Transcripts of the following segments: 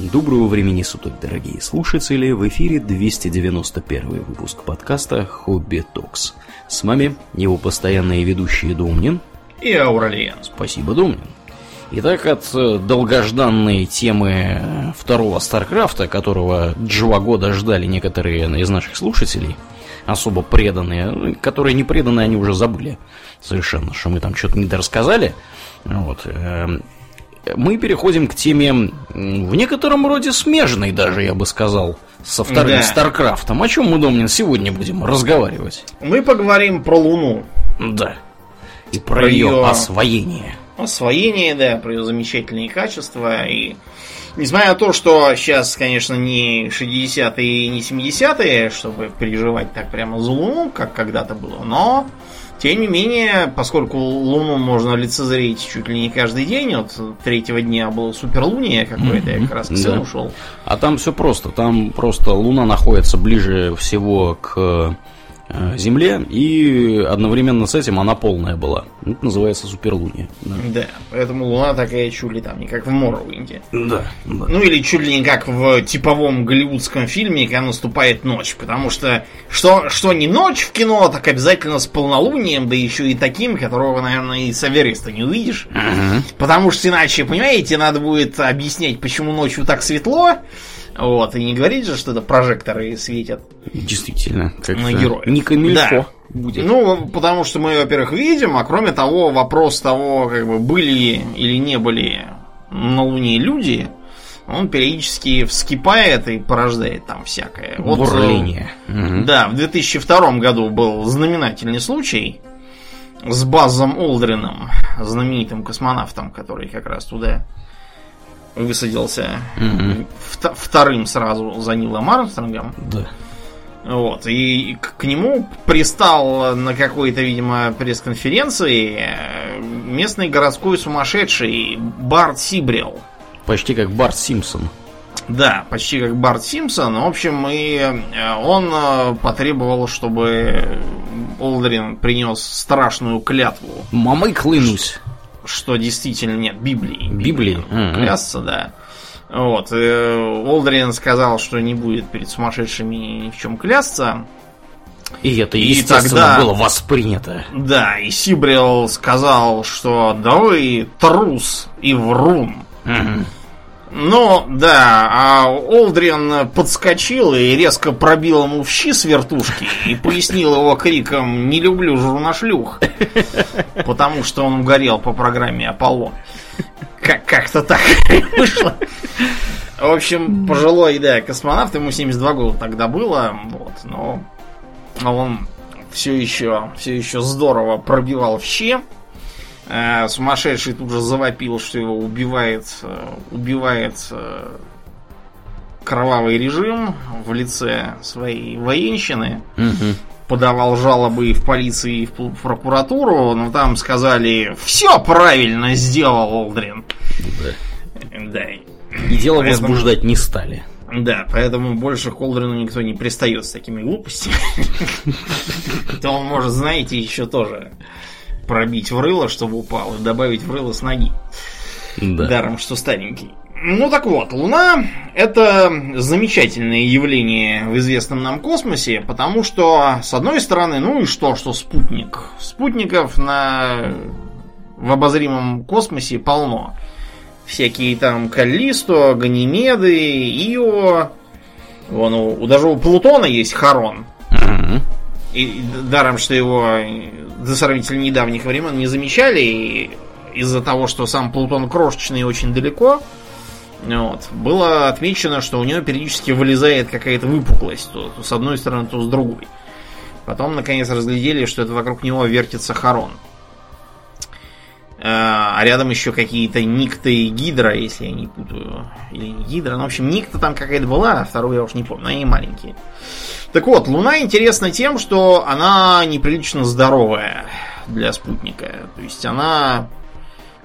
Доброго времени суток, дорогие слушатели! В эфире 291 выпуск подкаста «Хобби Токс». С вами его постоянные ведущие Домнин и Ауралиен. Спасибо, Домнин. Итак, от э, долгожданной темы второго Старкрафта, которого два года ждали некоторые из наших слушателей, особо преданные, ну, которые не преданные, они уже забыли совершенно, что мы там что-то не рассказали. Вот. Мы переходим к теме в некотором роде смежной даже, я бы сказал, со вторым да. Старкрафтом. О чем мы, Домнин, сегодня будем разговаривать? Мы поговорим про Луну. Да. И про, про ее, ее освоение. Освоение, да, про ее замечательные качества. И несмотря на то, что сейчас, конечно, не 60-е и не 70-е, чтобы переживать так прямо за Луну, как когда-то было, но тем не менее, поскольку Луну можно лицезреть чуть ли не каждый день, вот третьего дня было суперлуние какое-то, я как раз к да. ушел. А там все просто, там просто Луна находится ближе всего к Земле, и одновременно с этим она полная была. Это называется суперлуния. Да. да, поэтому Луна такая чуть ли там не как в Моровинде. Да, да. Ну или чуть ли не как в типовом голливудском фильме, когда наступает ночь. Потому что что, что не ночь в кино, так обязательно с полнолунием, да еще и таким, которого, наверное, и с не увидишь. Угу. Потому что иначе, понимаете, надо будет объяснять, почему ночью так светло. Вот, и не говорить же, что это прожекторы светят. Действительно. На героя. Не камильфо да. будет. Ну, потому что мы, во-первых, видим, а кроме того, вопрос того, как бы были или не были на Луне люди, он периодически вскипает и порождает там всякое. Вот, Бурление. Угу. Да, в 2002 году был знаменательный случай с Базом Олдрином, знаменитым космонавтом, который как раз туда высадился угу. вторым сразу за Нилом Армстронгом. Да. Вот, и к, нему пристал на какой-то, видимо, пресс-конференции э, местный городской сумасшедший Барт Сибрил. Почти как Барт Симпсон. Да, почти как Барт Симпсон. В общем, и э, он э, потребовал, чтобы Олдрин принес страшную клятву. Мамой клянусь что действительно нет Библии. Библии? Mm-hmm. Клясться, да. Вот. Э, Олдрин сказал, что не будет перед сумасшедшими ни в чем клясться. И это, естественно, и тогда, было воспринято. Да, и Сибрил сказал, что да вы трус и врун. Угу. Ну, да, а Олдрин подскочил и резко пробил ему в щи с вертушки и пояснил его криком «Не люблю журнашлюх», потому что он угорел по программе Аполлон. Как- как-то так вышло. В общем, пожилой, да, космонавт, ему 72 года тогда было, вот, но он все еще, все еще здорово пробивал в щи. Э, сумасшедший тут же завопил, что его убивает, э, убивает э, кровавый режим в лице своей военщины. Угу. Подавал жалобы и в полиции, и в прокуратуру, но там сказали, все правильно сделал Олдрин. Да. да. И дело поэтому, возбуждать не стали. Да, поэтому больше к Олдрину никто не пристает с такими глупостями. То он может, знаете, еще тоже пробить в рыло, чтобы упал, и добавить в рыло с ноги. Да. Даром, что старенький. Ну так вот, Луна это замечательное явление в известном нам космосе, потому что, с одной стороны, ну и что, что спутник. Спутников на... в обозримом космосе полно. Всякие там Каллисто, Ганимеды, Ио. Вон, у, даже у Плутона есть Харон. Угу. И даром, что его до сравнительно недавних времен не замечали, из-за того, что сам Плутон крошечный и очень далеко, вот, было отмечено, что у него периодически вылезает какая-то выпуклость, то, то с одной стороны, то с другой. Потом, наконец, разглядели, что это вокруг него вертится Харон. Э, а рядом еще какие-то Никта и Гидра, если я не путаю. Или не Гидра. Ну, в общем, Никта там какая-то была, а вторую я уж не помню, они маленькие. Так вот, Луна интересна тем, что она неприлично здоровая для спутника. То есть она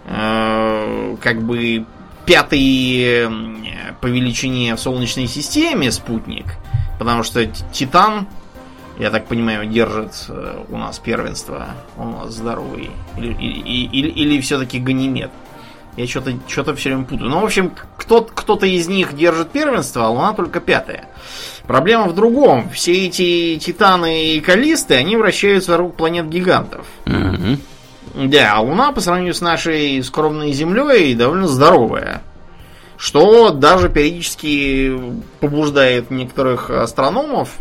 э, как бы пятый по величине в Солнечной системе спутник. Потому что Титан, я так понимаю, держит э, у нас первенство. Он у нас здоровый. Или, или, или, или все-таки Ганимед. Я что-то что все время путаю. Ну, в общем, кто, кто-то из них держит первенство, а Луна только пятая. Проблема в другом. Все эти титаны и калисты, они вращаются вокруг планет-гигантов. Угу. Да, а Луна по сравнению с нашей скромной Землей довольно здоровая. Что даже периодически побуждает некоторых астрономов,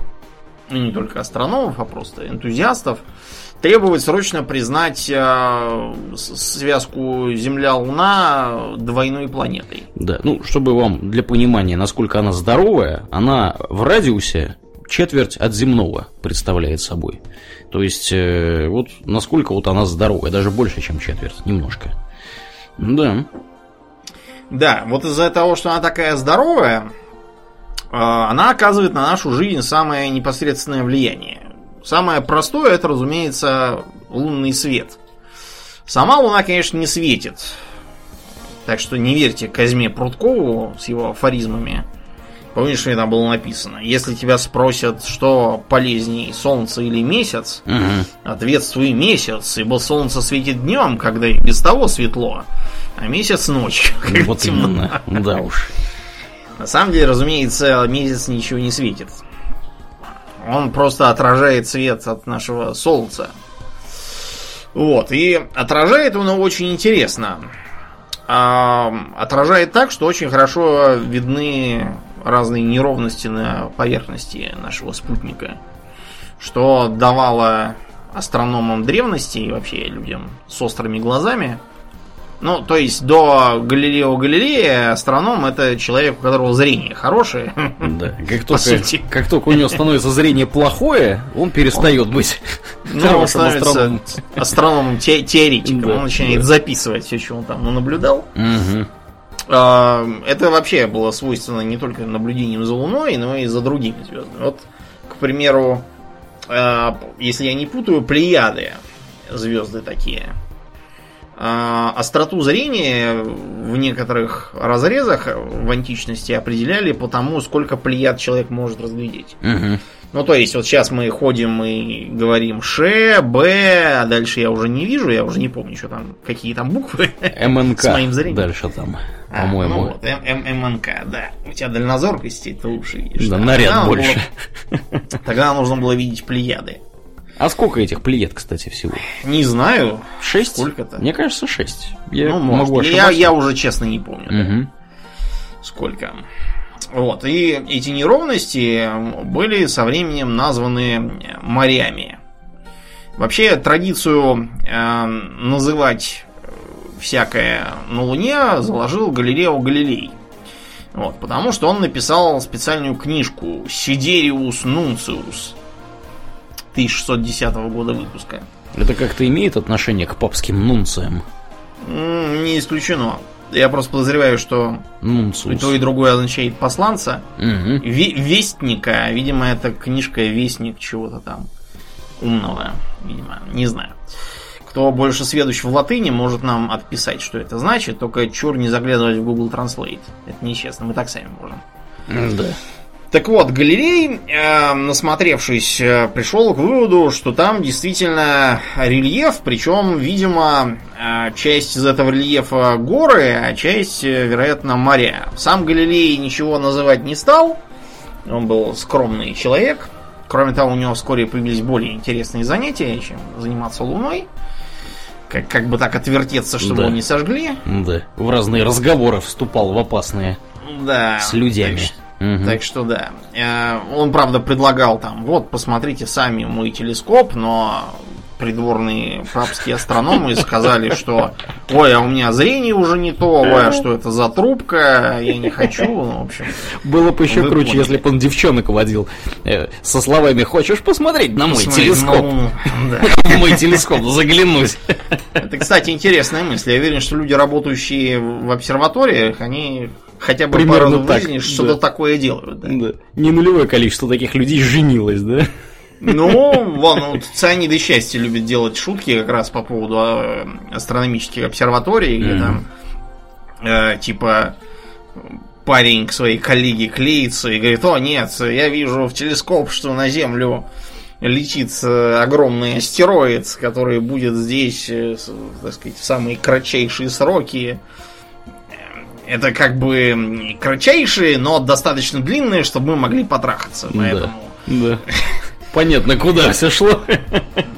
ну не только астрономов, а просто энтузиастов, требовать срочно признать э, связку Земля-Луна двойной планетой. Да, ну, чтобы вам для понимания, насколько она здоровая, она в радиусе четверть от земного представляет собой. То есть, э, вот насколько вот она здоровая, даже больше, чем четверть, немножко. Да. Да, вот из-за того, что она такая здоровая, она оказывает на нашу жизнь самое непосредственное влияние. Самое простое это, разумеется, лунный свет. Сама луна, конечно, не светит. Так что не верьте Казьме Прудкову с его афоризмами. Помнишь, что там было написано? Если тебя спросят, что полезней, солнце или месяц, угу. ответствуй месяц, ибо солнце светит днем, когда и без того светло, а месяц ночью. Вот темно. именно, да уж. На самом деле, разумеется, месяц ничего не светит. Он просто отражает свет от нашего солнца. Вот, и отражает он его очень интересно. А, отражает так, что очень хорошо видны разные неровности на поверхности нашего спутника, что давало астрономам древности и вообще людям с острыми глазами ну, то есть до Галилео Галилея астроном это человек, у которого зрение хорошее. Да, как только, как только у него становится зрение плохое, он перестает быть ну, он становится астрономом, астрономом те, теоретиком. Да, он начинает да. записывать все, что он там наблюдал. Угу. Это вообще было свойственно не только наблюдением за Луной, но и за другими звездами. Вот, к примеру, а, если я не путаю, Плеяды звезды такие. А, остроту зрения в некоторых разрезах в античности определяли по тому, сколько плеяд человек может разглядеть. Угу. Ну, то есть, вот сейчас мы ходим и говорим Ш, Б, а дальше я уже не вижу, я уже не помню, что там, какие там буквы. МНК. С моим зрением. Дальше там, а, по-моему. Ну вот, МНК, да. У тебя дальнозоркости, ты лучше видишь. Да, наряд больше. Было... Тогда нужно было видеть плеяды. А сколько этих плиет, кстати, всего? Не знаю. Шесть? Сколько-то? Мне кажется, шесть. Я ну, могу может. Я, я уже честно не помню. Угу. Сколько. Вот. И эти неровности были со временем названы морями. Вообще традицию э, называть всякое на Луне заложил Галилео Галилей. Вот, потому что он написал специальную книжку Сидериус Нунциус 1610 года выпуска. Это как-то имеет отношение к папским нунциям? Не исключено. Я просто подозреваю, что Нунциус. то, и другое означает посланца. Угу. Вестника. Видимо, это книжка Вестник чего-то там умного. Видимо, не знаю. Кто больше сведущ в латыни, может нам отписать, что это значит. Только чур не заглядывать в Google Translate. Это нечестно, мы так сами можем. Да. Так вот, Галилей, э, насмотревшись, пришел к выводу, что там действительно рельеф, причем, видимо, э, часть из этого рельефа горы, а часть, э, вероятно, моря. Сам Галилей ничего называть не стал, он был скромный человек. Кроме того, у него вскоре появились более интересные занятия, чем заниматься Луной. Как, как бы так отвертеться, чтобы да. его не сожгли. Да, в разные разговоры вступал в опасные да, с людьми. Так, Угу. Так что да. Э, он, правда, предлагал там, вот, посмотрите сами мой телескоп, но придворные папские астрономы сказали, что ой, а у меня зрение уже не то, ой, а что это за трубка, я не хочу, ну, в общем. Было бы еще круче, если бы он девчонок водил э, со словами «Хочешь посмотреть на мой Посмотри, телескоп?» ну, да. Мой телескоп, заглянуть. Это, кстати, интересная мысль. Я уверен, что люди, работающие в обсерваториях, они хотя бы Примерно пару так, в жизни да. что-то такое делают. Да. Да. Не нулевое количество таких людей женилось, да? Ну, вон, вот цианиды счастья любят делать шутки как раз по поводу а, астрономических обсерваторий, где mm-hmm. там э, типа парень к своей коллеге клеится и говорит, о нет, я вижу в телескоп, что на Землю летит огромный астероид, который будет здесь, э, так сказать, в самые кратчайшие сроки это как бы кратчайшие, но достаточно длинные, чтобы мы могли потрахаться. Поэтому... Да. Понятно, куда все шло.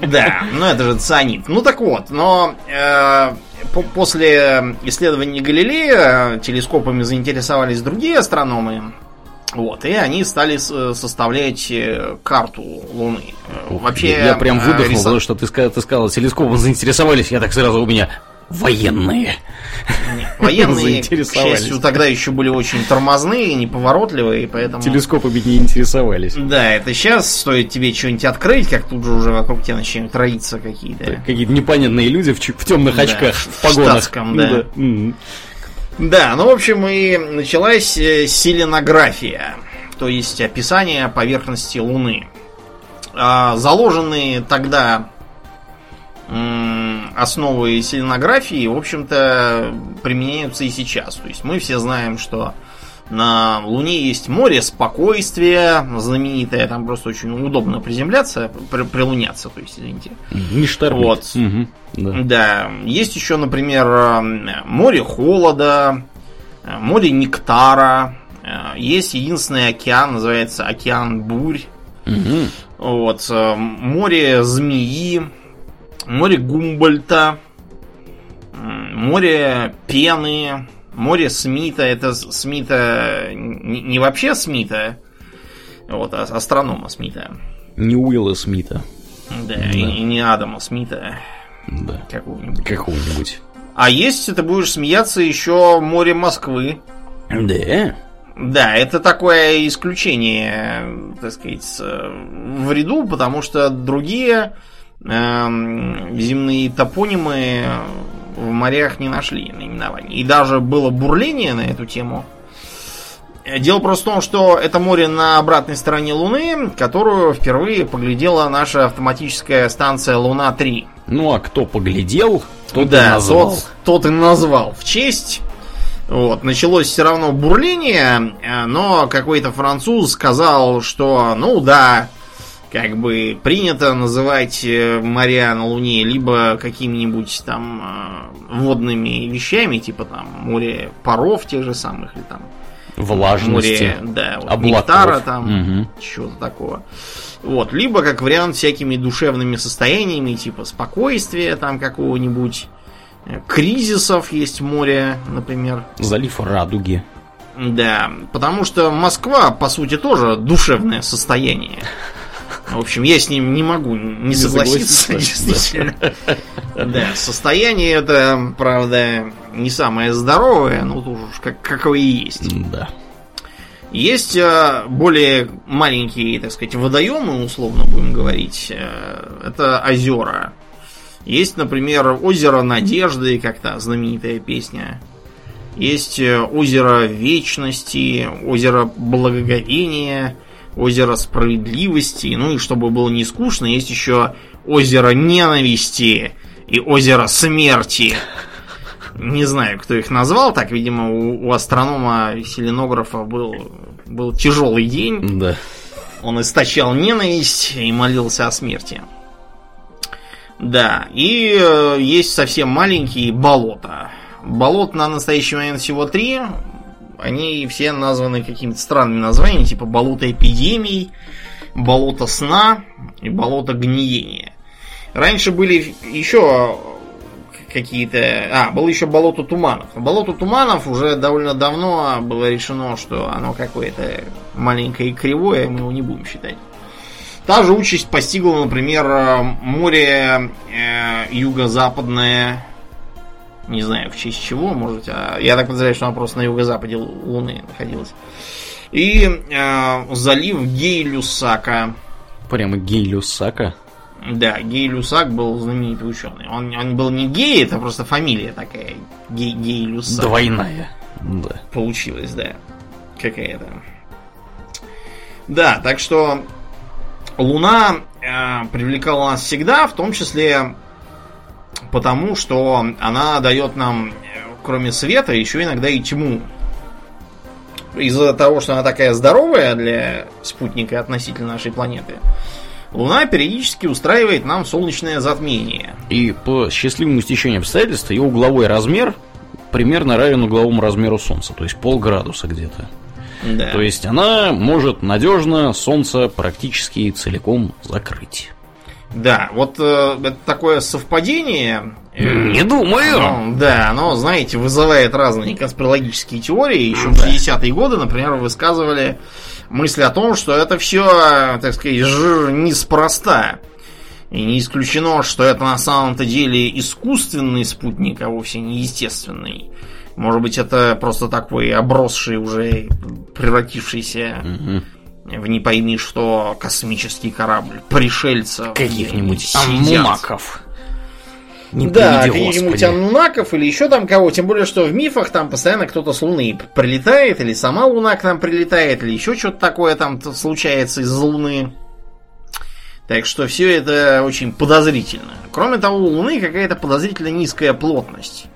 Да, ну это же цианид. Ну так вот, но э, после исследований Галилея телескопами заинтересовались другие астрономы. Вот, и они стали составлять э, карту Луны. Вообще, я прям э, выдохнул, рисо... потому что ты, ты сказал, телескопом заинтересовались, я так сразу у меня военные. Военные, к счастью, тогда еще были очень тормозные, неповоротливые, поэтому... Телескопы ведь не интересовались. Да, это сейчас стоит тебе что-нибудь открыть, как тут же уже вокруг тебя начинают роиться какие-то... Какие-то непонятные люди в, в темных да, очках, в погонах. В штатском, да. да. Да, ну, в общем, и началась э, селенография, то есть описание поверхности Луны. А, заложенные тогда основы селенографии, в общем-то, применяются и сейчас. То есть мы все знаем, что на Луне есть море спокойствия, знаменитое, там просто очень удобно приземляться, при, прилуняться, то есть, извините. Не штормит. Вот. Угу, да. да. Есть еще, например, море холода, море нектара, есть единственный океан, называется океан бурь. Угу. Вот. Море змеи, море Гумбольта, море пены, море Смита. Это Смита не, вообще Смита, вот, а астронома Смита. Не Уилла Смита. Да, да. И, и не Адама Смита. Да. Какого-нибудь. Какого-нибудь. А есть, ты будешь смеяться, еще море Москвы. Да? Да, это такое исключение, так сказать, в ряду, потому что другие земные топонимы в морях не нашли наименований. И даже было бурление на эту тему. Дело просто в том, что это море на обратной стороне Луны, которую впервые поглядела наша автоматическая станция Луна-3. Ну а кто поглядел, тот да, и назвал. Тот, тот и назвал в честь. Вот, началось все равно бурление, э, но какой-то француз сказал, что ну да, как бы принято называть э, моря на Луне либо какими-нибудь там э, водными вещами, типа там море паров тех же самых, или там влажности, море, да, вот, нектара там, угу. чего-то такого. Вот, либо как вариант всякими душевными состояниями, типа спокойствия там какого-нибудь, э, кризисов есть море, например. Залив Радуги. Да, потому что Москва, по сути, тоже душевное состояние. В общем, я с ним не могу не, согласиться, действительно. Да, состояние это, правда, не самое здоровое, но тут уж как, какое и есть. Да. Есть э, более маленькие, так сказать, водоемы, условно будем говорить. Э, это озера. Есть, например, озеро Надежды, как-то знаменитая песня. Есть э, озеро Вечности, озеро Благоговения, озеро справедливости, ну и чтобы было не скучно, есть еще озеро ненависти и озеро смерти. Не знаю, кто их назвал, так, видимо, у, у астронома селенографа был, был тяжелый день. Да. Он источал ненависть и молился о смерти. Да, и э, есть совсем маленькие болота. Болот на настоящий момент всего три они все названы какими-то странными названиями, типа болото эпидемий, болото сна и болото гниения. Раньше были еще какие-то... А, было еще болото туманов. Болото туманов уже довольно давно было решено, что оно какое-то маленькое и кривое, мы его не будем считать. Та же участь постигла, например, море э, юго-западное не знаю, в честь чего, может, а я так подозреваю, что она просто на юго-западе Луны находилась. И э, залив Гей-Люсака. Прямо Гей-Люсака? Да, Гей-Люсак был знаменитый ученый. Он, он был не гей, это просто фамилия такая. Гей, Гей-Люсак. Двойная. Да. Получилась, да. Какая-то. Да, так что Луна э, привлекала нас всегда, в том числе потому что она дает нам, кроме света, еще иногда и тьму. Из-за того, что она такая здоровая для спутника относительно нашей планеты, Луна периодически устраивает нам солнечное затмение. И по счастливому стечению обстоятельств ее угловой размер примерно равен угловому размеру Солнца, то есть полградуса где-то. Да. То есть она может надежно Солнце практически целиком закрыть. Да, вот э, это такое совпадение. э, Не думаю. Ну, да, оно, знаете, вызывает разные конспирологические теории. Еще в 60-е годы, например, высказывали мысли о том, что это все, так сказать, неспроста. И не исключено, что это на самом-то деле искусственный спутник, а вовсе не естественный. Может быть, это просто такой обросший уже, превратившийся Мгм. В не пойми что космический корабль пришельцев. Каких-нибудь сидят. аммунаков. Не Да, каких-нибудь Господи. аннунаков или еще там кого. Тем более, что в мифах там постоянно кто-то с Луны прилетает, или сама Луна к нам прилетает, или еще что-то такое там случается из Луны. Так что все это очень подозрительно. Кроме того, у Луны какая-то подозрительно низкая плотность.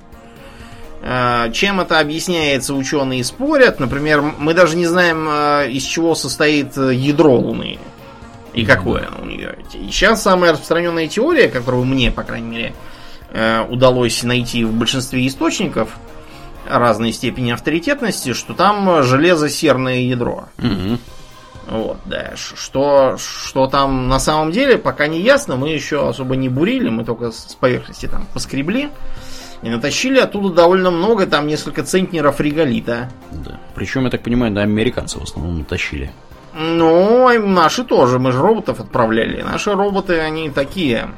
А, Чем это объясняется, ученые спорят. Например, мы даже не знаем, а, из чего состоит э, ядро Луны. И какое оно у нее. И сейчас самая распространенная теория, которую мне, по крайней мере, э, удалось найти в большинстве источников разной степени авторитетности, что там железо-серное ядро. Мгм. Вот, да. Что, что там на самом деле, пока не ясно. Мы еще особо не бурили, мы только с поверхности там поскребли. И натащили оттуда довольно много, там несколько центнеров реголита. Да. Причем, я так понимаю, да, американцы в основном тащили. Ну, и наши тоже, мы же роботов отправляли. Наши роботы, они такие.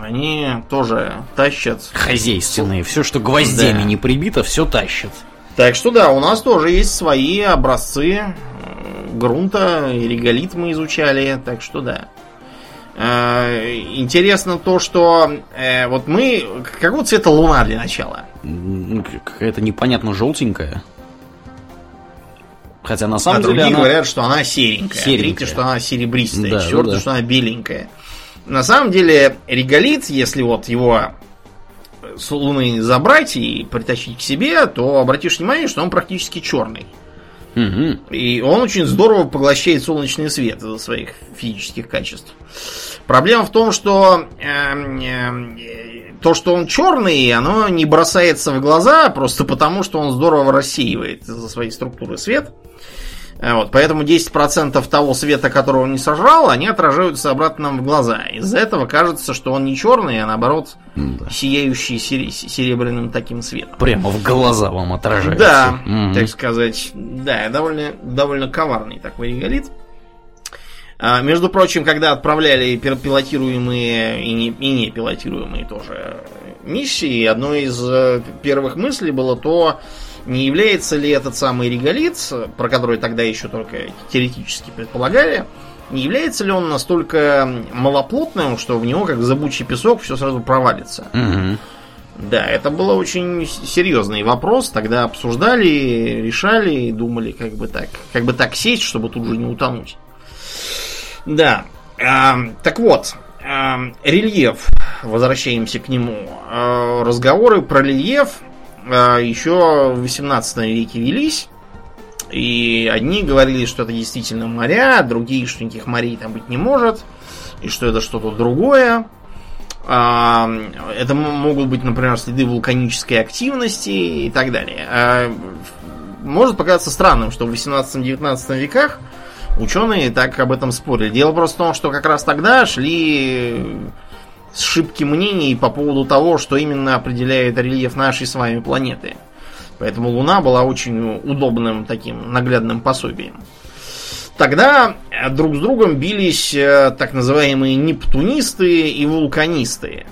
Они тоже тащат. Хозяйственные. Все, что гвоздями Да. не прибито, все тащит. Так что да, у нас тоже есть свои образцы э, грунта, и реголит мы изучали, так что да. Э, Интересно то, что э, вот мы... Какого цвета луна для начала? Какая-то непонятно желтенькая. Хотя на А самом деле другие она... говорят, что она серенькая. Серенькая. Третье, что она серебристая. Да, Четвертое, ну да. что она беленькая. На самом деле, реголит, если вот его с луны забрать и притащить к себе, то обратишь внимание, что он практически черный. Мгм. И он очень здорово поглощает солнечный свет из-за своих физических качеств. Проблема в том, что эм, э, то, что он черный, оно не бросается в глаза, просто потому, что он здорово рассеивает из-за своей структуры свет. Э, Вот, поэтому 10% того света, которого он не сожрал, они отражаются обратно нам в глаза. Из-за этого кажется, что он не черный, а наоборот Да. сияющий сере- серебряным таким светом. Прямо в глаза вам отражается. Да, Мгм. так сказать, да, довольно, довольно коварный такой реголит. А, между прочим, когда отправляли пилотируемые и не, и не пилотируемые тоже миссии, одной из э, первых мыслей было то, не является ли этот самый реголит, про который тогда еще только теоретически предполагали, не является ли он настолько малоплотным, что в него, как зыбучий песок, все сразу провалится. Мгм. Да, это был очень серьезный вопрос. Тогда обсуждали, решали, думали, как бы так, как бы так сесть, чтобы тут же не утонуть. Да. ам, так вот, ам, рельеф. Возвращаемся к нему. А, разговоры про рельеф еще в 18 веке велись. И одни говорили, что это действительно моря, другие, что никаких морей там быть не может, и что это что-то другое. А, Это могут быть, например, следы вулканической активности и так далее. А, Может показаться странным, что в 18-19 веках ученые так об этом спорили. Дело просто в том, что как раз тогда шли сшибки мнений по поводу того, что именно определяет рельеф нашей с вами планеты. Поэтому Луна была очень удобным таким наглядным пособием. Тогда э, друг с другом бились э, так называемые нептунисты и вулканисты.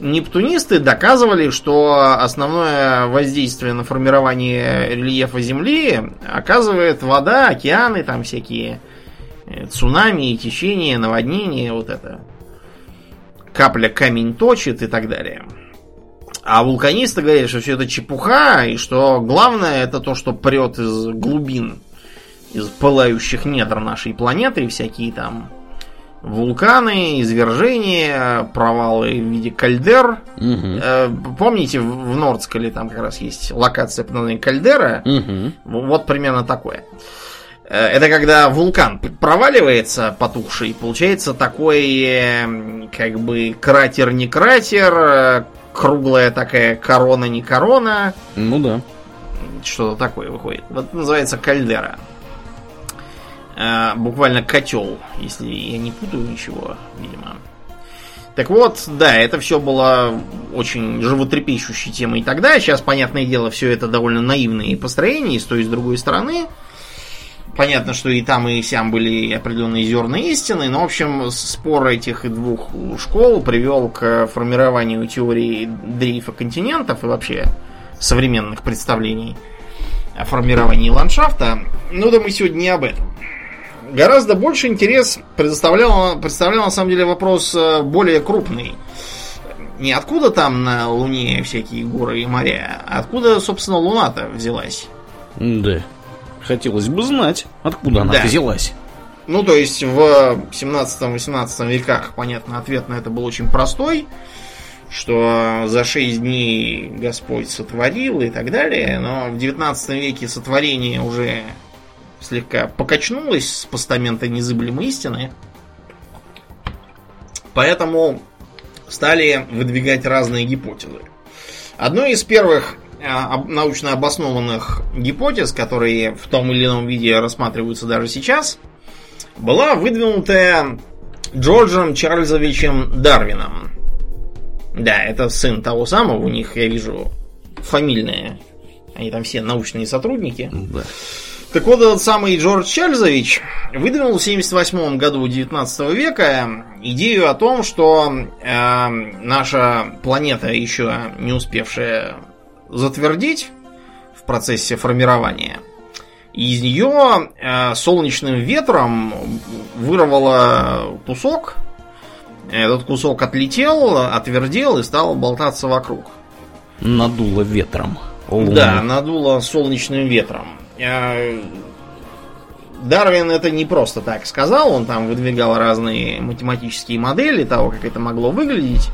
Нептунисты доказывали, что основное воздействие на формирование рельефа Земли оказывает вода, океаны, там всякие э, цунами, течения, наводнения, вот это. Капля камень точит и так далее. А вулканисты говорят, что все это чепуха, и что главное это то, что прет из глубин, из пылающих недр нашей планеты, всякие там вулканы, извержения, провалы в виде кальдер. Э, Помните, в Нордскале там как раз есть локация под названием кальдера? В- Вот примерно такое. Э, Это когда вулкан проваливается потухший, получается такой, э, как бы, кратер не кратер, э, круглая такая корона, не корона. Ну да. Что-то такое выходит. Вот называется кальдера. Э, буквально котел, если я не путаю ничего, видимо. Так вот, да, это все было очень животрепещущей темой тогда. Сейчас, понятное дело, все это довольно наивные построения, с той, и с другой стороны. Понятно, что и там, и сям были определенные зерна истины, но, в общем, спор этих двух школ привел к формированию теории дрейфа континентов и вообще современных представлений о формировании ландшафта. Ну да мы сегодня не об этом гораздо больше интерес предоставлял, представлял на самом деле вопрос э, более крупный. Не откуда там на Луне всякие горы и моря, а откуда, собственно, Луна-то взялась? Да. Хотелось бы знать, откуда она да. взялась. Ну, то есть в 17-18 веках, понятно, ответ на это был очень простой, что за 6 дней Господь сотворил и так далее, но в 19 веке сотворение уже слегка покачнулась с постамента незыблемой истины. Поэтому стали выдвигать разные гипотезы. Одной из первых научно обоснованных гипотез, которые в том или ином виде рассматриваются даже сейчас, была выдвинутая Джорджем Чарльзовичем Дарвином. Да, это сын того самого, у них, я вижу, фамильные. Они там все научные сотрудники. Да. Так вот, этот самый Джордж Чарльзович выдвинул в 1978 году 19 века идею о том, что э, наша планета, еще не успевшая затвердить в процессе формирования, из нее э, солнечным ветром вырвало кусок, этот кусок отлетел, отвердел и стал болтаться вокруг. Надуло ветром. О, да, надуло солнечным ветром. Э, Дарвин это не просто так сказал, он там выдвигал разные математические модели того, как это могло выглядеть.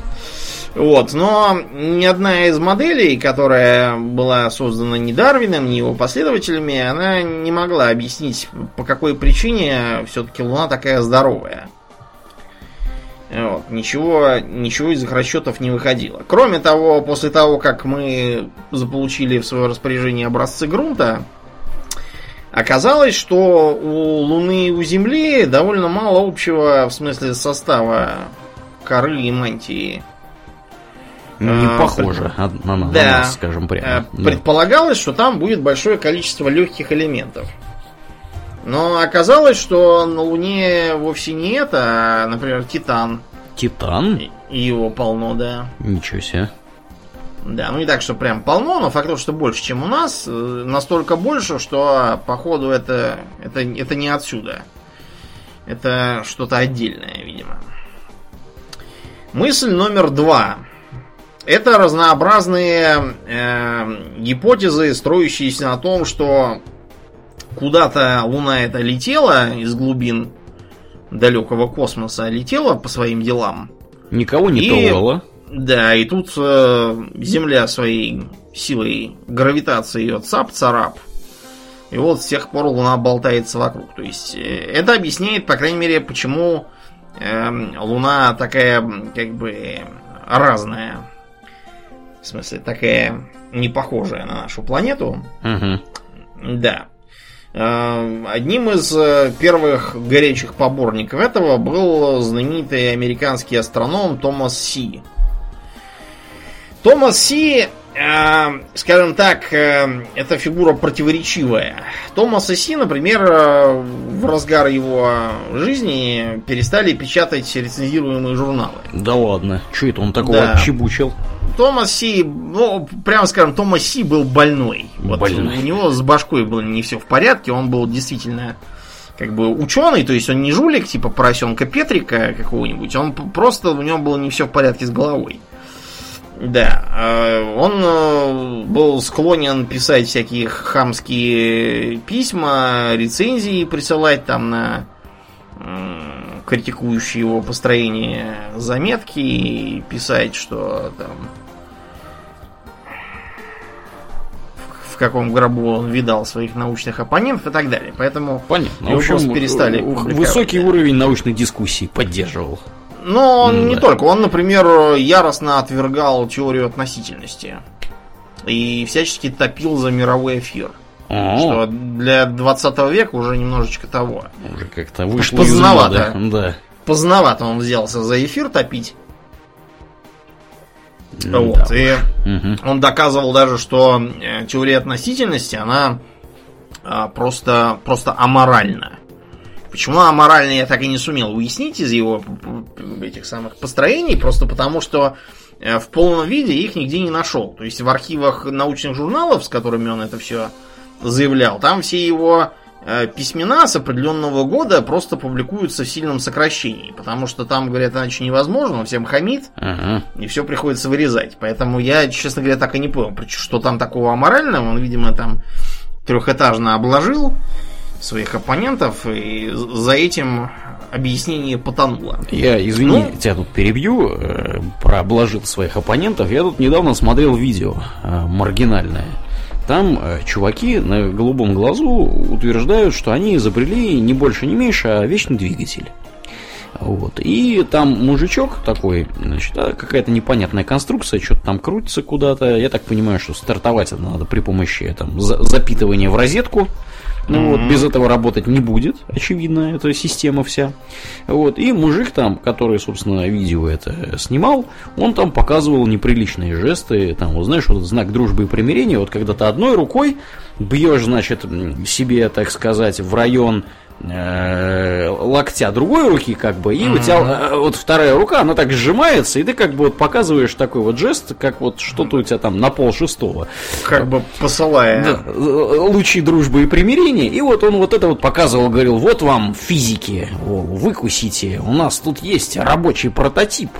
Вот, но ни одна из моделей, которая была создана не Дарвином, не его последователями, она не могла объяснить, по какой причине все-таки Луна такая здоровая. Вот, ничего, ничего из их расчетов не выходило. Кроме того, после того, как мы заполучили в свое распоряжение образцы грунта, Оказалось, что у Луны и у Земли довольно мало общего в смысле состава коры и мантии. Не а, похоже пред... на, на, да. на нас, скажем прямо. Да. Предполагалось, что там будет большое количество легких элементов. Но оказалось, что на Луне вовсе не это, а, например, Титан. Титан? И его полно, да. Ничего себе. Да, ну не так, что прям полно, но факт, что больше, чем у нас. Э, настолько больше, что походу это, это, это не отсюда. Это что-то отдельное, видимо. Мысль номер два. Это разнообразные э, гипотезы, строящиеся на том, что куда-то Луна это летела из глубин далекого космоса, летела по своим делам. Никого не и... трогала. Да, и тут э, Земля своей силой гравитации ее цап-царап. И вот с тех пор Луна болтается вокруг. То есть э, это объясняет, по крайней мере, почему э, Луна такая, как бы, разная. В смысле, такая не похожая на нашу планету. Угу. Да. Э, одним из э, первых горячих поборников этого был знаменитый американский астроном Томас Си. Томас Си, скажем так, э, это фигура противоречивая. Томаса Си, например, э, в разгар его жизни перестали печатать рецензируемые журналы. Да ладно, что это он такого да. чебучил? Томас Си, ну, прямо скажем, Томас Си был больной. Вот больной. У него с башкой было не все в порядке, он был действительно как бы ученый, то есть он не жулик, типа поросенка Петрика какого-нибудь, он просто, у него было не все в порядке с головой. Да, э, он э, был склонен писать всякие хамские письма, рецензии присылать там на критикующие его построение заметки и писать, что там в каком гробу он видал своих научных оппонентов и так далее. Поэтому Понятно. Его в общем, перестали Высокий да. уровень научной дискуссии поддерживал. Но он не да. только. Он, например, яростно отвергал теорию относительности. И всячески топил за мировой эфир. О, Что для 20 века уже немножечко того. уже как-то вышло Поздновато. из. Да. Поздновато он взялся за эфир топить. Да. Вот. И Мгм. он доказывал даже, что э, теория относительности, она а, просто, просто аморальна. Почему она аморальна, я так и не сумел уяснить из его этих самых построений, просто потому что э, в полном виде их нигде не нашел. То есть в архивах научных журналов, с которыми он это все заявлял, там все его э, письмена с определенного года просто публикуются в сильном сокращении, потому что там, говорят, иначе невозможно, он всем хамит, Ага. и все приходится вырезать. Поэтому я, честно говоря, так и не понял, что там такого аморального. Он, видимо, там трехэтажно обложил своих оппонентов, и за этим объяснение потонуло. Я, извини, Ну? тебя тут перебью, э, про обложил своих оппонентов. Я тут недавно смотрел видео э, маргинальное. Там э, чуваки на голубом глазу утверждают, что они изобрели не больше, не меньше, а вечный двигатель. Вот. И там мужичок такой, значит, а, какая-то непонятная конструкция, что-то там крутится куда-то. Я так понимаю, что стартовать это надо при помощи там, за- запитывания в розетку. Ну вот, без этого работать не будет, очевидно, эта система вся. Вот, и мужик там, который, собственно, видео это снимал, он там показывал неприличные жесты, там, вот знаешь, вот знак дружбы и примирения, вот когда ты одной рукой бьешь, значит, себе, так сказать, в район э, локтя другой руки, как бы, и у тебя э, вот вторая рука, она так сжимается, и ты как бы вот показываешь такой вот жест, как вот что-то у тебя там на пол шестого. Как бы посылая... Да, э, лучи дружбы и примирения. И вот он вот это вот показывал, говорил, вот вам физики, выкусите, у нас тут есть рабочий прототип,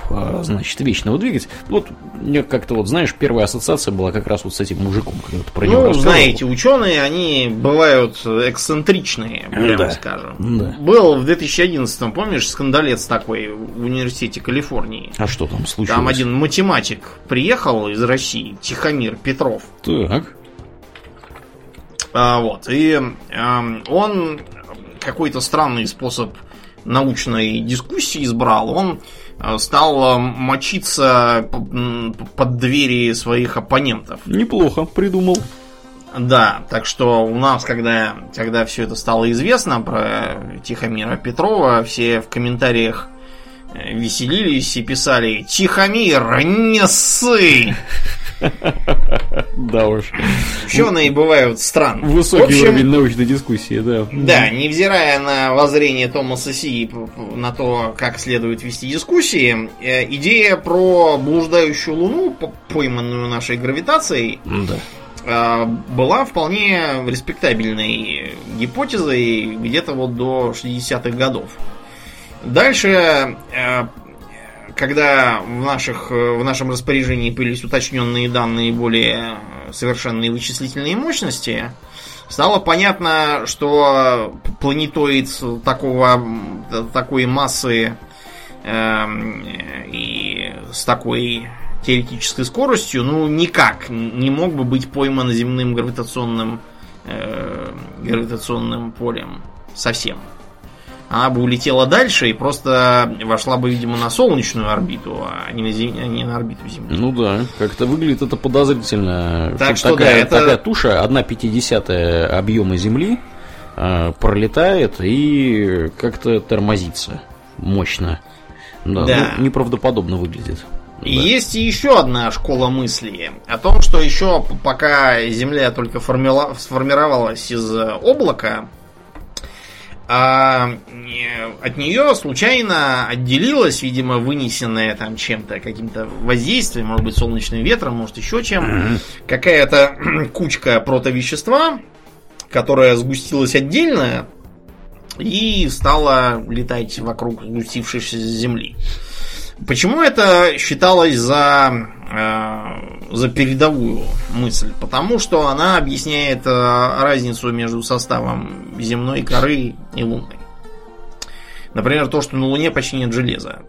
значит, вечного двигателя. Вот мне как-то вот, знаешь, первая ассоциация была как раз вот с этим мужиком, когда ты про него Ну, знаете, ученые, они бывают эксцентричные, прямо Да. скажем. Да. Был в 2011, помнишь, скандалец такой в университете Калифорнии. А что там случилось? Там один математик приехал из России, Тихомир Петров. Так. А, вот. И эм, он какой-то странный способ научной дискуссии избрал. Он э, стал э, мочиться под двери своих оппонентов. Неплохо придумал. Да, так что у нас, когда, когда все это стало известно про Тихомира Петрова, все в комментариях э, веселились и писали «Тихомир, не ссы!» Да уж. Ученые бывают странные. Высокий общем, уровень научной дискуссии, да. Да, невзирая на воззрение Томаса Си на то, как следует вести дискуссии, э, идея про блуждающую Луну, по- пойманную нашей гравитацией, Да. Э, была вполне респектабельной гипотезой где-то вот до 60-х годов. Дальше, э, когда в, наших, в нашем распоряжении появились уточненные данные более совершенные вычислительные мощности, стало понятно, что планетоид такого, такой массы эм, и с такой теоретической скоростью, ну, никак не мог бы быть пойман земным гравитационным, э, гравитационным полем совсем. Она бы улетела дальше и просто вошла бы, видимо, на солнечную орбиту, а не на, Зем- а не на орбиту Земли. Ну да, как-то выглядит это подозрительно. Так что да, такая, это- такая туша, одна пятидесятая объема Земли, э, пролетает и как-то тормозится мощно. Да, Да. ну, неправдоподобно выглядит. Да. есть еще одна школа мысли о том, что еще пока Земля только формила- сформировалась из э, облака, а, э, от нее случайно отделилась, видимо, вынесенная там чем-то, каким-то воздействием, может быть, солнечным ветром, может, еще чем, какая-то кучка протовещества, которая сгустилась отдельно и стала летать вокруг сгустившейся Земли. Почему это считалось за, э, за передовую мысль? Потому что она объясняет э, разницу между составом земной коры и лунной. Например, то, что на Луне почти нет железа.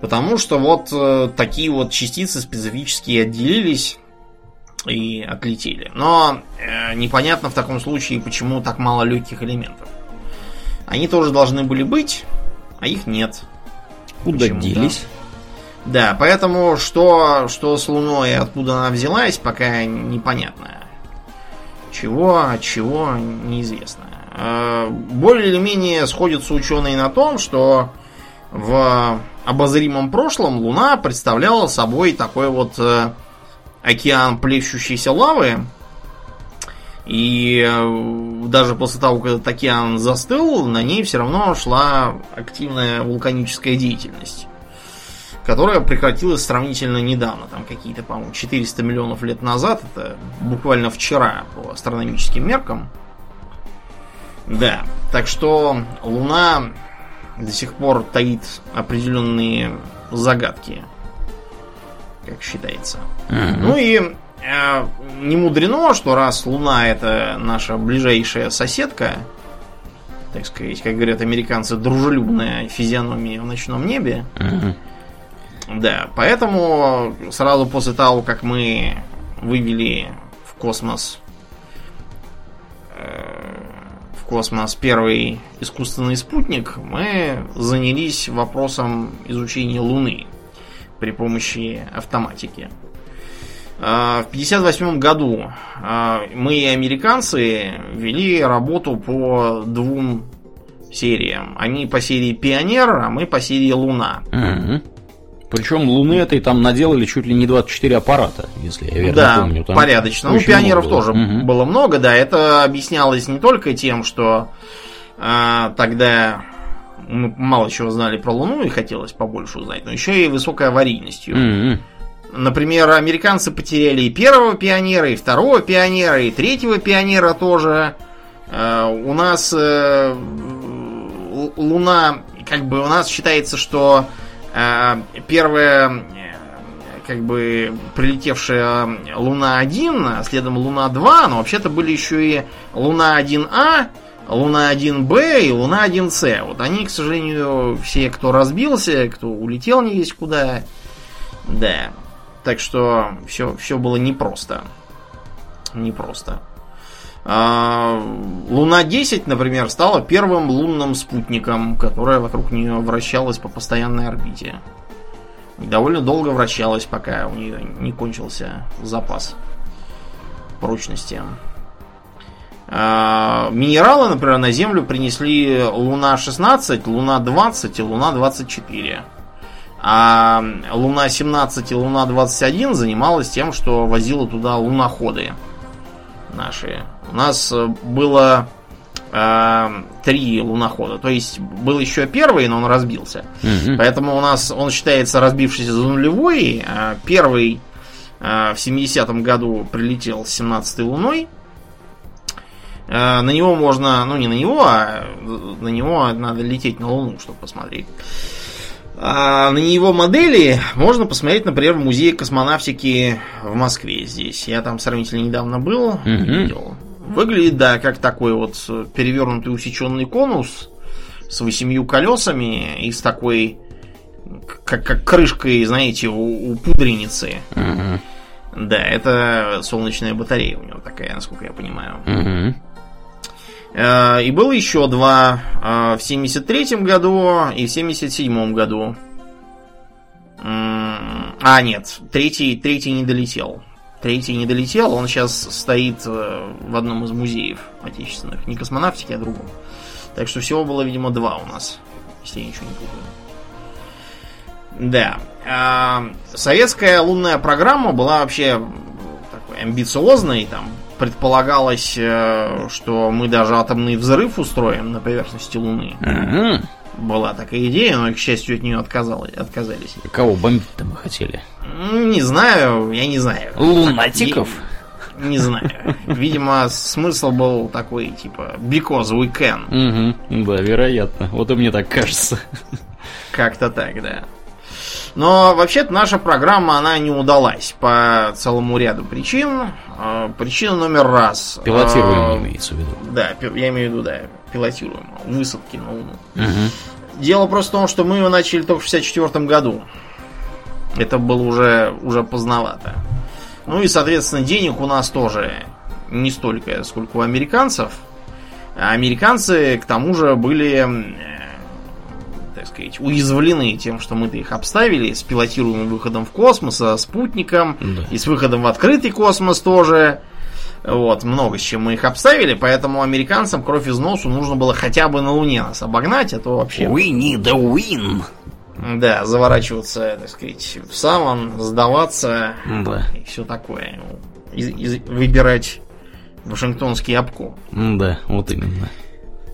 Потому что вот э, такие вот частицы специфические отделились и отлетели. Но э, непонятно в таком случае, почему так мало легких элементов. Они тоже должны были быть, а их нет. Куда Почему-то. делись? Да, поэтому что, что с Луной и откуда она взялась, пока непонятно. Чего, от чего, неизвестно. Э, Более или менее сходятся ученые на том, что в обозримом прошлом Луна представляла собой такой вот э, океан плещущейся лавы. И э, даже после того, как этот океан застыл, на ней все равно шла активная вулканическая деятельность которая прекратилась сравнительно недавно, там какие-то, по-моему, 400 миллионов лет назад, это буквально вчера по астрономическим меркам. Да, так что Луна до сих пор таит определенные загадки, как считается. Мгм. Ну и не мудрено, что раз Луна это наша ближайшая соседка, так сказать, как говорят американцы, дружелюбная физиономия в ночном небе, Мгм. да, поэтому сразу после того, как мы вывели в космос э, в космос первый искусственный спутник, мы занялись вопросом изучения Луны при помощи автоматики. А, В 1958 году а, мы и американцы вели работу по двум сериям. Они по серии Пионер, а мы по серии Луна. Причем Луны этой там наделали чуть ли не 24 аппарата, если я верно да, помню. Там порядочно. Ну, пионеров было. тоже Мгм. было много, да. Это объяснялось не только тем, что а, тогда мы мало чего знали про Луну и хотелось побольше узнать, но еще и высокой аварийностью. Мгм. Например, американцы потеряли и первого пионера, и второго пионера, и третьего пионера тоже. Э, У нас э, Луна, как бы у нас считается, что э, первая как бы прилетевшая Луна 1, а следом Луна 2, но вообще-то были еще и Луна 1А, Луна 1Б и Луна 1С. Вот они, к сожалению, все, кто разбился, кто улетел не весь куда, да. Так что все, все было непросто. Непросто. А, Луна 10, например, стала первым лунным спутником, которая вокруг нее вращалась по постоянной орбите. И довольно долго вращалась, пока у нее не кончился запас прочности. А, Минералы, например, на Землю принесли Луна 16, Луна 20 и Луна 24. А Луна 17 и Луна 21 занималась тем, что возила туда луноходы наши. У нас э, было э, три лунохода. То есть был еще первый, но он разбился. Мгм. Поэтому у нас он считается разбившийся за нулевой. а Первый э, в 70-м году прилетел с 17-й луной. Э, На него можно, ну не на него, а на него надо лететь на Луну, чтобы посмотреть. А на его модели можно посмотреть, например, в музее космонавтики в Москве здесь. Я там сравнительно недавно был, Мгм. видел. Выглядит, да, как такой вот перевернутый усеченный конус с восемью колесами и с такой, как, как крышкой, знаете, у, у пудреницы. Мгм. Да, это солнечная батарея у него такая, насколько я понимаю. Мгм. Э, И было еще два э, в 73 году и в 77 году. А, нет, третий, третий не долетел. Третий не долетел, он сейчас стоит э, в одном из музеев отечественных. Не космонавтики, а другом. Так что всего было, видимо, два у нас, если я ничего не путаю. Да. Советская лунная программа была вообще такой амбициозной, там предполагалось, э, что мы даже атомный взрыв устроим на поверхности Луны. Мгм. Была такая идея, но, к счастью, от нее отказалось, отказались. Кого бомбить-то мы хотели? Не знаю, я не знаю. Лунатиков? Не, не знаю. Видимо, смысл был такой, типа, because we can. Да, вероятно. Вот и мне так кажется. Как-то так, да. Но вообще-то наша программа, она не удалась по целому ряду причин. Э, Причина номер раз. Пилотируемый Э, имеется в виду. Да, я имею в виду, да, пилотируемого. Высадки на Луну. Мгм. Дело просто в том, что мы его начали только в 64 году. Это было уже, уже поздновато. Ну и, соответственно, денег у нас тоже не столько, сколько у американцев. А американцы, к тому же, были, сказать, уязвлены тем, что мы-то их обставили с пилотируемым выходом в космос, со спутником, Да. и с выходом в открытый космос тоже. Вот, много с чем мы их обставили, поэтому американцам кровь из носу нужно было хотя бы на Луне нас обогнать, а то вообще... We need a win. Да, заворачиваться, так сказать, в саван, сдаваться Да. и все такое. И- и выбирать Вашингтонский обком. Да, вот именно.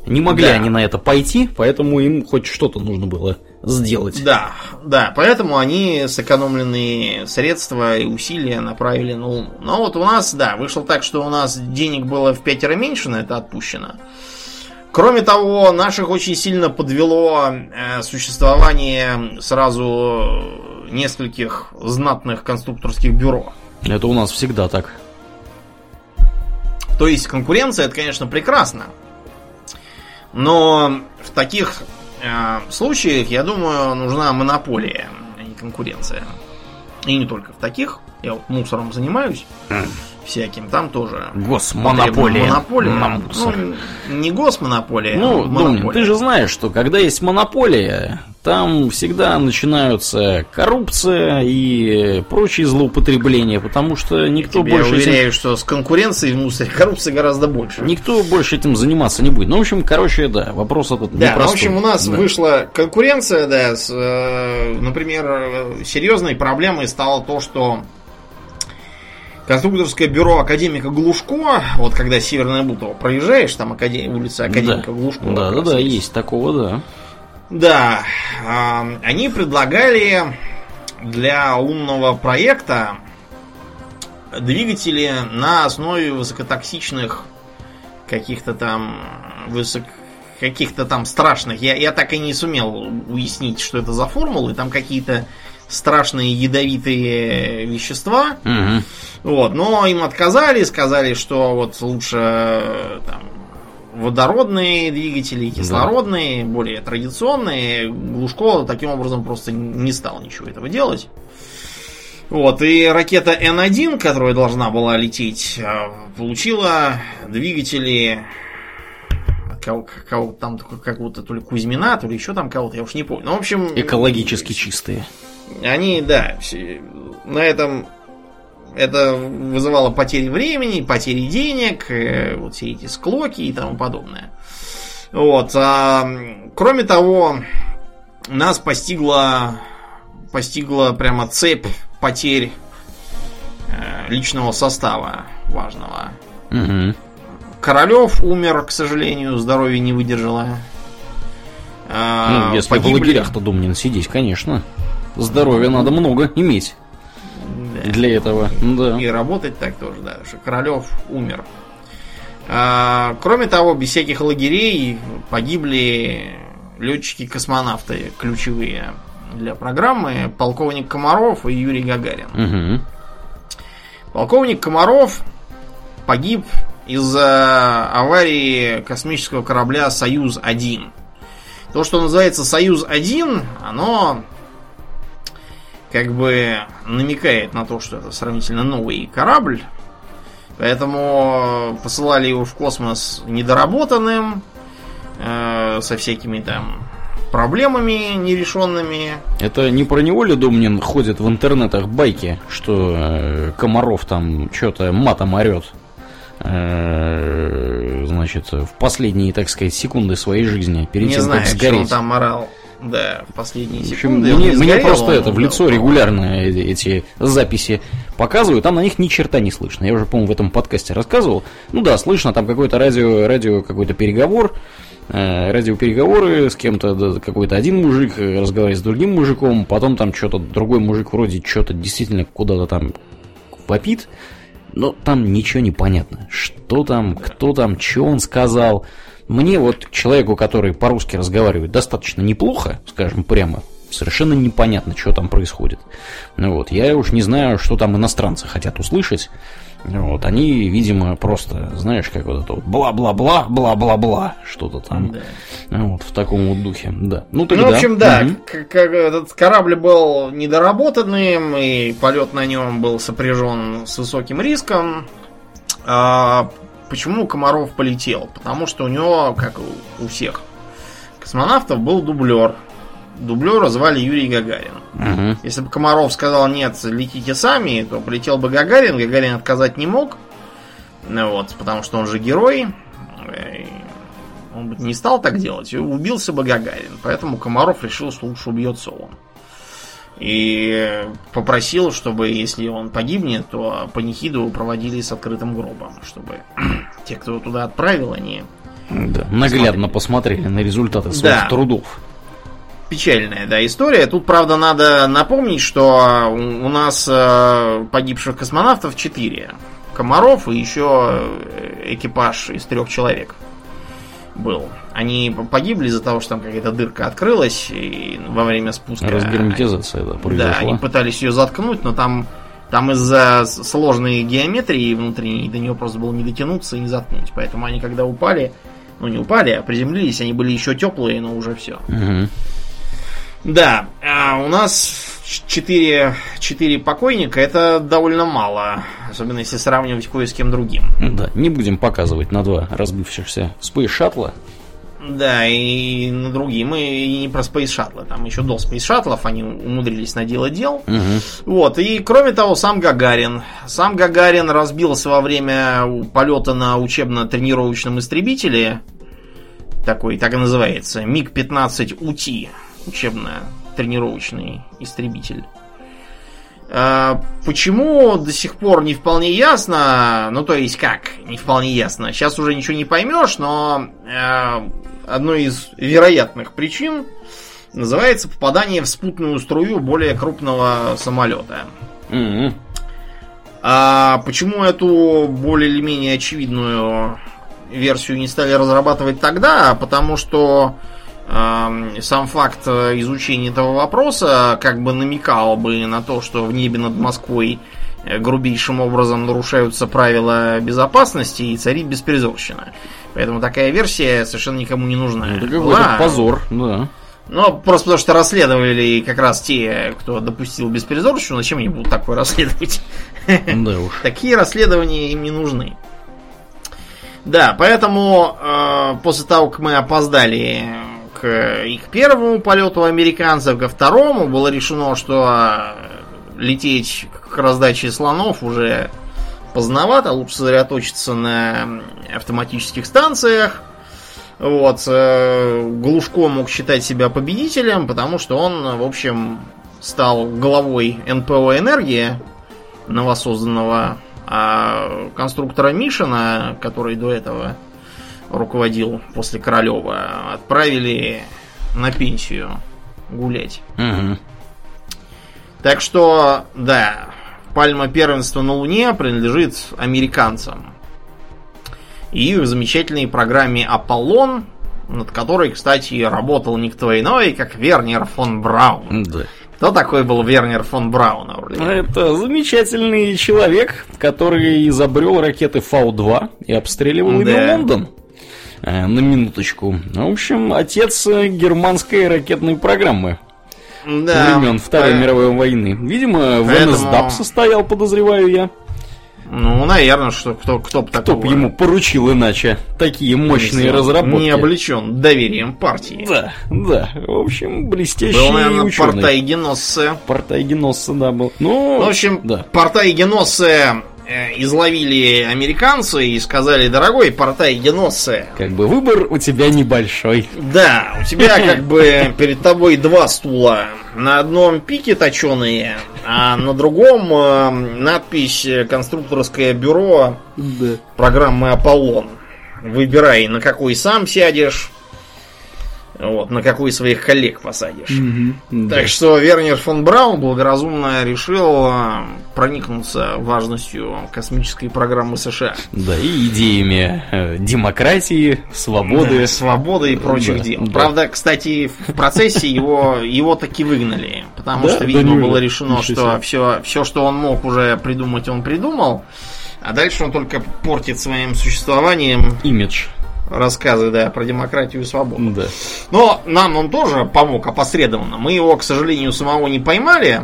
Не могли Да. они на это пойти, поэтому им хоть что-то нужно было сделать. Да, да, поэтому они сэкономленные средства и усилия направили на Луну. Но вот у нас, да, вышло так, что у нас денег было в пятеро меньше на это отпущено. Кроме того, наших очень сильно подвело э, существование сразу нескольких знатных конструкторских бюро. Это у нас всегда так. То есть конкуренция это, конечно, прекрасно. Но в таких э, случаях, я думаю, нужна монополия, а не конкуренция. И не только в таких. Я вот мусором занимаюсь всяким, там тоже. Госмонополия. Монополия. на мусор. Ну, не госмонополия, Ну, а монополия. ты же знаешь, что когда есть монополия, там всегда начинаются коррупция и прочие злоупотребления, потому что никто Тебе больше этим, уверяю, что с конкуренцией в мусоре коррупции гораздо больше. никто больше этим заниматься не будет. Ну, в общем, короче, да, вопрос этот Да, ну, в непростой. общем, у нас Да. вышла конкуренция, да, с, э, например, э, серьезной проблемой стало то, что конструкторское бюро академика Глушко, вот когда Северное Бутово проезжаешь, там академ... улица академика да. Глушко. Да, да, да, есть такого, да. Да, а, они предлагали для лунного проекта двигатели на основе высокотоксичных каких-то там высок каких-то там страшных. Я, я так и не сумел уяснить, что это за формулы. Там какие-то страшные ядовитые вещества. Мгм. Вот, но им отказали, сказали, что вот лучше э, там, водородные двигатели, кислородные, более традиционные. Глушко таким образом просто не стал ничего этого делать. Вот, и ракета Н-1, которая должна была лететь, э, получила двигатели кого, кого там какого-то то ли Кузьмина, то ли еще там кого-то, я уж не помню. Ну, в общем... Экологически чистые. Они, да, на этом это вызывало потери времени, потери денег, э, вот все эти склоки и тому подобное. Вот. а, кроме того, нас постигла, постигла прямо цепь потерь э, личного состава важного. Мгм. Королев умер, к сожалению, здоровье не выдержало. А, Ну, если в погибли- лагерях-то, Домнин, сидеть, конечно. Здоровья надо много иметь Да. для этого. Да. И работать так тоже, да, что Королев умер. А, кроме того, без всяких лагерей погибли летчики-космонавты ключевые для программы, полковник Комаров и Юрий Гагарин. Мгм. Полковник Комаров погиб из-за аварии космического корабля «Союз-1». То, что называется «Союз-1», оно как бы намекает на то, что это сравнительно новый корабль. Поэтому посылали его в космос недоработанным, э, со всякими там проблемами нерешенными. Это не про него ли, Домнин, ходят в интернетах байки, что э, Комаров там что-то матом орет? Э, значит, в последние, так сказать, секунды своей жизни, перед не тем, знаю, как что он сгореть. там морал. Да, в последние В общем, секунды. мне, не мне просто он это в лицо регулярно эти, эти записи показывают, там на них ни черта не слышно. Я уже, по-моему, в этом подкасте рассказывал. Ну да, слышно там какой-то радио, радио какой-то переговор, э, радиопереговоры с кем-то, да, какой-то один мужик э, разговаривает с другим мужиком, потом там что-то другой мужик вроде что-то действительно куда-то там вопит, но там ничего не понятно. Что там, кто там, что он сказал. Мне вот человеку, который по-русски разговаривает достаточно неплохо, скажем прямо, совершенно непонятно, что там происходит. Ну вот, я уж не знаю, что там иностранцы хотят услышать. Вот, они, видимо, просто, знаешь, как вот это вот бла-бла-бла, бла-бла-бла, что-то там. Да. Ну Вот, в таком вот духе, да. Ну, Ну, тогда... в общем, да, Мгм. к- к- этот корабль был недоработанным, и полет на нем был сопряжен с высоким риском. А, почему Комаров полетел? Потому что у него, как у- всех космонавтов, был дублер. дублера звали Юрий Гагарин. Мгм. Если бы Комаров сказал нет, летите сами, то полетел бы Гагарин. Гагарин отказать не мог. Вот, потому что он же герой. Э, Он бы не стал так делать, и убился бы Гагарин. Поэтому Комаров решил, что лучше убьется он. И попросил, чтобы если он погибнет, то панихиду проводили с открытым гробом, чтобы те, кто туда отправил, они Да, наглядно посмотрели на результаты своих Да. трудов. Печальная, да, история. Тут, правда, надо напомнить, что у у нас э, погибших космонавтов 4. Комаров и еще э, экипаж из трех человек был. Они погибли из-за того, что там какая-то дырка открылась и во время спуска. Разгерметизация, да, Да, произошла. они пытались ее заткнуть, но там, там из-за сложной геометрии внутренней до нее просто было не дотянуться и не заткнуть. Поэтому они когда упали, ну не упали, а приземлились, они были еще теплые, но уже все. Мгм. Да, а у нас 4, 4 покойника это довольно мало. Особенно если сравнивать кое с кем другим. Да, не будем показывать на два разбившихся Space шаттла. Да, и на другим, и не про Space Shuttle. Там еще до Space Shuttle они умудрились наделать дел. Мгм. Вот, и кроме того, сам Гагарин. Сам Гагарин разбился во время полета на учебно-тренировочном истребителе. Такой, так и называется. МиГ-15 УТИ. Учебно-тренировочный истребитель. А, Почему до сих пор не вполне ясно, ну то есть как, не вполне ясно. Сейчас уже ничего не поймешь, но э, одной из вероятных причин называется попадание в спутную струю более крупного самолета. Мгм. А почему эту более или менее очевидную версию не стали разрабатывать тогда? Потому что эм, сам факт э, изучения этого вопроса как бы намекал бы на то, что в небе над Москвой э, грубейшим образом нарушаются правила безопасности и царит беспризорщина. Поэтому такая версия совершенно никому не нужна. Это какой-то Была, позор, да. ну, просто потому что расследовали как раз те, кто допустил беспризорщину, зачем они будут такое расследовать? Да уж. Такие расследования им не нужны. Да, поэтому э, после того, как мы опоздали к их первому полету американцев, ко второму, было решено, что лететь к раздаче слонов уже поздновато, лучше сосредоточиться на автоматических станциях. Вот, э, Глушко мог считать себя победителем, потому что он, в общем, стал главой НПО «Энергия», новосозданного, а конструктора Мишина, который до этого руководил после Королева, отправили на пенсию гулять. Мгм. Так что, да, пальма первенства на Луне принадлежит американцам. И их замечательной программе Аполлон, над которой, кстати, работал никто иной, как Вернер фон Браун. Да. Кто такой был Вернер фон Браун? Это замечательный человек, который изобрел ракеты Фау-2 и обстреливал ими Да. Лондон. Э, На минуточку. В общем, отец германской ракетной программы Да, времен Второй по- мировой войны. Видимо, Поэтому- НСДАП состоял, подозреваю я. Ну, наверное, что кто, кто бы Кто такого бы ему поручил иначе такие мощные разработки. не облечен доверием партии. Да, да. В общем, блестящий Был, наверное, ученый. портай Геноссе. Портайгеносса, да, был. Ну, В общем, да. портай Геноссе э, изловили американцы и сказали, дорогой портай Геноссе, Как бы выбор у тебя небольшой. да, у тебя как бы перед тобой два стула. На одном пике точеные, а на другом э, надпись э, «Конструкторское бюро Да. программы Аполлон. Выбирай, на какой сам сядешь, вот, на какой своих коллег посадишь. Так что Вернер фон Браун благоразумно решил э, проникнуться важностью космической программы США. Да, и идеями э, демократии, свободы. Да, свободы и прочих Да, дел. да. Правда, кстати, в процессе его, его таки выгнали. Потому Да? что, Да видимо, неужели? было решено, что все, все, что он мог уже придумать, он придумал. А дальше он только портит своим существованием Имидж. Рассказы, да, про демократию и свободу. Да. Но нам он тоже помог опосредованно. Мы его, к сожалению, самого не поймали.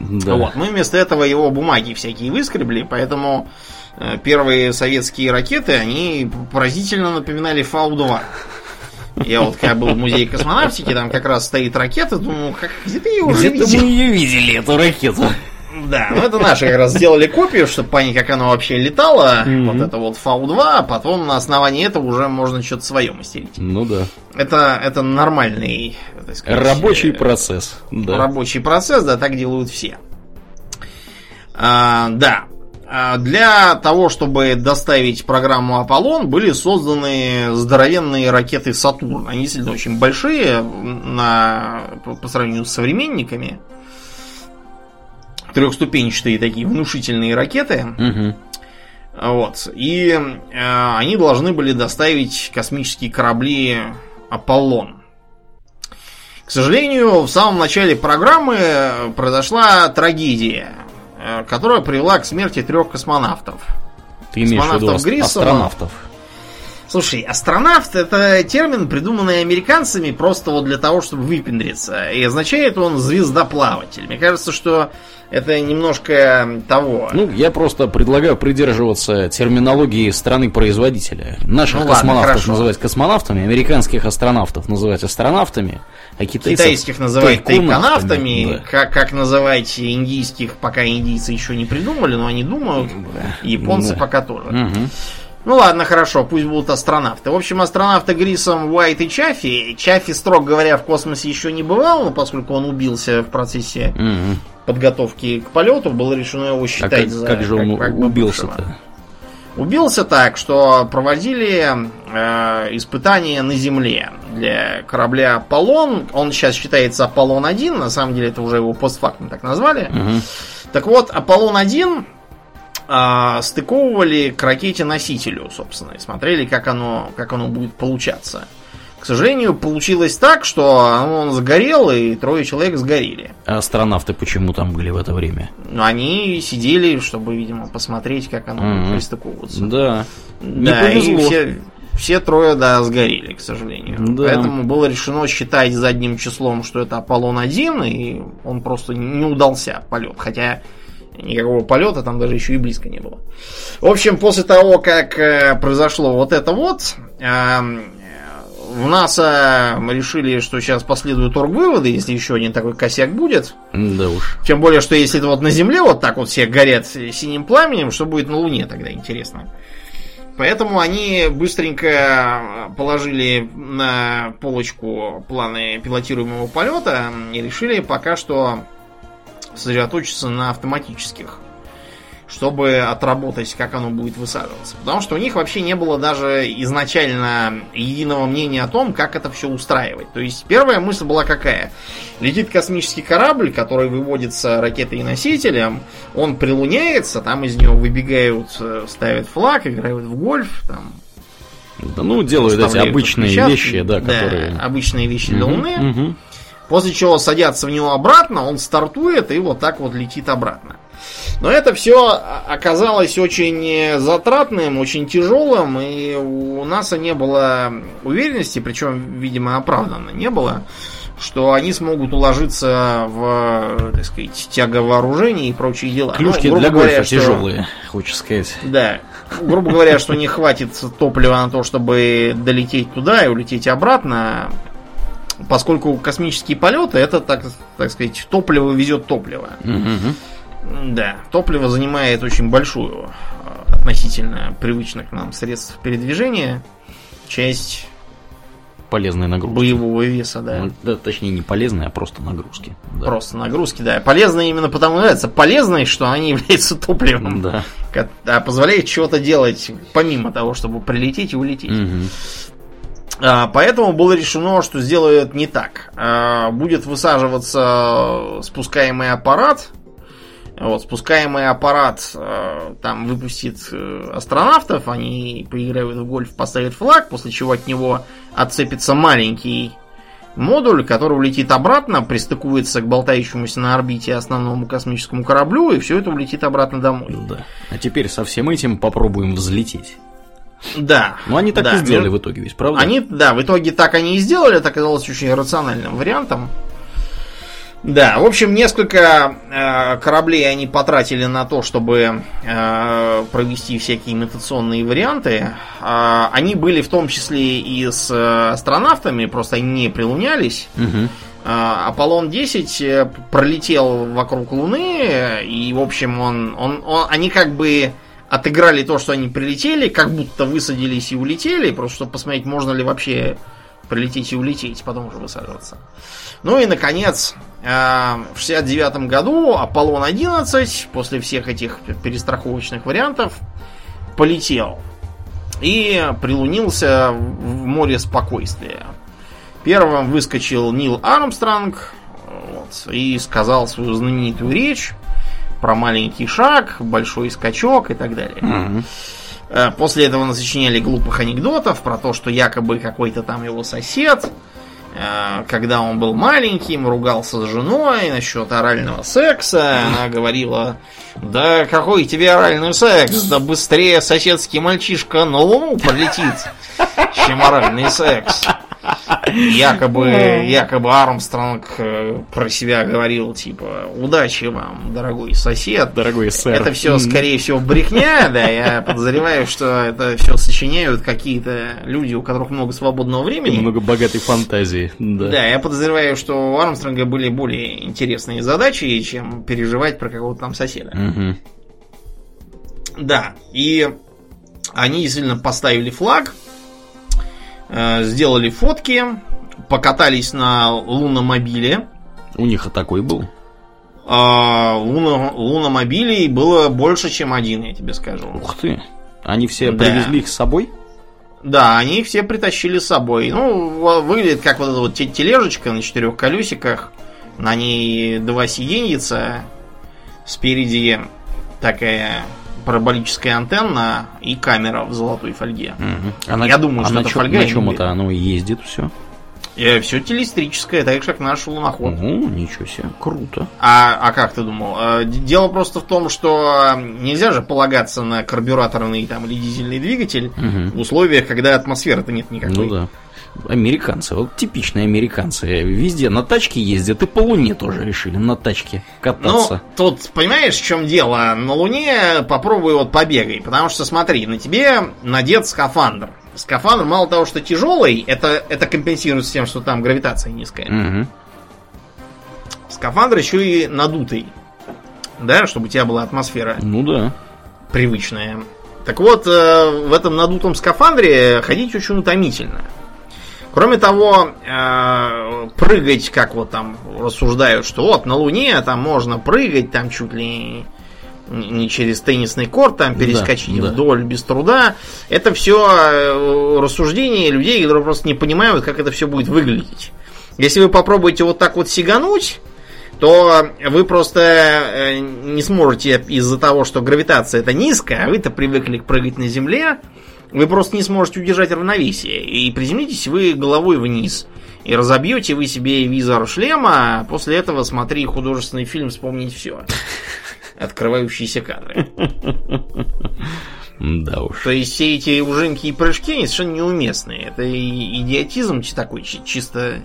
Да. Вот, мы вместо этого его бумаги всякие выскребли, поэтому э, первые советские ракеты, они поразительно напоминали Фау-2. Я вот когда был в музее космонавтики, там как раз стоит ракета, думаю, как, где ты ее уже Где-то видел? мы ее видели, эту ракету. Да, ну это наши как раз сделали копию, чтобы понять, как оно вообще летало. Вот это вот Фау-2, а потом на основании этого уже можно что-то свое мастерить. Ну да. Это, это нормальный, так сказать, Рабочий э, процесс. Да. рабочий процесс, да, так делают все. А, да. А, Для того, чтобы доставить программу Аполлон, были созданы здоровенные ракеты Сатурн. Они действительно очень большие на, по сравнению с современниками. Трехступенчатые такие внушительные ракеты. Мгм. Вот. И э, они должны были доставить космические корабли Аполлон. К сожалению, в самом начале программы произошла трагедия, э, которая привела к смерти трех космонавтов. Ты имеешь в виду Гриссома. астронавтов. Слушай, астронавт это термин, придуманный американцами просто вот для того, чтобы выпендриться. И означает он звездоплаватель. Мне кажется, что это немножко того. Ну, я просто предлагаю придерживаться терминологии страны-производителя. Наших Ну ладно, космонавтов хорошо. называть космонавтами, американских астронавтов называть астронавтами, а китайцев... Китайских называют тайконавтами, да. как, как называть индийских, пока индийцы еще не придумали, но они думают. Японцы Да. пока тоже. Мгм. Ну ладно, хорошо, пусть будут астронавты. В общем, астронавты Грисом, Уайт и Чаффи. Чаффи, строго говоря, в космосе еще не бывал, но поскольку он убился в процессе Мгм. подготовки к полету, было решено его А считать как, за... как же он как бывшего. убился-то? Убился так, что проводили э, испытания на Земле для корабля Аполлон. Он сейчас считается Аполлон-1, на самом деле это уже его постфактум так назвали. Мгм. Так вот, Аполлон-1 а, стыковывали к ракете-носителю, собственно, и смотрели, как оно, как оно будет получаться. К сожалению, получилось так, что он сгорел, и трое человек сгорели. А астронавты почему там были в это время? Но они сидели, чтобы, видимо, посмотреть, как оно будет Мгм. пристыковываться. Да. Не Да, и все, все трое, да, сгорели, к сожалению. Да. Поэтому было решено считать задним числом, что это Аполлон-1, и он просто не удался полет. Хотя никакого полета там даже еще и близко не было. В общем, после того, как э, произошло вот это вот, эм, в НАСА мы решили, что сейчас последуют оргвыводы, если еще один такой косяк будет. Да уж. Тем более, что если это вот на Земле вот так вот все горят синим пламенем, что будет на Луне тогда интересно. Поэтому они быстренько положили на полочку планы пилотируемого полета и решили пока что сосредоточиться на автоматических, чтобы отработать, как оно будет высаживаться. Потому что у них вообще не было даже изначально единого мнения о том, как это все устраивать. То есть первая мысль была какая? Летит космический корабль, который выводится ракетой и носителем, он прилуняется, там из него выбегают, э, ставят флаг, играют в гольф, там Да ну, делают эти обычные вещи, да, которые... обычные вещи для Мгм, Луны. мгм. После чего садятся в него обратно, он стартует и вот так вот летит обратно. Но это все оказалось очень затратным, очень тяжелым, и у НАСА не было уверенности, причем, видимо, оправданно не было, что они смогут уложиться в, так сказать, тяговооружение и прочие дела. Клюшки Ну, для говоря, гольфа что- тяжелые, хочешь сказать. Да. Грубо говоря, что не хватит топлива на то, чтобы долететь туда и улететь обратно, поскольку космические полеты это, так, так сказать, топливо везет топливо. Да, топливо занимает очень большую э, относительно привычных нам средств передвижения часть Полезные нагрузки. боевого веса, да. Ну, да, точнее, не полезные, а просто нагрузки. Да. Просто нагрузки, да. Полезные именно потому нравится. Полезные, что они являются топливом. Да. а позволяет чего-то делать помимо того, чтобы прилететь и улететь. Мгм. А, Поэтому было решено, что сделают не так. А, Будет высаживаться спускаемый аппарат. Вот, спускаемый аппарат э, там выпустит э, астронавтов, они поиграют в гольф, поставят флаг, после чего от него отцепится маленький модуль, который улетит обратно, пристыкуется к болтающемуся на орбите основному космическому кораблю, и все это улетит обратно домой. Да. А теперь со всем этим попробуем взлететь. Да. Ну, они так да, и сделали в итоге, ведь правда? Они, да, в итоге так они и сделали, это оказалось очень рациональным вариантом. Да, в общем, несколько э, кораблей они потратили на то, чтобы э, провести всякие имитационные варианты. Э, они были в том числе и с э, астронавтами, просто они не прилунялись. Угу. Э, Аполлон 10 э, пролетел вокруг Луны, и, в общем, он, он, он, они как бы отыграли то, что они прилетели, как будто высадились и улетели, просто чтобы посмотреть, можно ли вообще прилететь и улететь, потом уже высаживаться. Ну и, наконец, э, в 69 году Аполлон 11, после всех этих перестраховочных вариантов, полетел. И прилунился в море спокойствия. Первым выскочил Нил Армстронг вот, и сказал свою знаменитую речь про маленький шаг, большой скачок и так далее. Э, После этого насочиняли глупых анекдотов про то, что якобы какой-то там его сосед, э, когда он был маленьким, ругался с женой насчет орального секса. Она говорила, да какой тебе оральный секс, да быстрее соседский мальчишка на луну полетит, чем оральный секс. Якобы, якобы Армстронг э, про себя говорил, типа, удачи вам, дорогой сосед. Дорогой сэр. Это все, скорее всего, брехня, да. Я подозреваю, что это все сочиняют какие-то люди, у которых много свободного времени. Много богатой фантазии. Да. Да, я подозреваю, что у Армстронга были более интересные задачи, чем переживать про какого-то там соседа. Да, и они действительно поставили флаг, сделали фотки, покатались на луномобиле. У них и такой был. А, луно- луномобилей было больше, чем один, я тебе скажу. Ух ты. Они все Да. привезли их с собой? Да, они их все притащили с собой. Ну, выглядит как вот эта вот те- тележечка на четырех колесиках. На ней два сиденьица. Спереди такая параболическая антенна и камера в золотой фольге. Мгм. А на, Я думаю, а что на это чё- фольга, На чем это оно ездит все? Все телестрическое, так же, как наш луноход. Угу, ничего себе, круто. А, а как ты думал? Э, Дело просто в том, что э, нельзя же полагаться на карбюраторный там, или дизельный двигатель Мгм. в условиях, когда атмосферы-то нет никакой. Ну да. Американцы, вот типичные американцы. Везде на тачке ездят, и по Луне тоже решили на тачке Ну, кататься. тут, понимаешь, в чем дело? На Луне попробуй вот побегай, потому что, смотри, на тебе надет скафандр. Скафандр мало того, что тяжелый, это, это компенсируется тем, что там гравитация низкая. Мгм. Скафандр еще и надутый. Да, чтобы у тебя была атмосфера Ну да. привычная. Так вот, э, в этом надутом скафандре ходить очень утомительно. Кроме того, э, прыгать, как вот там рассуждают, что вот на Луне там можно прыгать, там чуть ли не через теннисный корт, там перескочить Да, да. вдоль без труда. Это все рассуждения людей, которые просто не понимают, как это все будет выглядеть. Если вы попробуете вот так вот сигануть, то вы просто э, не сможете из-за того, что гравитация это низкая, а вы-то привыкли прыгать на Земле, вы просто не сможете удержать равновесие. И приземлитесь вы головой вниз. И разобьете вы себе визор шлема, а после этого смотри художественный фильм «Вспомнить все». Открывающиеся кадры. Да уж. То есть все эти ужинки и прыжки, они совершенно неуместные. Это идиотизм такой, чи- чисто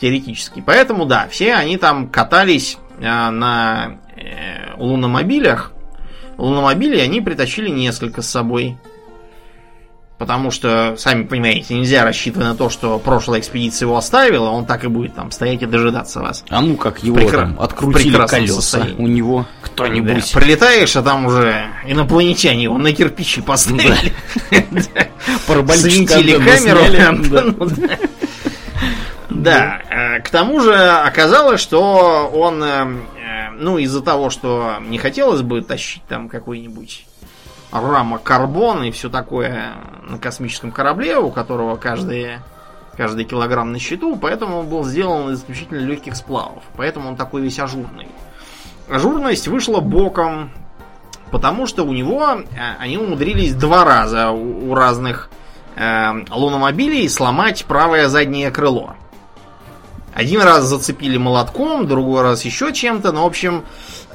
теоретический. Поэтому, да, все они там катались а, на э, луномобилях. Луномобили они притащили несколько с собой. Потому что, сами понимаете, нельзя рассчитывать на то, что прошлая экспедиция его оставила, он так и будет там стоять и дожидаться вас. А ну как его Прекра- там открутили колеса состоянии. у него Да, кто-нибудь. прилетаешь, а там уже инопланетяне его на кирпичи поставили. Свинтили камеру. да. Да, э, к тому же оказалось, что он, э, ну, из-за того, что не хотелось бы тащить там какой-нибудь рама карбон и все такое на космическом корабле, у которого каждый, каждый килограмм на счету, поэтому он был сделан из исключительно легких сплавов. Поэтому он такой весь ажурный. Ажурность вышла боком, потому что у него э, они умудрились два раза у, у разных э, луномобилей сломать правое заднее крыло. Один раз зацепили молотком, другой раз еще чем-то, но, в общем,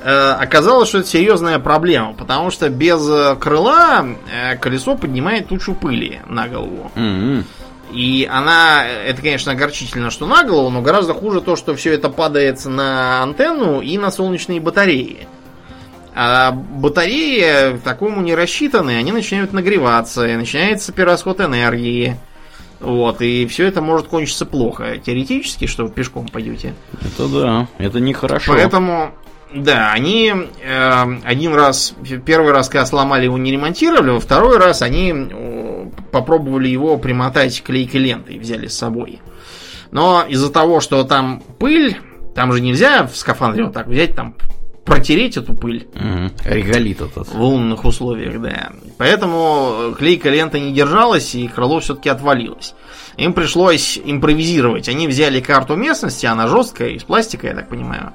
э, оказалось, что это серьезная проблема, потому что без э, крыла э, колесо поднимает тучу пыли на голову. М-м. И она, это, конечно, огорчительно, что на голову, но гораздо хуже то, что все это падает на антенну и на солнечные батареи. А батареи такому не рассчитаны, они начинают нагреваться, и начинается перерасход энергии. Вот, и все это может кончиться плохо. Теоретически, что вы пешком пойдете. Это да, это нехорошо. Поэтому, да, они э, один раз, первый раз, когда сломали его, не ремонтировали, во второй раз они э, попробовали его примотать клейкой лентой, взяли с собой. Но из-за того, что там пыль, там же нельзя в скафандре вот так взять, там протереть эту пыль. Угу. Реголит этот. В лунных условиях, да. Поэтому клейкая лента не держалась, и крыло все-таки отвалилось. Им пришлось импровизировать. Они взяли карту местности, она жесткая, из пластика, я так понимаю.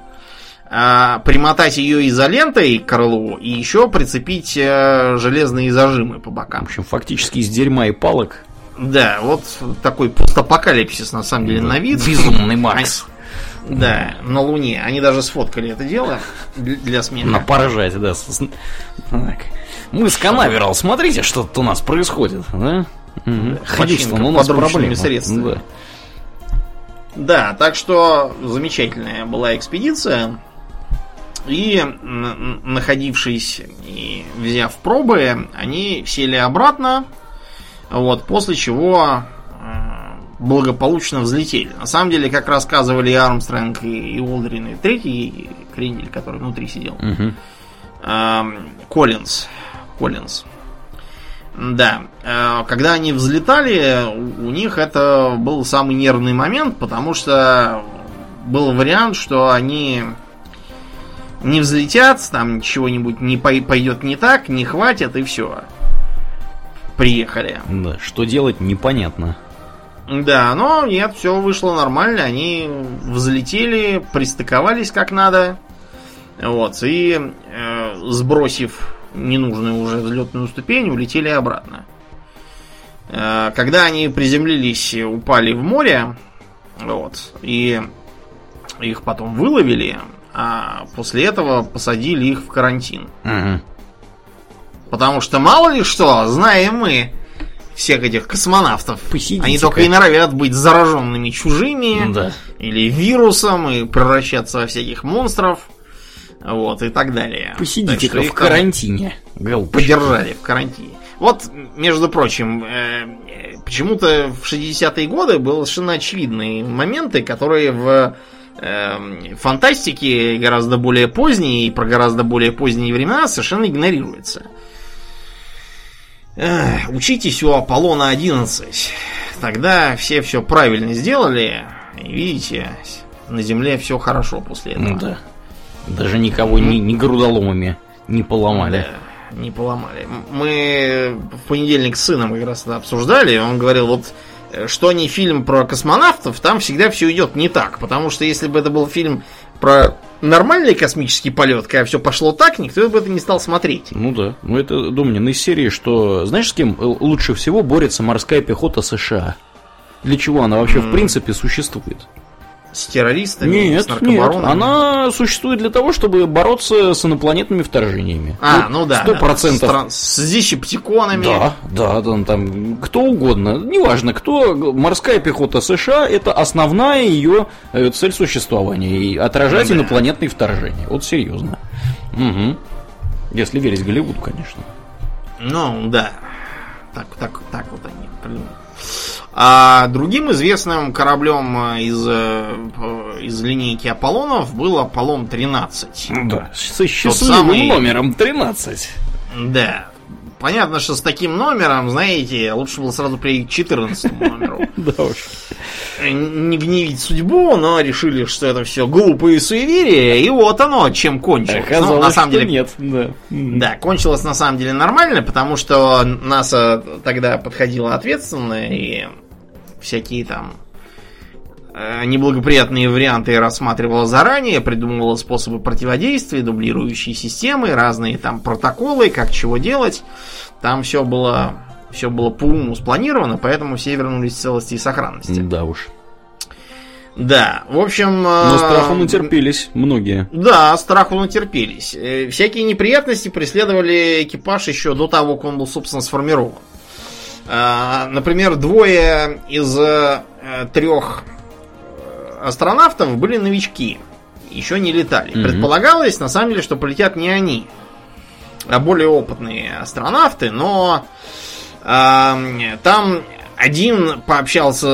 А, примотать ее изолентой к крылу и еще прицепить а, железные зажимы по бокам. В общем, фактически из дерьма и палок. Да, вот такой постапокалипсис на самом деле на вид. Безумный Макс. Да, на Луне. Они даже сфоткали это дело для смеха. На поражать, да. Так. Мы с Канаверал, смотрите, что тут у нас происходит, да? Угу. Ходить, у нас проблемы. Средствами. Да. да, так что замечательная была экспедиция. И находившись и взяв пробы, они сели обратно. Вот, после чего благополучно взлетели. На самом деле, как рассказывали и Армстронг, и, Олдрин, и третий крендель, который внутри сидел. Угу. Коллинз. Коллинз. Да, э, когда они взлетали, у них это был самый нервный момент, потому что был вариант, что они не взлетят, там чего-нибудь не пойдет не так, не хватит и все. Приехали. Да, что делать непонятно. Да, но нет, все вышло нормально. Они взлетели, пристыковались как надо. Вот, и э, сбросив ненужную уже взлетную ступень, улетели обратно. Э, когда они приземлились, упали в море, вот, и их потом выловили, а после этого посадили их в карантин. Угу. Потому что мало ли что, знаем мы, всех этих космонавтов. Посидите Они только и норовят быть зараженными чужими да. или вирусом и превращаться во всяких монстров. Вот, и так далее. Посидите-ка в карантине. Подержали в карантине. Вот, между прочим, э, почему-то в 60-е годы были совершенно очевидные моменты, которые в э, фантастике гораздо более поздние и про гораздо более поздние времена совершенно игнорируются. Эх, учитесь у Аполлона 11. Тогда все все правильно сделали. И видите, на Земле все хорошо после этого. Ну да. Даже никого ни, ни грудоломами не поломали. Да, не поломали. Мы в понедельник с сыном как раз обсуждали. Он говорил, вот э, что не фильм про космонавтов, там всегда все идет не так. Потому что если бы это был фильм про нормальный космический полет, когда все пошло так, никто бы это не стал смотреть. Ну да. Ну это Домнин из серии, что знаешь, с кем лучше всего борется морская пехота США? Для чего она вообще mm. в принципе существует? С террористами? Нет, с наркобаронами? нет. Она существует для того, чтобы бороться с инопланетными вторжениями. А, ну, ну да. Сто процентов. Да. С, с десептиконами. Да, да, да, там кто угодно. Неважно, кто. Морская пехота США это основная ее э, цель существования. И отражать да. инопланетные вторжения. Вот серьезно. Угу. Если верить Голливуду, конечно. Ну, да. Так, так, так вот они. А другим известным кораблем э, из, э, из линейки Аполлонов был Аполлон 13. Да, со счастливым самый... номером 13. Да. Понятно, что с таким номером, знаете, лучше было сразу к 14 номеру. Да уж. Не гневить судьбу, но решили, что это все глупые суеверия, и вот оно чем кончилось. Оказалось, ну, на самом деле, нет. Да. да, кончилось на самом деле нормально, потому что НАСА тогда подходила ответственно и всякие там э, неблагоприятные варианты рассматривала заранее, придумывала способы противодействия, дублирующие системы, разные там протоколы, как чего делать. Там все было, все было по уму спланировано, поэтому все вернулись в целости и сохранности. Да уж. Да, в общем... Но э, страху натерпелись многие. Да, страху натерпелись. Э, всякие неприятности преследовали экипаж еще до того, как он был, собственно, сформирован. Например, двое из э, трех э, астронавтов были новички. Еще не летали. Мгм. Предполагалось, на самом деле, что полетят не они, а более опытные астронавты, но а, там один пообщался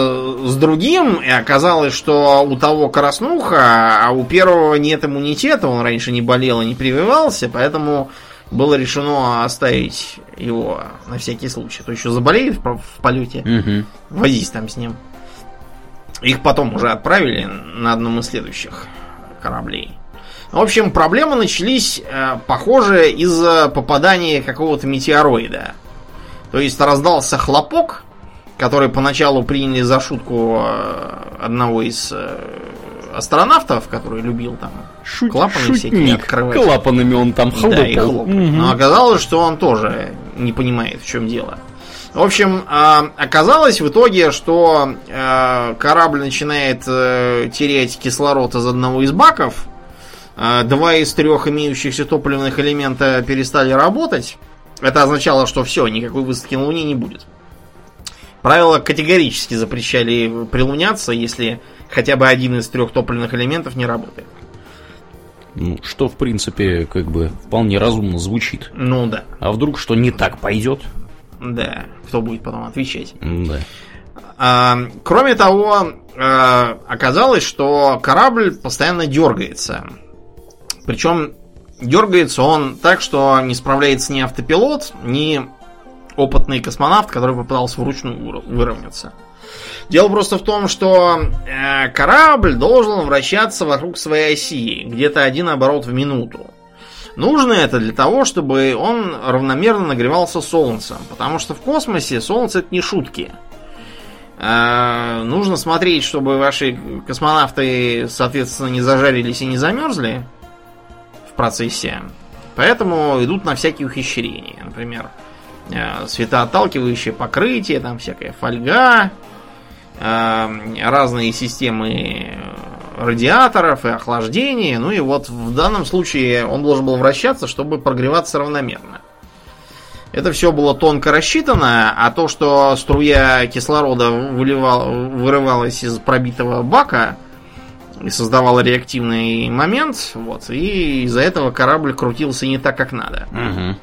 с другим, и оказалось, что у того краснуха, а у первого нет иммунитета, он раньше не болел и не прививался, поэтому было решено оставить его на всякий случай. То еще заболеет в, полете, Мгм. возись там с ним. Их потом уже отправили на одном из следующих кораблей. В общем, проблемы начались, э, похоже, из-за попадания какого-то метеороида. То есть раздался хлопок, который поначалу приняли за шутку э, одного из э, астронавтов, который любил там Шут- клапаны всякие шутник. открывать. Клапанами он там Да, и хлопал. Мгм. Но оказалось, что он тоже не понимает, в чем дело. В общем, а, оказалось в итоге, что э, корабль начинает э, терять кислород из одного из баков. Э, Два из трех имеющихся топливных элемента перестали работать. Это означало, что все, никакой высадки на Луне не будет. Правила категорически запрещали прилуняться, если хотя бы один из трех топливных элементов не работает. Ну, что, в принципе, как бы вполне разумно звучит. Ну да, А вдруг что не так пойдет? Да. Кто будет потом отвечать? Да. А, кроме того, а, оказалось, что корабль постоянно дергается. Причем дергается он так, что не справляется ни автопилот, ни опытный космонавт, который попытался вручную выровняться. Дело просто в том, что э, корабль должен вращаться вокруг своей оси, где-то один оборот в минуту. Нужно это для того, чтобы он равномерно нагревался солнцем, потому что в космосе солнце это не шутки. Э, нужно смотреть, чтобы ваши космонавты, соответственно, не зажарились и не замерзли в процессе. Поэтому идут на всякие ухищрения. Например, э, светоотталкивающее покрытие, там всякая фольга, э, разные системы радиаторов и охлаждения. Ну и вот в данном случае он должен был вращаться, чтобы прогреваться равномерно. Это все было тонко рассчитано, а то, что струя кислорода выливал- вырывалась из пробитого бака и создавала реактивный момент, вот, и из-за этого корабль крутился не так, как надо. Мгм.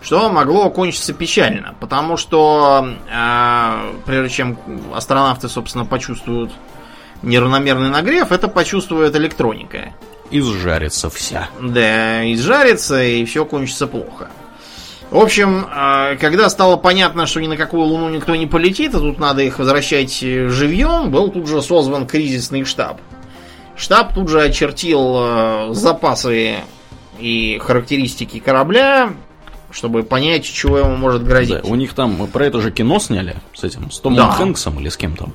Что могло кончиться печально, потому что э, прежде чем астронавты, собственно, почувствуют неравномерный нагрев, это почувствует электроника. Изжарится вся. Да, изжарится, и все кончится плохо. В общем, э, когда стало понятно, что ни на какую луну никто не полетит, а тут надо их возвращать э, живьем, был тут же созван кризисный штаб. Штаб тут же очертил э, запасы и характеристики корабля, чтобы понять, чего ему может грозить. Да, у них там про это же кино сняли с этим, с Томом Да. Хэнксом или с кем там.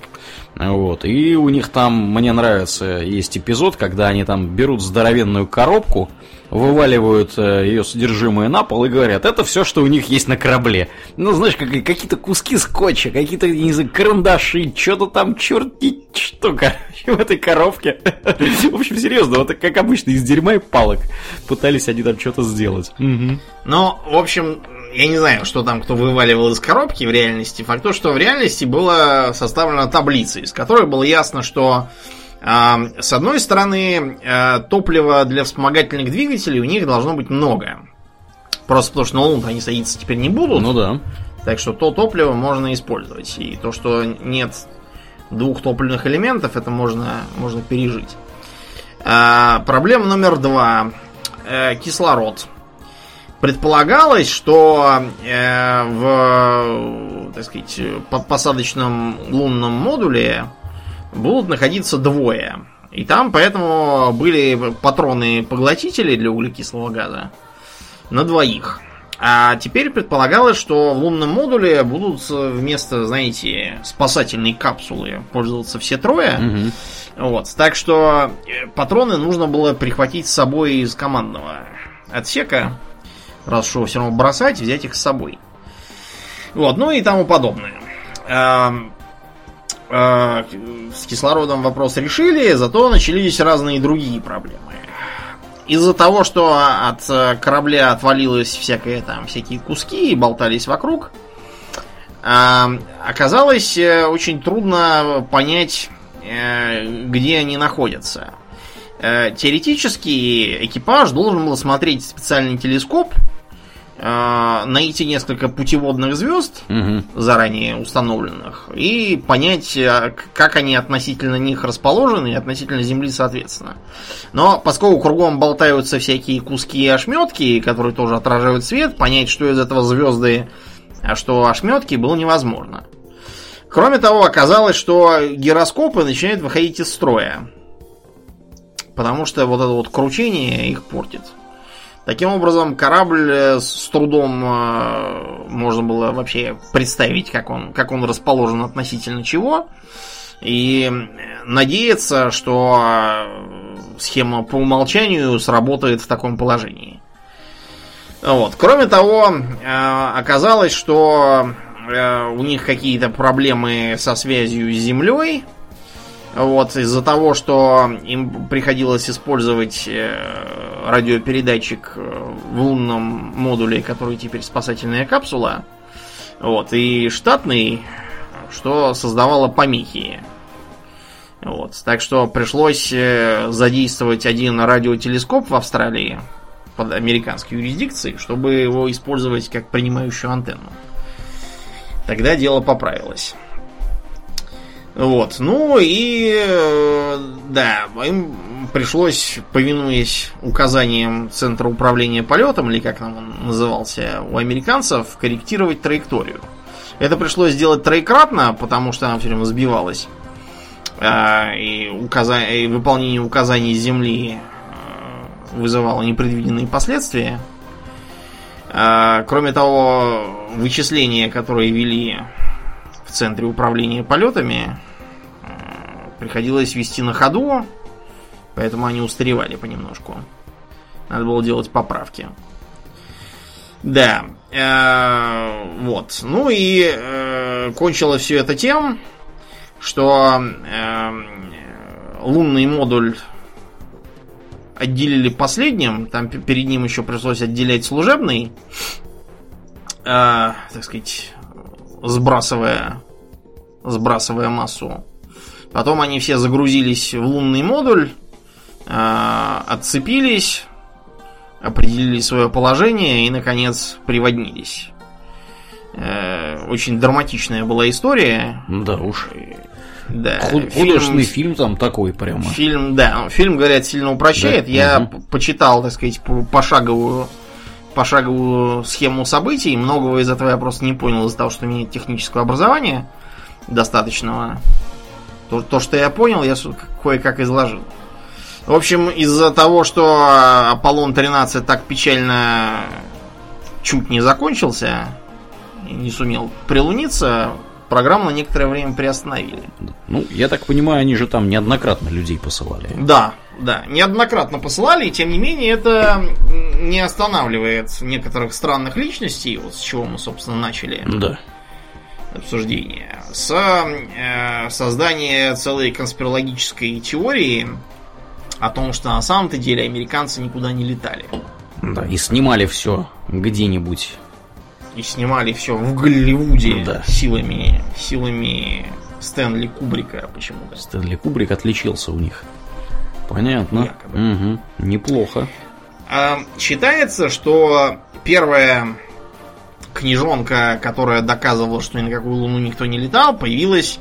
Вот. И у них там, мне нравится, есть эпизод, когда они там берут здоровенную коробку, вываливают э, ее содержимое на пол и говорят, это все, что у них есть на корабле. Ну, знаешь, как- какие-то куски скотча, какие-то, не знаю, карандаши, что-то там черти что, короче, в этой коробке. В общем, серьезно, вот как обычно, из дерьма и палок пытались они там что-то сделать. Ну, в общем, я не знаю, что там кто вываливал из коробки в реальности. Факт то, что в реальности была составлена таблица, из которой было ясно, что с одной стороны а, топлива для вспомогательных двигателей у них должно быть много. Просто потому что на Луну они садиться теперь не будут. Ну да. Так что то топливо можно использовать. И то, что нет двух топливных элементов, это можно, можно пережить. А, проблема номер два. Э, кислород. Предполагалось, что э, в так сказать, посадочном лунном модуле будут находиться двое. И там поэтому были патроны-поглотители для углекислого газа на двоих. А теперь предполагалось, что в лунном модуле будут э, вместо, знаете, спасательной капсулы пользоваться все трое. Мгм. Вот. Так что э, патроны нужно было прихватить с собой из командного отсека. Раз что все равно бросать, взять их с собой. Вот, ну и тому подобное. Э, С кислородом вопрос решили, зато начались разные другие проблемы. Из-за того, что от корабля отвалилось всякое там, всякие куски и болтались вокруг, А, оказалось э, очень трудно понять, э, где они находятся. Э, теоретически экипаж должен был смотреть специальный телескоп, найти несколько путеводных звезд, Мгм. заранее установленных, и понять, к- как они относительно них расположены и относительно Земли соответственно. Но поскольку кругом болтаются всякие куски и ошметки, которые тоже отражают свет, понять, что из этого звезды, а что ошметки, было невозможно. Кроме того, оказалось, что гироскопы начинают выходить из строя. Потому что вот это вот кручение их портит. Таким образом, корабль э, с трудом э, можно было вообще представить, как он, как он расположен относительно чего. И э, надеяться, что схема по умолчанию сработает в таком положении. Вот. Кроме того, оказалось, что у них какие-то проблемы со связью с Землей. Вот, из-за того, что им приходилось использовать э, радиопередатчик э, в лунном модуле, который теперь спасательная капсула. Вот, и штатный, что создавало помехи. Вот, так что пришлось э, задействовать один радиотелескоп в Австралии под американской юрисдикцией, чтобы его использовать как принимающую антенну. Тогда дело поправилось. Вот, ну и э, да, им пришлось, повинуясь указаниям Центра управления полетом, или как там он назывался, у американцев, корректировать траекторию. Это пришлось сделать троекратно, потому что она все время сбивалась. А, и, указа- и выполнение указаний Земли э, вызывало непредвиденные последствия. Кроме того, вычисления, которые вели в центре управления полетами, э, приходилось вести на ходу, поэтому они устаревали понемножку. Надо было делать поправки. Да, э, вот. Ну и э, кончилось все это тем, что э, лунный модуль отделили последним, там перед ним еще пришлось отделять служебный, э, так сказать, сбрасывая, сбрасывая массу. Потом они все загрузились в лунный модуль, э, отцепились, определили свое положение и, наконец, приводнились. Э, Очень драматичная была история. Да уж. Да, Худ- фильм- Художественный фильм там такой прямо. Фильм, да, ну, фильм, говорят, сильно упрощает. Да, Я п- почитал, так сказать, по- пошаговую, пошаговую схему событий. Многого из этого я просто не понял из-за того, что у меня нет технического образования достаточного. То, то, что я понял, я кое-как изложил. В общем, из-за того, что а, Аполлон-13 так печально чуть не закончился, не сумел прилуниться, программу на некоторое время приостановили. Ну, я так понимаю, они же там неоднократно людей посылали. Да, да, неоднократно посылали, и тем не менее это не останавливает некоторых странных личностей, вот с чего мы, собственно, начали Да. Обсуждение, с э, создания целой конспирологической теории о том, что на самом-то деле американцы никуда не летали. Да, и снимали все где-нибудь. И снимали все в Голливуде Да. силами, силами Стэнли Кубрика почему-то. Стэнли Кубрик отличился у них. Понятно. Якобы. Мгм. Неплохо. А, Считается, что первая книжонка, которая доказывала, что ни на какую луну никто не летал, появилась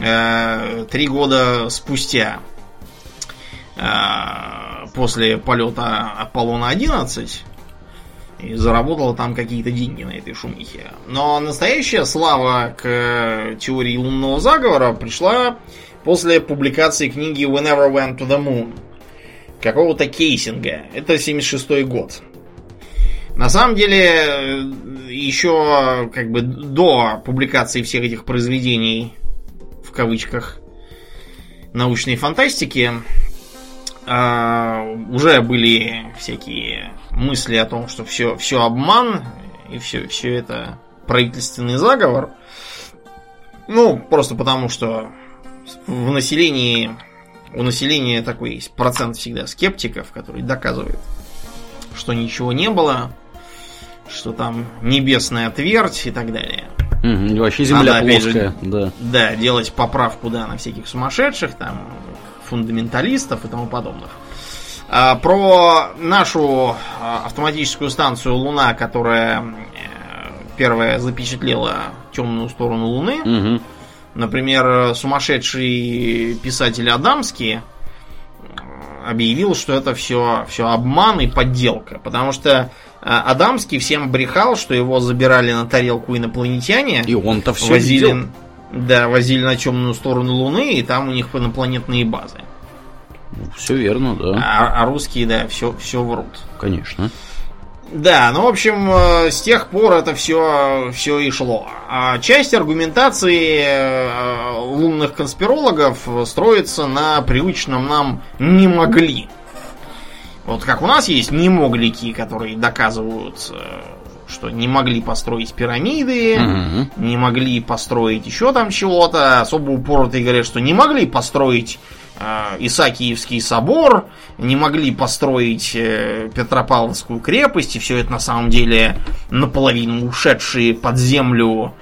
э, три года спустя. Э, после полета Аполлона 11 и заработала там какие-то деньги на этой шумихе. Но настоящая слава к э, теории лунного заговора пришла после публикации книги Whenever Went to the Moon какого-то кейсинга. Это 76 год. На самом деле, э, еще как бы до публикации всех этих произведений, в кавычках, научной фантастики, э, уже были всякие мысли о том, что все, все обман, и все, все это правительственный заговор. Ну, просто потому что в населении у населения такой есть процент всегда скептиков, которые доказывают, что ничего не было, что там небесная твердь и так далее. Мгм, Вообще земля Надо, опять же, плоская, да. Да, делать поправку, да, на всяких сумасшедших, там, фундаменталистов и тому подобных. А, про нашу а, автоматическую станцию Луна, которая э, первая запечатлела темную сторону Луны. Мгм. Например, сумасшедший писатель Адамский э, объявил, что это все, все обман и подделка. Потому что Адамский всем брехал, что его забирали на тарелку инопланетяне. И он-то все возили, да, возили на темную сторону Луны, и там у них инопланетные базы. Все верно, да, А, а русские, да, все, все врут. конечно. Да, ну, в общем, э, с тех пор это все, все и шло. А часть аргументации э, лунных конспирологов строится на привычном нам «не могли». Вот как у нас есть немоглики, которые доказывают, э, что не могли построить пирамиды, Мгм. не могли построить еще там чего-то. Особо упоротые говорят, что не могли построить э, Исаакиевский собор, не могли построить э, Петропавловскую крепость, и все это на самом деле наполовину ушедшие под землю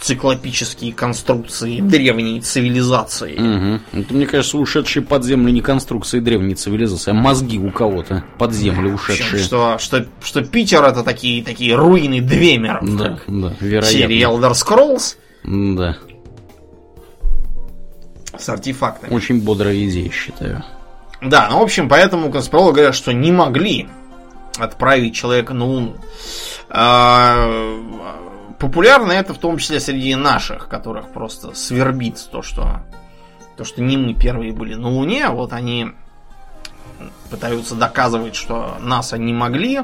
циклопические конструкции древней цивилизации. Мгм. Это, мне кажется, ушедшие под землю не конструкции древней цивилизации, а мозги у кого-то под землю ушедшие. что, что, что Питер это такие, такие руины Двемеров. Да, да, в серии вероятно. Elder Scrolls Да, с артефактами. очень бодрая идея, считаю. Да, ну, в общем, поэтому конспирологи говорят, что не могли отправить человека на Луну. А, Популярно это в том числе среди наших, которых просто свербит то, что то, что не мы первые были на Луне, вот они пытаются доказывать, что НАСА не могли.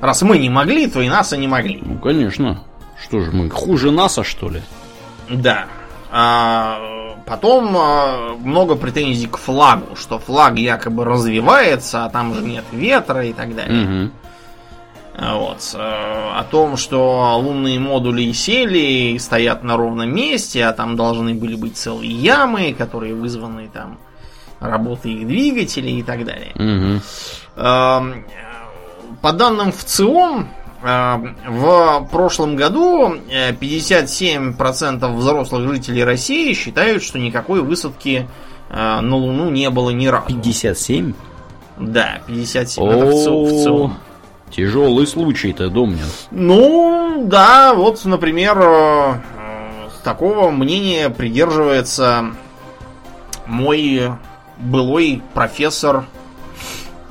Раз мы не могли, то и НАСА не могли. Ну, конечно. Что же мы, хуже НАСА, что ли? Да. А, потом а, много претензий к флагу, что флаг якобы развивается, а там же нет ветра и так далее. Мгм. А, Вот. э, О том, что лунные модули сели и стоят на ровном месте, а там должны были быть целые ямы, которые вызваны там работой их двигателей и так далее. Эм, По данным в ЦИОМ, э, в прошлом году э, 57% взрослых жителей России считают, что никакой высадки э, на Луну не было ни разу. 57? Да, 57. Это в ЦИО- в ЦИОМ. Тяжелый случай-то, Домнин. Ну, да, вот, например, э, такого мнения придерживается мой былой профессор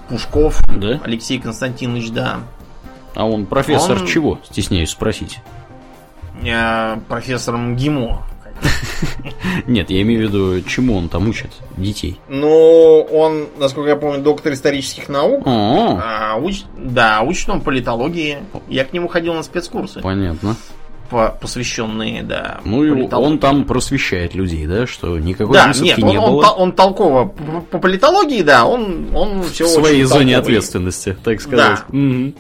Пушков Да? Алексей Константинович, да. А он профессор Он- чего? Стесняюсь спросить. Э, профессором ГИМО. Нет, я имею в виду, чему он там учит детей. Ну, он, насколько я помню, доктор исторических наук. А, уч- Да, учит он политологии. Я к нему ходил на спецкурсы, понятно. по- посвященные, да, Ну и политологии. он там просвещает людей, да, что никакой Да, нет, не он, он было. та- он толково по, по политологии, да, он, он все в своей зоне ответственности, так сказать. Да, и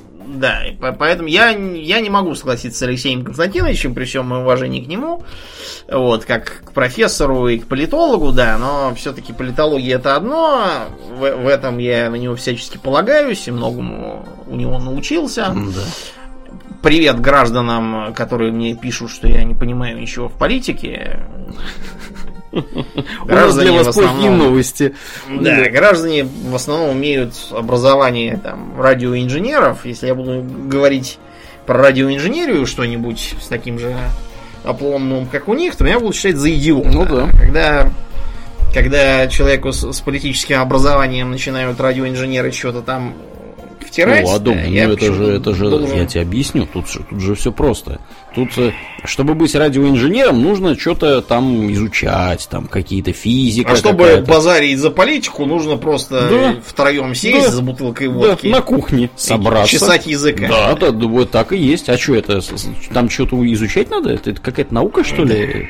по- поэтому я, я не могу согласиться с Алексеем Константиновичем, при всем моем уважении к нему, вот, как к профессору и к политологу, да, но все-таки политология это одно, в, в этом я на него всячески полагаюсь и многому у него научился. Да. Привет гражданам, которые мне пишут, что я не понимаю ничего в политике. У нас для Граждане вас плохие новости. Да, граждане в основном имеют образование там радиоинженеров. Если я буду говорить про радиоинженерию что-нибудь с таким же опломбом, как у них, то меня будут считать за идиота. Ну да. Когда, когда человеку с, с политическим образованием начинают радиоинженеры что-то там втирать, Ну, а дом, да, ну я это же, это же, должен- я тебе объясню, тут же, тут же все просто. Тут, э, чтобы быть радиоинженером, нужно что-то там изучать, там какие-то физика. А чтобы какая-то. базарить за политику, нужно просто Да. втроем сесть Да. за бутылкой Да, водки. на кухне собраться. чесать языками. Да, да, да, вот так и есть. А что это? Там что-то изучать надо? Это, это какая-то наука, что ли?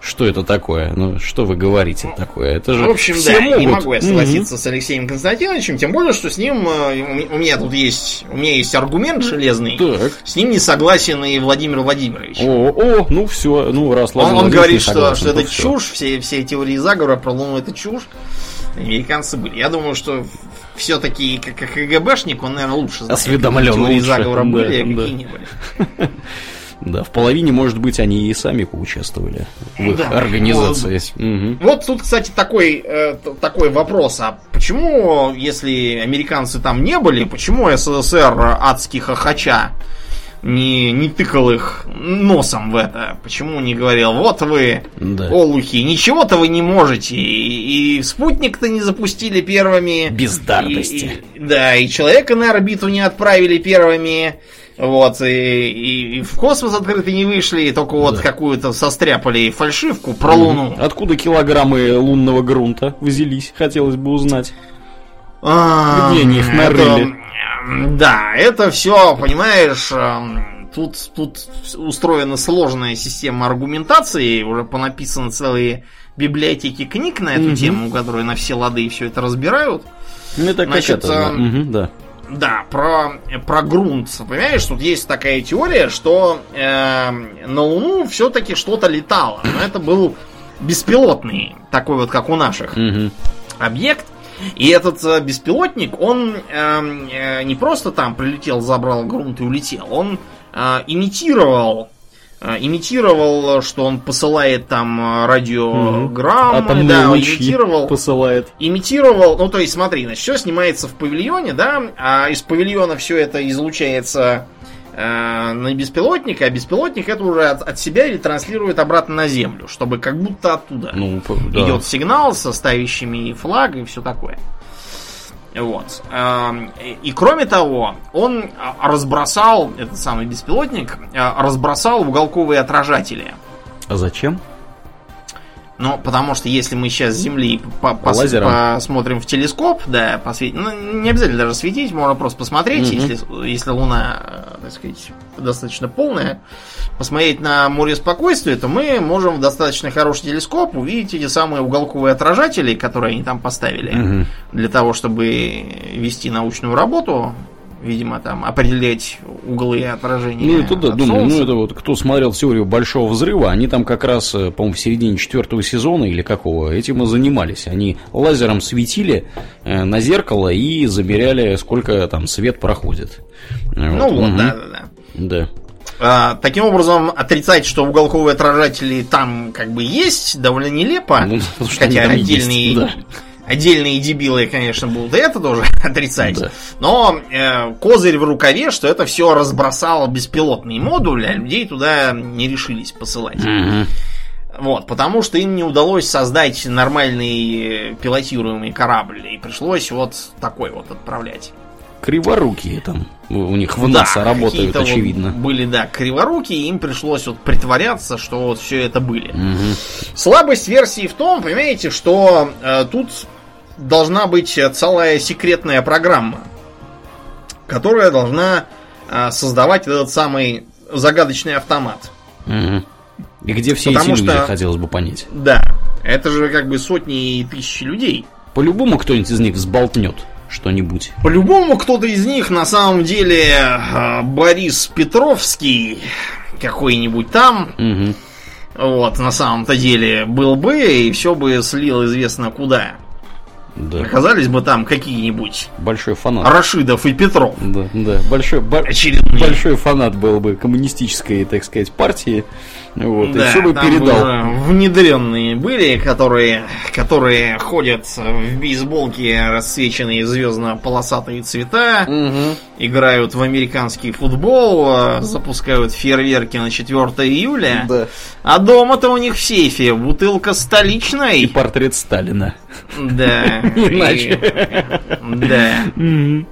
Что это такое? Ну, что вы говорите такое? Это же В общем, все да, могут. не могу я согласиться с Алексеем Константиновичем, тем более, что с ним э, у ме- у меня тут есть, у меня есть аргумент железный. Так. С ним не согласен и Владимир Владимирович. О, о, ну все, ну раз он, Владимир он Владимирович говорит, не что, согласен, что это то всё. чушь, все, все теории заговора про Луну это чушь. Американцы были. Я думаю, что все-таки как, КГБшник, он, наверное, лучше знает. Осведомлен теории лучше, заговора да, были, а да. какие не были. Да, в половине, может быть, они и сами поучаствовали в их Да, организации. Мгм. Вот тут, кстати, такой, э, такой вопрос. А почему, если американцы там не были, почему СССР адский хохоча не, не тыкал их носом в это? Почему не говорил, вот вы, Да. олухи, ничего-то вы не можете, и, и спутник-то не запустили первыми. Бездарности. И- и- да, и человека на орбиту не отправили первыми. Вот, и, и- и в космос открытый не вышли, и только вот Да. какую-то состряпали фальшивку про Луну. Откуда килограммы лунного грунта взялись, хотелось бы узнать. А, Где они их нарыли? это, да, это все, понимаешь, тут, тут устроена сложная система аргументации, уже понаписаны целые библиотеки книг на эту Мгм. тему, которые на все лады все это разбирают. Ну, это как Значит, это, да. Мгм, да. Да, про, про грунт. Понимаешь, тут есть такая теория, что эм, на Луну все-таки что-то летало. Но это был беспилотный, такой вот, как у наших, объект. И этот э, беспилотник, он эм, э, не просто там прилетел, забрал грунт и улетел. Он э, имитировал э, имитировал, что он посылает там э, радиограммы, Атомные да, лучи имитировал, посылает. имитировал, ну то есть смотри, значит, все снимается в павильоне, да, а из павильона все это излучается э, на беспилотник, а беспилотник это уже от, от себя ретранслирует обратно на Землю, чтобы как будто оттуда Ну, да. идет сигнал со ставящими флаг и все такое. Вот. Эм, И, кроме того, он а, разбросал, этот самый беспилотник, а, разбросал уголковые отражатели. А зачем? Ну, потому что если мы сейчас с Земли по- пос- Лазером. посмотрим в телескоп, да, посветим, ну, не обязательно даже светить, можно просто посмотреть, Мгм. если, если Луна, э, так сказать, достаточно полная, посмотреть на море спокойствия, то мы можем в достаточно хороший телескоп увидеть эти самые уголковые отражатели, которые они там поставили, Мгм. для того, чтобы вести научную работу, видимо, там определять углы отражения. Ну, это да, от думаю, Солнца. ну, это вот, кто смотрел теорию Большого Взрыва, они там как раз, э, по-моему, в середине четвертого сезона или какого, этим и занимались. Они лазером светили э, на зеркало и замеряли, сколько там свет проходит. Ну вот, мгм. да, да, да. Да. А, таким образом, отрицать, что уголковые отражатели там как бы есть, довольно нелепо. Ну, Хотя там есть, отдельные, да. Отдельные дебилы, конечно, будут это тоже отрицать. Да. Но э, козырь в рукаве, что это все разбросало беспилотный модуль, а людей туда не решились посылать. Мгм. Вот, потому что им не удалось создать нормальный пилотируемый корабль. И пришлось вот такой вот отправлять. Криворукие там у них в Да, НАСА работают, какие-то вот очевидно. были, да, криворуки, и им пришлось вот притворяться, что вот все это были. Мгм. Слабость версии в том, понимаете, что э, тут должна быть э, целая секретная программа, которая должна э, создавать этот самый загадочный автомат. Мгм. И где все Потому эти люди, что- хотелось бы понять. Да, это же как бы сотни и тысячи людей. По-любому кто-нибудь из них взболтнет что-нибудь. По-любому кто-то из них на самом деле э, Борис Петровский какой-нибудь там, Мгм. вот, на самом-то деле был бы, и все бы слил известно куда. Да. Оказались бы там какие-нибудь Большой фанат. Рашидов и Петров. Да, да. Большой, ба- Очередные. большой фанат был бы коммунистической, так сказать, партии. Вот, и Да, все бы передал. уже внедренные были, которые, которые ходят в бейсболке, расцвеченные звездно-полосатые цвета, Мгм. играют в американский футбол, э, запускают фейерверки на 4 июля, Да. а дома-то у них в сейфе бутылка столичной. И портрет Сталина. Да. Иначе. Да.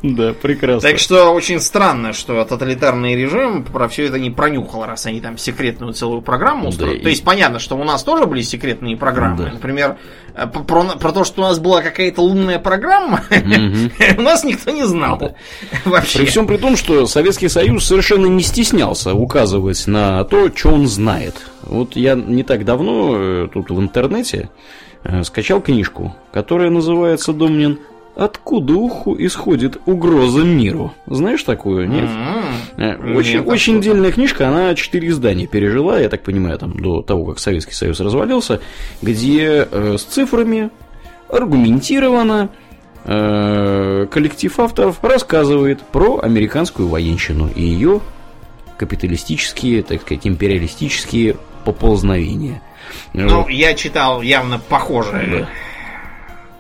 Да, прекрасно. Так что очень странно, что тоталитарный режим про все это не пронюхал, раз они там секретную целую программу устроили. То есть понятно, что у нас тоже были секретные программы. Например, э, про, то, что у нас была какая-то лунная программа, у нас никто не знал. Вообще. При всем при том, что Советский Союз совершенно не стеснялся указывать на то, что он знает. Вот я не так давно э, тут в интернете скачал книжку, которая называется, Домнин, «Откуда уху исходит угроза миру». Знаешь такую, нет? М, Э, Нет, Очень, а очень дельная книжка, она четыре издания пережила, я так понимаю, там, до того, как Советский Союз развалился, где э, с цифрами аргументированно э, коллектив авторов рассказывает про американскую военщину и ее капиталистические, так сказать, империалистические поползновения. Ну, вот. я читал явно похожее. Да.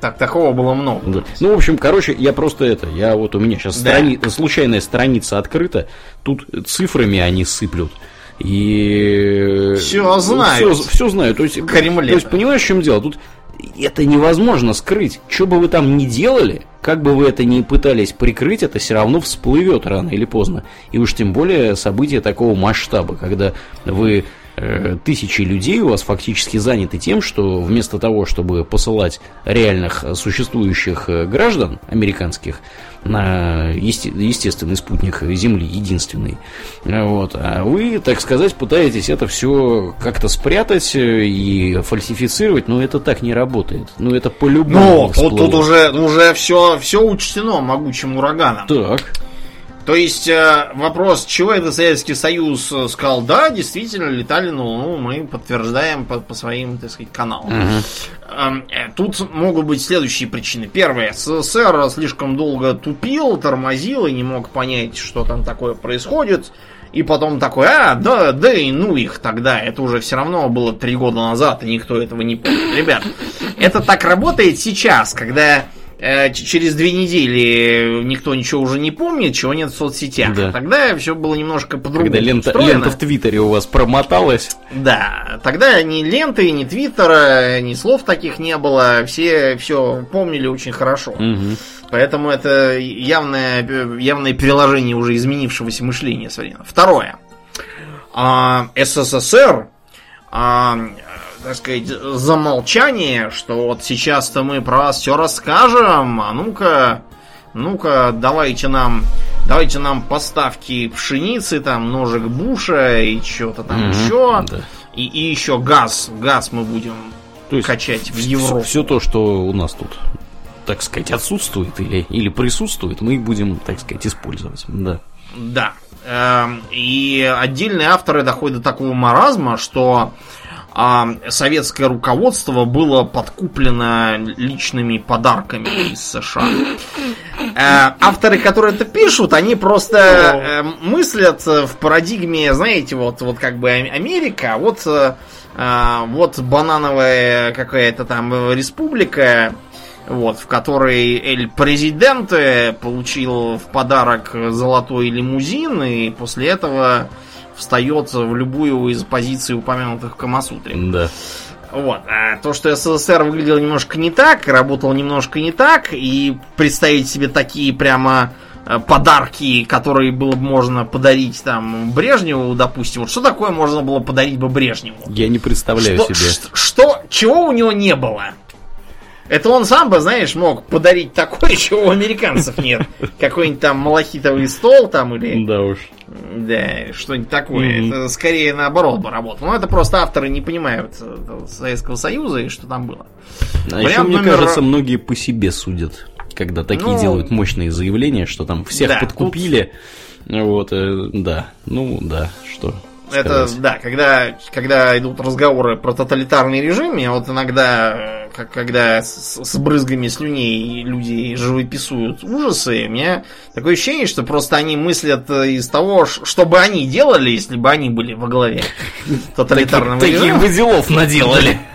Так, такого было много. Да. Ну, в общем, короче, я просто это, я вот у меня сейчас да. страни... случайная страница открыта, тут цифрами они сыплют. И все знаю. Все, все знаю. То есть, то есть, понимаешь, в чем дело? Тут это невозможно скрыть. Что бы вы там ни делали, как бы вы это ни пытались прикрыть, это все равно всплывет рано или поздно. И уж тем более события такого масштаба, когда вы тысячи людей у вас фактически заняты тем, что вместо того, чтобы посылать реальных существующих э, граждан американских на есте- естественный спутник Земли, единственный, вот, а вы, так сказать, пытаетесь это все как-то спрятать э, и фальсифицировать, но это так не работает. Ну, это по-любому. Ну, тут, тут уже, уже все, все учтено могучим ураганом. Так. То есть э, вопрос, чего это Советский Союз э, сказал, да, действительно, летали на Луну, мы подтверждаем по, по своим, так сказать, каналам. Угу. Тут могут быть следующие причины. Первое, СССР слишком долго тупил, тормозил и не мог понять, что там такое происходит. И потом такой, а, да, да и ну их тогда. Это уже все равно было три года назад, и никто этого не помнит. Ребят, это так работает сейчас, когда через две недели никто ничего уже не помнит, чего нет в соцсетях. Да. Тогда все было немножко по-другому. Когда лента, лента в Твиттере у вас промоталась. Да, тогда ни ленты, ни Твиттера, ни слов таких не было. Все все помнили очень хорошо. Угу. Поэтому это явное, явное переложение уже изменившегося мышления современно. Второе. А, СССР а, так сказать, замолчание, что вот сейчас-то мы про вас все расскажем, а ну-ка, ну-ка, давайте нам, давайте нам поставки пшеницы, там, ножик Буша и что-то там угу, еще. Да. И, и еще газ, газ мы будем то есть качать в Европу. Все, все то, что у нас тут, так сказать, отсутствует или, или присутствует, мы будем, так сказать, использовать. Да. Да. Эм, и отдельные авторы доходят до такого маразма, что а советское руководство было подкуплено личными подарками из США. Э, авторы, которые это пишут, они просто э, мыслят в парадигме, знаете, вот, вот как бы Америка, вот, э, вот банановая какая-то там республика, вот, в которой Эль Президент получил в подарок золотой лимузин, и после этого встает в любую из позиций, упомянутых в Камасутре. Да. Вот. А то, что СССР выглядел немножко не так, работал немножко не так, и представить себе такие прямо э, подарки, которые было бы можно подарить там Брежневу, допустим. Вот что такое можно было подарить бы Брежневу? Я не представляю что, себе. Что, что, чего у него не было? Это он сам бы, знаешь, мог подарить такое, чего у американцев нет. Какой-нибудь там малахитовый стол там или... Да уж. Да, что-нибудь такое. Mm-hmm. Это скорее наоборот бы работало. Но это просто авторы не понимают э, Советского Союза и что там было. А Вариант еще, мне номер... кажется, многие по себе судят, когда такие ну, делают мощные заявления, что там всех да, подкупили. Тут... Вот, э, да. Ну, да, что это, да, когда, когда идут разговоры про тоталитарный режим, я вот иногда, э, как, когда с, с брызгами слюней люди живописуют ужасы, у меня такое ощущение, что просто они мыслят из того, что бы они делали, если бы они были во главе тоталитарного режима. Таких бы делов наделали.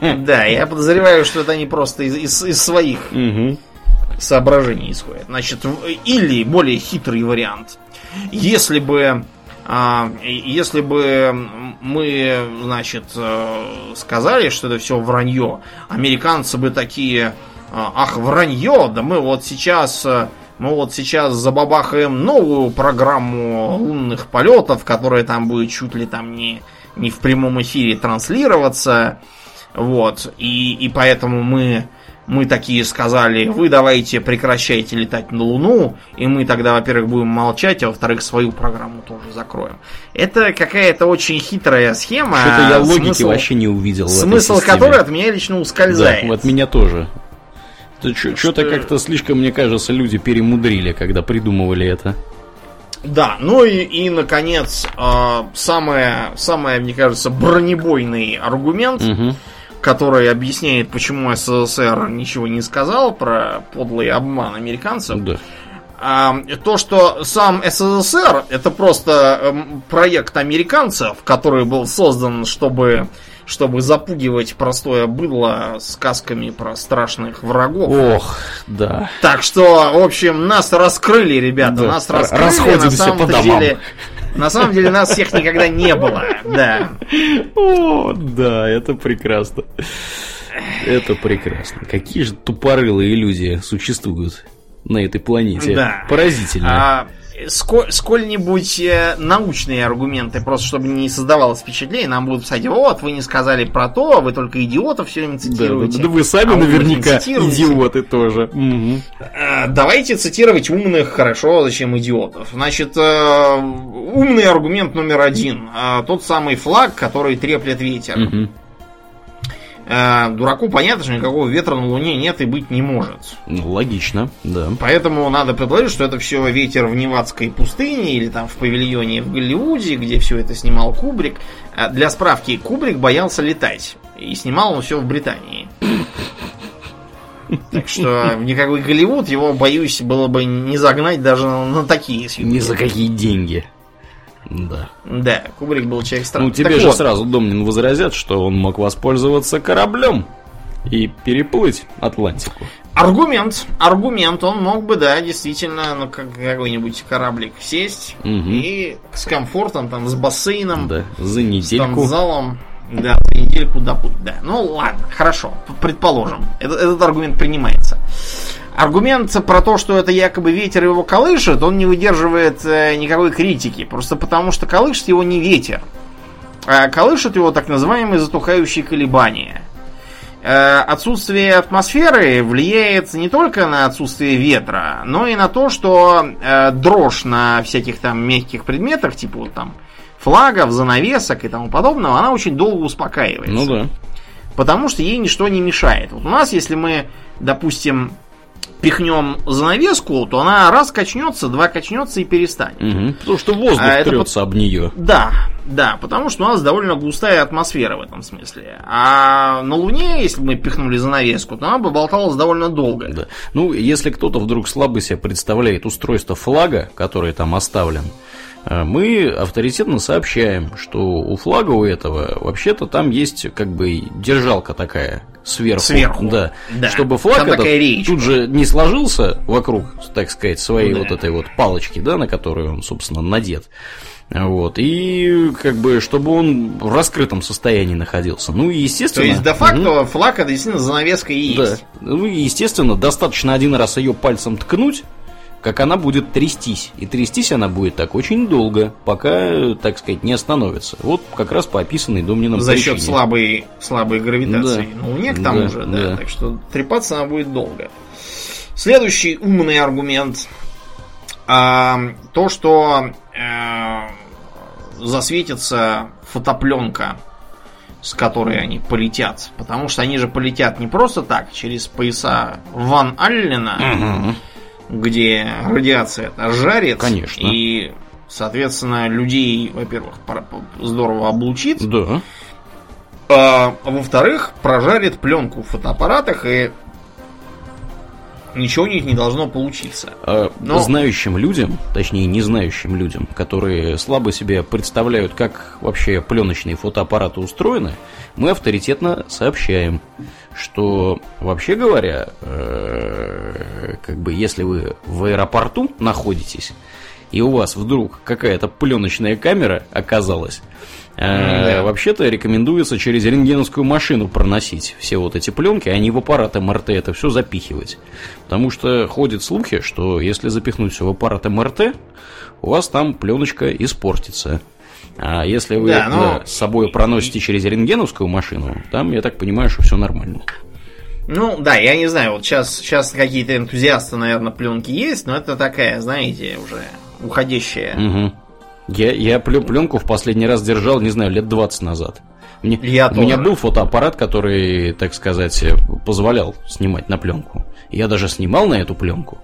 Да, я подозреваю, что это они просто из, своих соображений исходят. Значит, или более хитрый вариант. Если бы если бы мы, значит, э, сказали, что это все вранье, американцы бы такие, а, ах, вранье, да мы вот сейчас, э, мы вот сейчас забабахаем новую программу лунных полетов, которая там будет чуть ли там не, не в прямом эфире транслироваться, вот, и, и поэтому мы мы такие сказали, вы давайте прекращайте летать на Луну, и мы тогда, во-первых, будем молчать, а во-вторых, свою программу тоже закроем. Это какая-то очень хитрая схема. Что-то я логики смысл, вообще не увидел. Смысл которой от меня лично ускользает. Да, от меня тоже. Что-то что... как-то слишком, мне кажется, люди перемудрили, когда придумывали это. Да, ну и, и наконец, э, самое, самое, мне кажется, бронебойный аргумент. Угу который объясняет, почему СССР ничего не сказал про подлый обман американцев. Да. А, то, что сам СССР это просто эм, проект американцев, который был создан, чтобы чтобы запугивать простое быдло сказками про страшных врагов. Ох, да. Так что, в общем, нас раскрыли, ребята, Да, нас раскрыли. расходимся на самом по домам. деле, на самом деле нас всех никогда не было, да. О, да, это прекрасно. Это прекрасно. Какие же тупорылые иллюзии существуют на этой планете. Да. Поразительно. А, ско- сколь-нибудь э, научные аргументы, просто чтобы не создавалось впечатление, нам будут писать, вот, вы не сказали про то, вы только идиотов все время Да, да, цитируете. да вы сами А наверняка цитируете. идиоты тоже. Э, Давайте цитировать умных, хорошо, зачем идиотов. Значит, э, умный аргумент номер один. Тот самый флаг, который треплет ветер. Мгм. Э, Дураку понятно, что никакого ветра на Луне нет и быть не может. Ну, логично, да. Поэтому надо предположить, что это все ветер в Невадской пустыне или там в павильоне в Голливуде, где все это снимал Кубрик. А Для справки, Кубрик боялся летать. И снимал он все в Британии. Так что никакой Голливуд его, боюсь, было бы не загнать даже на, на такие съемки. Ни за какие деньги. Да. Да, Кубрик был человек странный. Ну, тебе Так же вот, сразу, Домнин, возразят, что он мог воспользоваться кораблем и переплыть Атлантику. Аргумент, аргумент, он мог бы, да, действительно, на как- какой-нибудь кораблик сесть Мгм. и с комфортом, там, с бассейном, Да, за с недельку. танцзалом, да, за недельку до путь, да. Ну, ладно, хорошо, предположим, этот, этот аргумент принимается. Аргумент про то, что это якобы ветер его колышет, он не выдерживает э, никакой критики, просто потому что колышет его не ветер, а колышет его так называемые затухающие колебания. Э, Отсутствие атмосферы влияет не только на отсутствие ветра, но и на то, что э, дрожь на всяких там мягких предметах, типа вот там флагов, занавесок и тому подобного, она очень долго успокаивается. Ну да. Потому что ей ничто не мешает. Вот у нас, если мы, допустим, пихнем занавеску, то она раз качнется, два качнется и перестанет. Мгм. Потому что воздух А это трется об нее. Да, да, потому что у нас довольно густая атмосфера в этом смысле. А на Луне, если бы мы пихнули занавеску, то она бы болталась довольно долго. Да. Ну, если кто-то вдруг слабо себе представляет устройство флага, который там оставлен, мы авторитетно сообщаем, что у флага у этого вообще-то там есть как бы держалка такая сверху. Сверху, Да. да. Чтобы флаг Там этот тут же не сложился вокруг, так сказать, своей Да. вот этой вот палочки, да, на которую он, собственно, надет. Вот. И как бы, чтобы он в раскрытом состоянии находился. Ну и То естественно. есть, де-факто, флаг это действительно занавеска и Да. есть. Ну и, естественно, достаточно один раз ее пальцем ткнуть, как она будет трястись. И трястись она будет так очень долго, пока, так сказать, не остановится. Вот как раз по описанной Домнином За счет причине. слабой, слабой гравитации. Да. На Луне к тому Да, же, да. да. Так что трепаться она будет долго. Следующий умный аргумент. А, то, что э, засветится фотопленка, с которой они полетят. Потому что они же полетят не просто так, через пояса Ван Аллена, Мгм. Где радиация это жарит. Конечно. И, соответственно, людей, во-первых, здорово облучит. Да. А, во-вторых, прожарит пленку в фотоаппаратах и ничего у них не должно получиться. А Но- Знающим людям, точнее не знающим людям, которые слабо себе представляют, как вообще пленочные фотоаппараты устроены, мы авторитетно сообщаем, что вообще говоря, э, как бы если вы в аэропорту находитесь, и у вас вдруг какая-то пленочная камера оказалась, Да. вообще-то рекомендуется через рентгеновскую машину проносить все вот эти пленки, а не в аппарат МРТ это все запихивать. Потому что ходят слухи, что если запихнуть все в аппарат МРТ, у вас там пленочка испортится. А если вы Да, но- да, с собой проносите через рентгеновскую машину, там, я так понимаю, что все нормально. Ну, да, я не знаю, вот сейчас, сейчас какие-то энтузиасты, наверное, пленки есть, но это такая, знаете, уже уходящая. Мгм. Я, я пленку в последний раз держал, не знаю, лет 20 назад. Мне, Я у меня тоже. был фотоаппарат, который, так сказать, позволял снимать на пленку. Я даже снимал на эту пленку.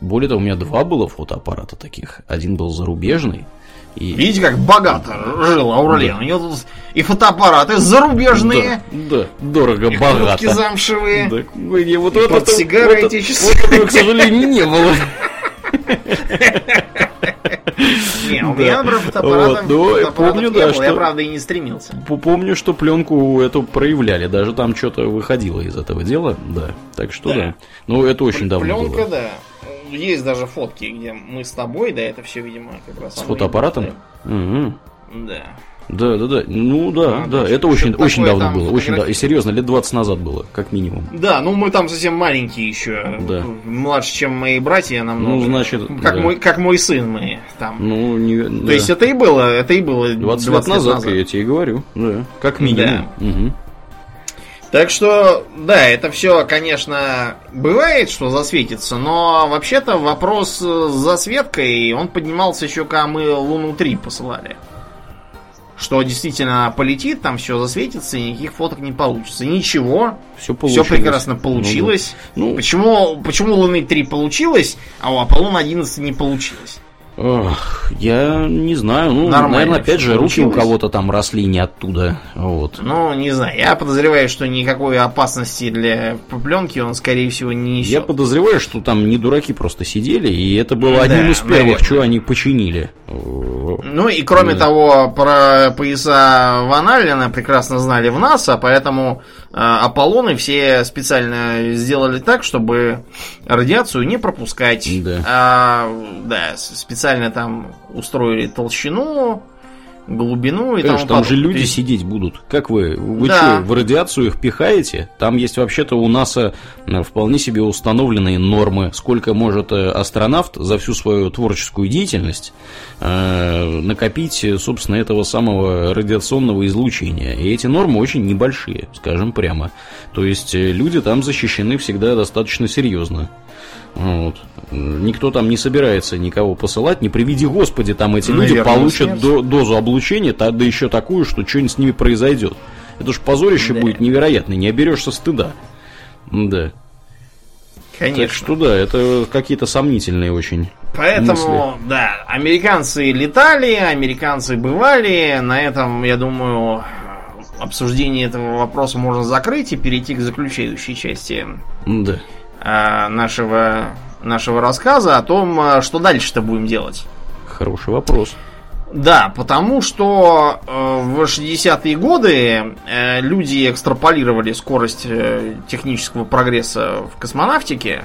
Более того, у меня два было фотоаппарата таких. Один был зарубежный. И... Видите, как богато жил Аурлиен. У него тут и фотоаппараты зарубежные, Да, да, дорого, и богато. замшевые. Да, не, вот И вот это- портсигары вот часы. вот этого, к сожалению, не было. Не, у меня, Вот, ну, помню, да, я что- правда и не стремился. Помню, что пленку эту проявляли, даже там что-то выходило из этого дела, да. Так что да. Ну, это очень давно Пленка, да. Есть даже фотки, где мы с тобой, да, это все, видимо, как раз... С фотоаппаратом? Да. Да, да, да. Ну да, А, да, да, это очень, очень давно было. Очень да, и серьезно, лет 20 назад было, как минимум. Да, ну мы там совсем маленькие еще. Да. Младше, чем мои братья намного. Ну, значит, как, да. мой, как мой сын мы там. Ну, не, То есть это и было, это и было 20, лет назад, я тебе и говорю. Да. Как минимум. Мгм. Так что, да, это все, конечно, бывает, что засветится, но вообще-то вопрос э, с засветкой, он поднимался еще, когда мы Луну 3 посылали. Что действительно полетит, там все засветится, и никаких фоток не получится. Ничего, Все все получилось. прекрасно получилось. Ну, ну. Почему, почему Луны 3 получилось, а у Аполлона 11 не получилось? Ох, я не знаю. Ну, Нормально наверное, опять же, руки у кого-то там росли не оттуда. Вот. Ну, не знаю, я подозреваю, что никакой опасности для пленки он, скорее всего, не несет. Я подозреваю, что там не дураки просто сидели, и это было Да, одним из первых, наверное. что они починили. Ну и кроме Да. того, про пояса Ван Аллена прекрасно знали в НАСА, поэтому э, Аполлоны все специально сделали так, чтобы радиацию не пропускать. Да. А, да, специально там устроили толщину, глубину и Конечно, тому там же люди есть- сидеть будут. Как вы? Вы Да. что, в радиацию их пихаете? Там есть вообще-то у НАСА э, вполне себе установленные нормы, сколько может э, астронавт за всю свою творческую деятельность э, накопить, э, собственно, этого самого радиационного излучения. И эти нормы очень небольшие, скажем прямо. То есть люди там защищены всегда достаточно серьезно. Вот. Э, Никто там не собирается никого посылать, не приведи господи, там эти люди Наверное, получат нет. до- дозу облучения, та- да еще такую, что что-нибудь с ними произойдет. Это ж позорище Да. будет невероятное, не оберешься стыда. Да. Конечно. Так что да, это какие-то сомнительные очень. Поэтому, да, американцы летали, американцы бывали. На этом, я думаю, обсуждение этого вопроса можно закрыть и перейти к заключающей части Да. А, нашего, нашего рассказа о том, а, что дальше-то будем делать. Хороший вопрос. Да, потому что э, в 60-е годы э, люди экстраполировали скорость э, технического прогресса в космонавтике.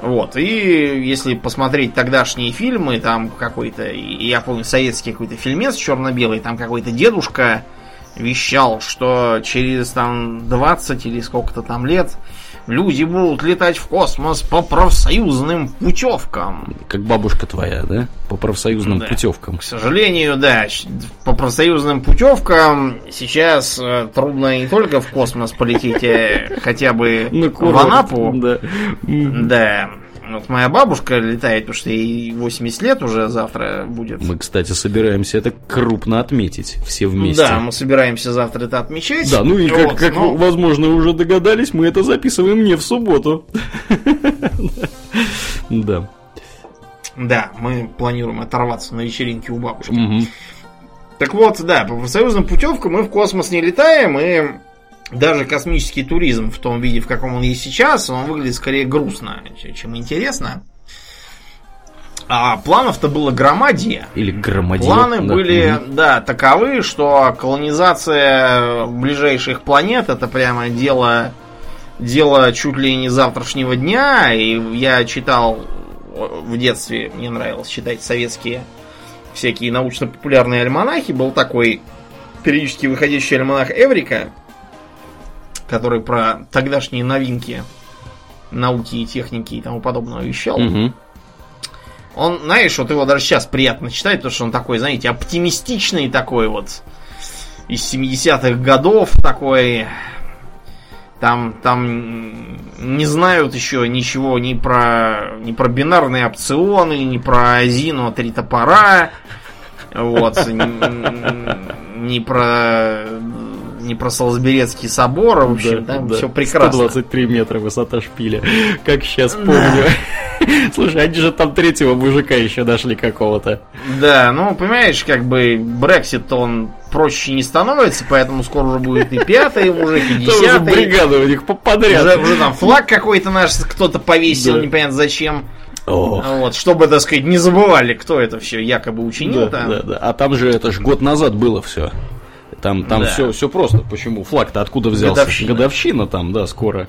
Вот, и если посмотреть тогдашние фильмы, там какой-то, я помню, советский какой-то фильмец черно-белый, там какой-то дедушка вещал, что через там 20 или сколько-то там лет люди будут летать в космос по профсоюзным путевкам. Как бабушка твоя, да? По профсоюзным Да. путевкам. К сожалению, да, по профсоюзным путевкам сейчас э, трудно не только в космос полететь, а хотя бы в Анапу. Да. Вот моя бабушка летает, потому что ей 80 лет уже завтра будет. Мы, кстати, собираемся это крупно отметить все вместе. Да, мы собираемся завтра это отмечать. Да, ну и как, Вот, как ну, вы, возможно, уже догадались, мы это записываем не в субботу. Да. Да, мы планируем оторваться на вечеринке у бабушки. Так вот, да, по профсоюзным путевкам мы в космос не летаем, и даже космический туризм в том виде, в каком он есть сейчас, он выглядит скорее грустно, чем интересно. А планов-то было громадье. Или громадье. Планы да. были, Мгм. да, таковы, что колонизация ближайших планет это прямо дело, дело чуть ли не завтрашнего дня. И я читал в детстве, мне нравилось читать советские всякие научно-популярные альманахи. Был такой периодически выходящий альманах Эврика, который про тогдашние новинки науки и техники и тому подобного вещал. Мгм. Он, знаешь, вот его даже сейчас приятно читать, потому что он такой, знаете, оптимистичный такой вот. Из 70-х годов такой. Там, там не знают еще ничего ни про, ни про бинарные опционы, ни про Азину три топора. Вот. Ни про не про Солсберецкий собор, в общем, Да, там да. все прекрасно. 123 метра высота шпиля. Как сейчас помню. Слушай, они же там третьего мужика еще нашли какого-то. Да, ну, понимаешь, как бы Брексит, он проще не становится, поэтому скоро уже будет и пятый мужик, и Там уже десятый. бригада у них по- подряд. Уже, уже там флаг какой-то наш кто-то повесил, Да. непонятно зачем. О, Вот, чтобы, так сказать, не забывали, кто это все якобы учинил да, там. да, да. А там же это ж год назад было все. Там, там Да. все, все просто. Почему? Флаг-то откуда взялся? Годовщина. Годовщина там, да, скоро.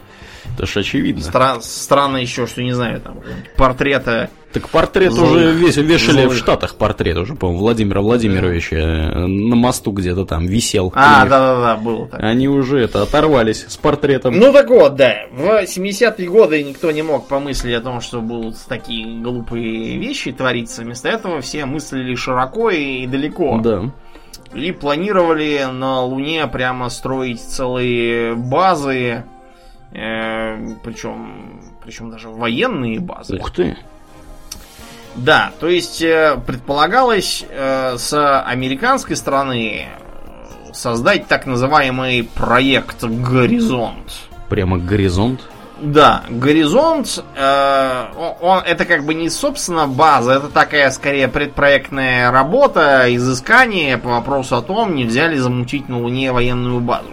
Это ж очевидно. Стра- странно еще, что не знаю, там портрета. Так портрет Злых. уже весь, вешали в Злых. Штатах портрет уже, по-моему, Владимира Владимировича э, на мосту где-то там висел. А, да-да-да, было так. Они уже это оторвались с портретом. Ну так вот, да. В 70-е годы никто не мог помыслить о том, что будут такие глупые вещи твориться. Вместо этого все мыслили широко и далеко. Да. И планировали на Луне прямо строить целые базы. причем, причем даже военные базы. Ух ты. Да, то есть э, предполагалось э, с американской стороны э, создать так называемый проект Горизонт. Прямо горизонт. Да, горизонт, э, он, это как бы не собственно база, это такая скорее предпроектная работа, изыскание по вопросу о том, нельзя ли замутить на Луне военную базу.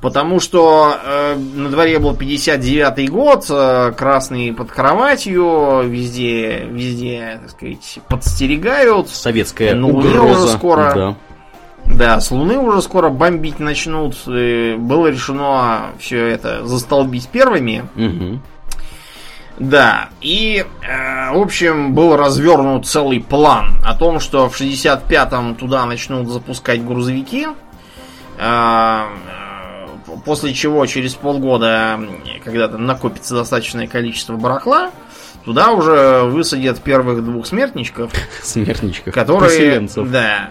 Потому что э, на дворе был 59-й год, э, красный под кроватью, везде, везде, так сказать, подстерегают. Советская Ну, угроза. уже скоро. Да. Да, с Луны уже скоро бомбить начнут. Было решено все это застолбить первыми. Мгм. Да, и, э, в общем, был развернут целый план о том, что в 65-м туда начнут запускать грузовики. Э, э, после чего через полгода, когда там накопится достаточное количество барахла, туда уже высадят первых двух смертничков, Смертничков. которые, да,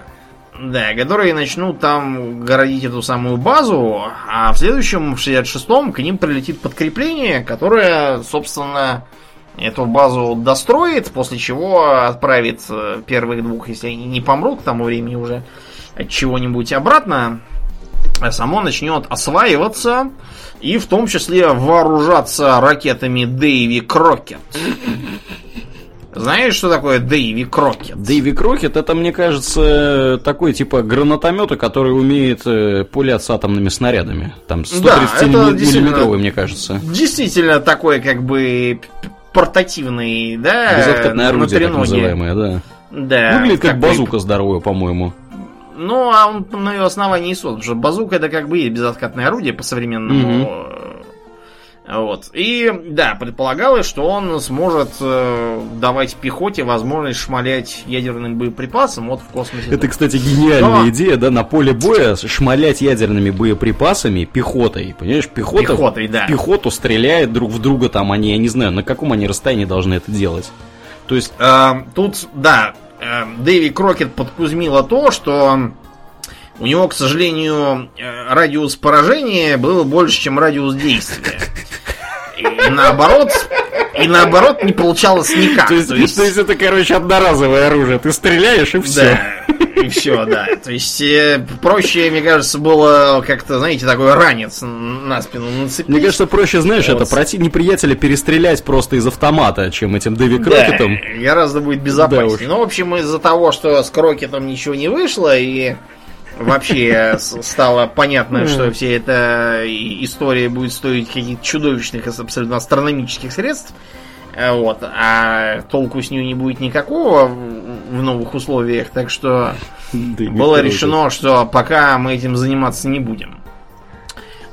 да, которые начнут там городить эту самую базу, а в следующем, в 66-м, к ним прилетит подкрепление, которое, собственно, эту базу достроит, после чего отправит э, первых двух, если они не помрут к тому времени уже, от чего-нибудь обратно, а само начнет осваиваться и в том числе вооружаться ракетами Дэйви Крокет. Знаешь, что такое Дэйви Крокет? Дэйви Крокет, это, мне кажется, такой типа гранатомета, который умеет э, пулять с атомными снарядами. Там Да, 130 это милли- действительно- миллиметровый, мне кажется. Действительно такой как бы портативный, да, Безоткатное орудие, так называемое, да. Да. Выглядит как такой- базука здоровая, по-моему. Ну, а он на ее основании и создан, потому что базука это как бы и безоткатное орудие по современному. э, Вот. И да, предполагалось, что он сможет э, давать пехоте возможность шмалять ядерным боеприпасом вот в космосе. Это, кстати, гениальная Но- идея, да, на поле боя шмалять ядерными боеприпасами пехотой. Понимаешь, пехота Пехотой, да. пехоту стреляет друг в друга, там они, я не знаю, на каком они расстоянии должны это делать. То есть, Э, Тут, да, э, Дэви Крокет подкузмило то, что у него, к сожалению, э, радиус поражения был больше, чем радиус действия. И наоборот, и наоборот не получалось никак. то есть, То есть, то есть это, короче, одноразовое оружие. Ты стреляешь и все. да, и все, да. То есть э, проще, мне кажется, было как-то, знаете, такой ранец на спину нацепить. Мне кажется, проще, знаешь, Вот. это проти неприятеля перестрелять просто из автомата, чем этим Дэви Крокетом. Да, гораздо будет Да безопаснее. уж. ну, в общем, из-за того, что с Крокетом ничего не вышло, и вообще стало понятно, что вся эта и- история будет стоить каких-то чудовищных, абсолютно астрономических средств, э, вот, а толку с нее не будет никакого в новых условиях, так что было решено, что пока мы этим заниматься не будем.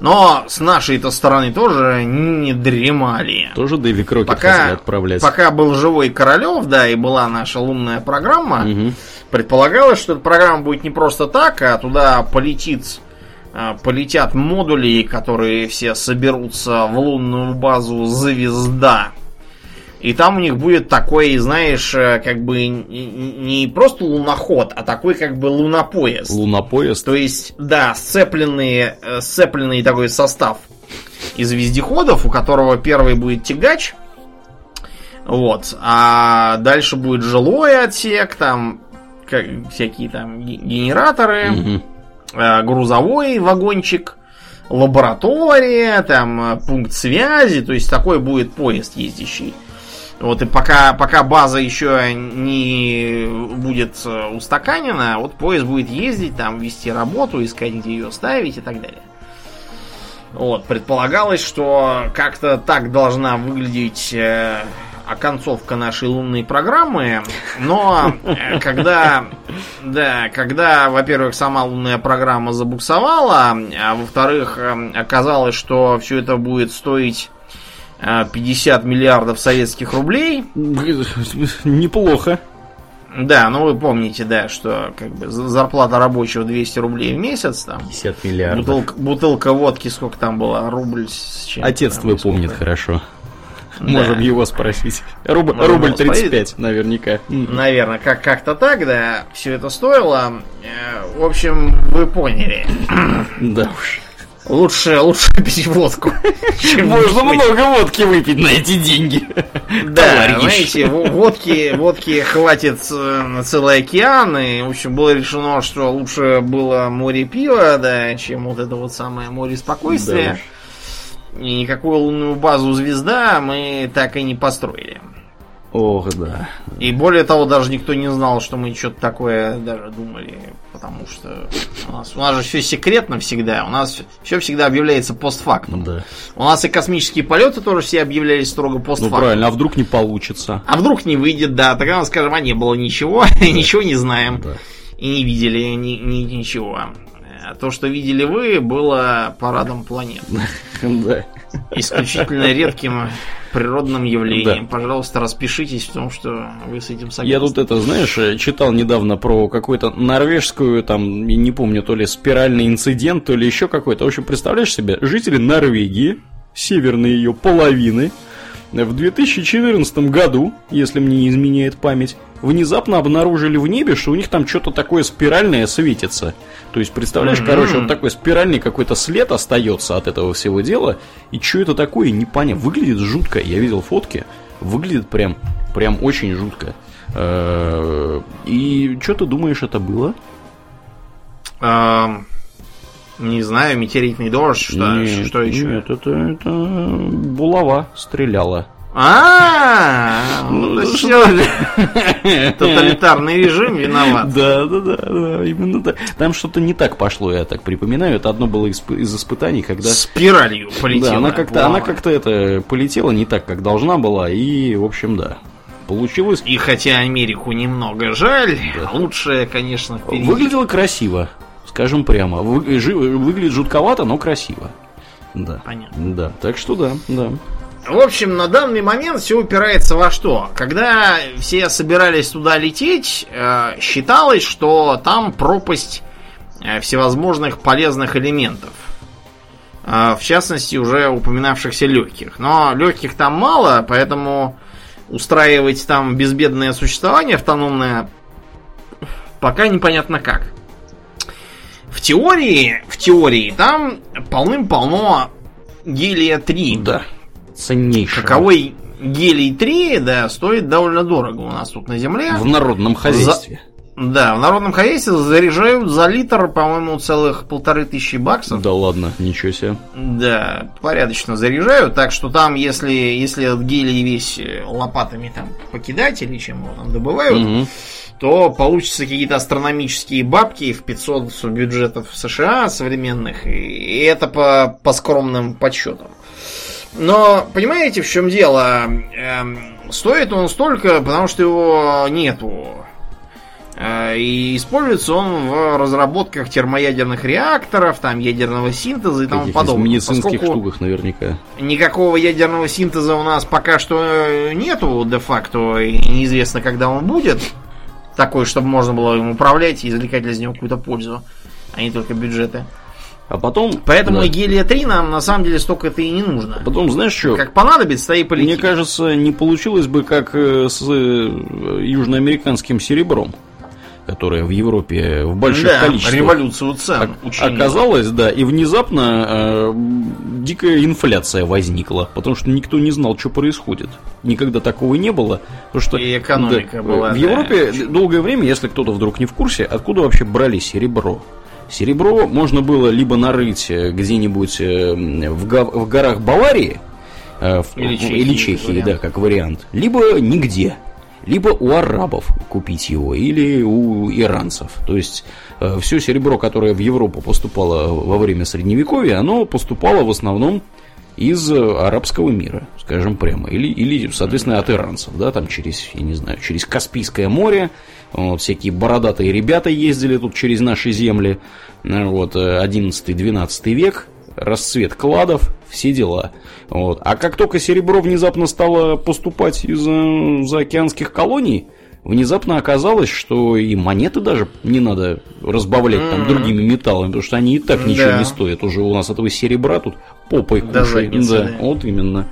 Но с нашей-то стороны тоже не дремали. Тоже Дэви Крокет Пока, отправлять. пока был живой Королев, да, и была наша лунная программа, Мгм. Предполагалось, что эта программа будет не просто так, а туда полетит, а, полетят модули, которые все соберутся в лунную базу «Звезда». И там у них будет такой, знаешь, э, как бы не просто луноход, а такой как бы лунопоезд. Лунопоезд. То есть, да, сцепленный, э, сцепленный такой состав из вездеходов, у которого первый будет тягач, вот, а дальше будет жилой отсек, там как, всякие там ге- генераторы, э, грузовой вагончик, лаборатория, там э, пункт связи, то есть такой будет поезд ездящий. Вот и пока, пока база еще не будет э, устаканена, вот поезд будет ездить, там вести работу, искать, где ее ставить и так далее. Вот, предполагалось, что как-то так должна выглядеть э, оконцовка нашей лунной программы, но э, когда, да, когда, во-первых, сама лунная программа забуксовала, а во-вторых, э, оказалось, что все это будет стоить э, 50 миллиардов советских рублей. Неплохо. Да, ну вы помните, да, что как бы за- зарплата рабочего 200 рублей в месяц, там, 50 миллиардов. бутылка, бутылка водки, сколько там было, рубль с чем Отец твой помнит хорошо. Да. Можем его спросить. Рубль, рубль его спросить. 35, наверняка. Наверное, как- как-то так, да, все это стоило. Э, В общем, вы поняли. Да уж. Лучше, лучше пить водку. Можно много водки выпить на эти деньги. Да, знаете, водки, водки хватит э, на целый океан, и, в общем, было решено, что лучше было море пива, да, чем вот это вот самое море Да спокойствия. уж. И никакую лунную базу звезда мы так и не построили. Ох, да. И более того, даже никто не знал, что мы что-то такое даже думали. Потому что у нас, у нас же все секретно всегда. У нас все всегда объявляется постфактум. Да. У нас и космические полеты тоже все объявлялись строго Ну постфактум. правильно, а вдруг не получится? А вдруг не выйдет, да, тогда мы скажем, а не было ничего, ничего не знаем. Да. И не видели ни, ни- ничего. А То, что видели вы, было парадом планет. Да. Исключительно редким природным явлением. Да. Пожалуйста, распишитесь в том, что вы с этим согласны. Я тут это, знаешь, э, читал недавно про какую-то норвежскую, там, не помню, то ли спиральный инцидент, то ли еще какой-то. В общем, представляешь себе, жители Норвегии, северной ее половины, в 2014 году, если мне не изменяет память, внезапно обнаружили в небе, что у них там что-то такое спиральное светится. То есть, представляешь, Мгм. короче, вот такой спиральный какой-то след остается от этого всего дела. И что это такое, непонятно. Выглядит жутко. Я видел фотки. Выглядит прям, прям очень жутко. Э, И что ты думаешь, это было? Не знаю, метеоритный дождь, что, Нет, что еще? Нет, это, это булава стреляла. А, ну Ну, что всё. Тоталитарный режим виноват. Да, да, да, да, именно так. Там что-то не так пошло, я так припоминаю. Это одно было из, испытаний, когда... Спиралью полетела. Да, она как-то, она как-то это полетела не так, как должна была, и, в общем, да. Получилось. И хотя Америку немного жаль, лучше, конечно, впереди. Выглядело красиво, скажем прямо. Вы- жи- выглядит жутковато, но красиво. Да. Понятно. Да, так что да, да. В общем, на данный момент все упирается во что? Когда все собирались туда лететь, э, считалось, что там пропасть э, всевозможных полезных элементов. Э, в частности, уже упоминавшихся легких. Но легких там мало, поэтому устраивать там безбедное существование автономное пока непонятно как. В теории, в теории, там полным-полно гелия-3. Да. Ценнейшего. Каковой гелий-3, да, стоит довольно дорого у нас тут на Земле. В народном хозяйстве. Да, в народном хозяйстве заряжают за литр, по-моему, целых полторы тысячи баксов. Да ладно, ничего себе. Да, порядочно заряжают, так что там, если, если этот гелий весь э, лопатами там покидать или чем его там добывают, Мгм. то получатся какие-то астрономические бабки в 500 бюджетов США современных, и это по, по скромным подсчетам. Но понимаете, в чем дело? Эм, стоит он столько, потому что его нету. Э, И используется он в разработках термоядерных реакторов, там ядерного синтеза и тому Каких-то подобное. медицинских Поскольку штуках наверняка. никакого ядерного синтеза у нас пока что нету де-факто, и неизвестно, когда он будет. Такой, чтобы можно было им управлять и извлекать из него какую-то пользу, а не только бюджеты. А потом... Поэтому да. и гелия-3 нам на самом деле столько-то и не нужно. Потом, знаешь что? Как понадобится, и полетит. Мне кажется, не получилось бы как э, с э, южноамериканским серебром, которое в Европе в больших да, количествах революцию цен учинила. Оказалось, да, и внезапно э, дикая инфляция возникла, потому что никто не знал, что происходит. Никогда такого не было. Потому что, И экономика была, В да, Европе очень. долгое время, если кто-то вдруг не в курсе, откуда вообще брали серебро? Серебро можно было либо нарыть э, где-нибудь э, в, га- в горах Баварии, э, в- Или в- Чехии, или Чехии, да, как вариант, либо нигде. Либо у арабов купить его, или у иранцев. То есть все серебро, которое в Европу поступало во время средневековья, оно поступало в основном из арабского мира, скажем прямо, или, или соответственно, от иранцев, да, там через, я не знаю, через Каспийское море, вот, всякие бородатые ребята ездили тут через наши земли, вот, 11-12 век, расцвет кладов, все дела. Вот. А как только серебро внезапно стало поступать из э, заокеанских колоний, внезапно оказалось, что и монеты даже не надо разбавлять mm-hmm. там другими металлами, потому что они и так ничего да. не стоят. Уже у нас этого серебра тут попой да, кушает. Да, да, вот именно.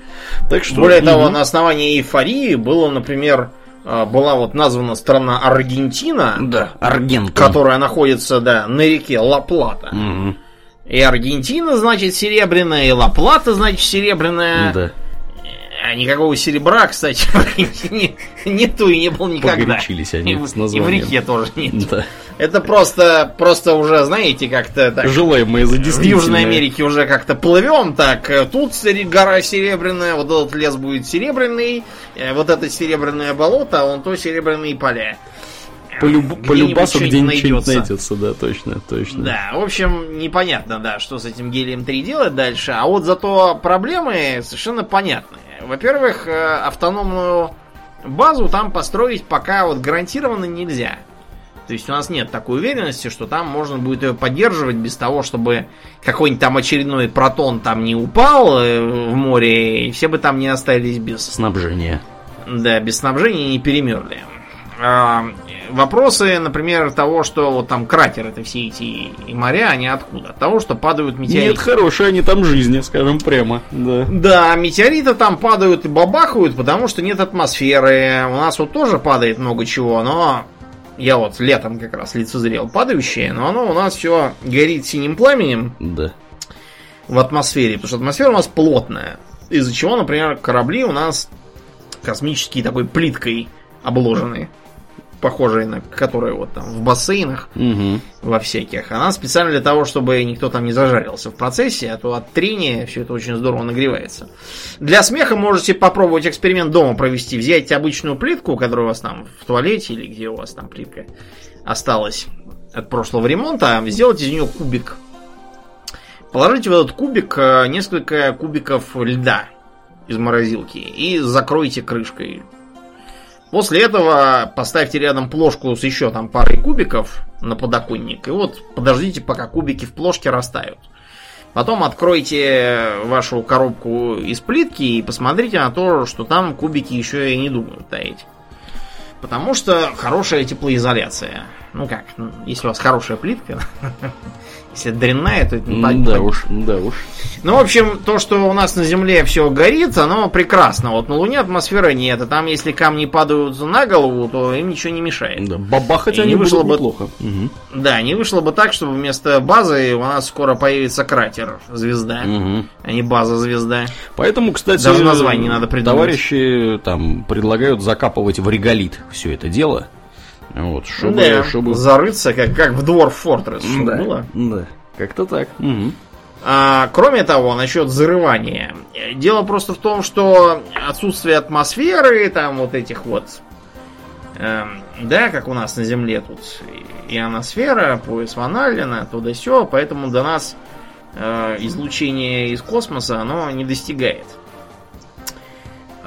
Так что, Более угу. того, на основании эйфории было, например, э, была вот названа страна Аргентина, да, Аргентина, которая находится, да, на реке Ла-Плата. Угу. И Аргентина, значит, серебряная, и Ла-Плата, значит, серебряная. Да. А никакого серебра, кстати, нету и не было никогда. Погорячились они и, с названием. И в реке тоже нет. Да. Это просто, просто уже, знаете, как-то так... Желаемое за В Южной Америке уже как-то плывем, так, э, тут гора серебряная, вот этот лес будет серебряный, э, вот это серебряное болото, а он то серебряные поля. По, люб... по любасу где-нибудь найдется, да, точно, точно. Да, в общем, непонятно, да, что с этим гелием 3 делать дальше. А вот зато проблемы совершенно понятные. Во-первых, э, автономную базу там построить пока вот гарантированно нельзя. То есть у нас нет такой уверенности, что там можно будет ее поддерживать без того, чтобы какой-нибудь там очередной протон там не упал э, в море, и все бы там не остались без снабжения. Да, без снабжения не перемерли. Вопросы, например, того, что вот там кратер это все эти и моря, они откуда? От того, что падают метеориты. Нет, хорошие они там жизни, скажем прямо. Да. да, метеориты там падают и бабахают, потому что нет атмосферы. У нас вот тоже падает много чего, но я вот летом как раз лицезрел падающее, но оно у нас все горит синим пламенем. Да. В атмосфере, потому что атмосфера у нас плотная. Из-за чего, например, корабли у нас космические такой плиткой обложены похожая на которые вот там в бассейнах угу. во всяких. Она специально для того, чтобы никто там не зажарился в процессе, а то от трения все это очень здорово нагревается. Для смеха можете попробовать эксперимент дома провести. Взять обычную плитку, которая у вас там в туалете или где у вас там плитка осталась от прошлого ремонта, сделать из нее кубик. Положите в этот кубик э, несколько кубиков льда из морозилки и закройте крышкой После этого поставьте рядом плошку с еще там парой кубиков на подоконник. И вот подождите, пока кубики в плошке растают. Потом откройте вашу коробку из плитки и посмотрите на то, что там кубики еще и не думают таять. Потому что хорошая теплоизоляция. Ну как, ну, если у вас хорошая плитка, Если дрянная, то это не ну, Да уж, да уж. Ну, в общем, то, что у нас на Земле все горит, оно прекрасно. Вот на Луне атмосферы нет, а там, если камни падают на голову, то им ничего не мешает. Да, бабахать они не вышло бы плохо. Угу. Да, не вышло бы так, чтобы вместо базы у нас скоро появится кратер звезда, угу. а не база звезда. Поэтому, кстати, Даже название надо придумать. Товарищи там предлагают закапывать в реголит все это дело. Вот, чтобы, да, чтобы... зарыться, как, как в Dwarf Fortress, чтобы да, было. Да, как-то так. Угу. А, кроме того, насчет взрывания. Дело просто в том, что отсутствие атмосферы, там вот этих вот, эм, да, как у нас на Земле тут ионосфера, пояс Ван Аллена, туда все, поэтому до нас э, излучение из космоса, оно не достигает.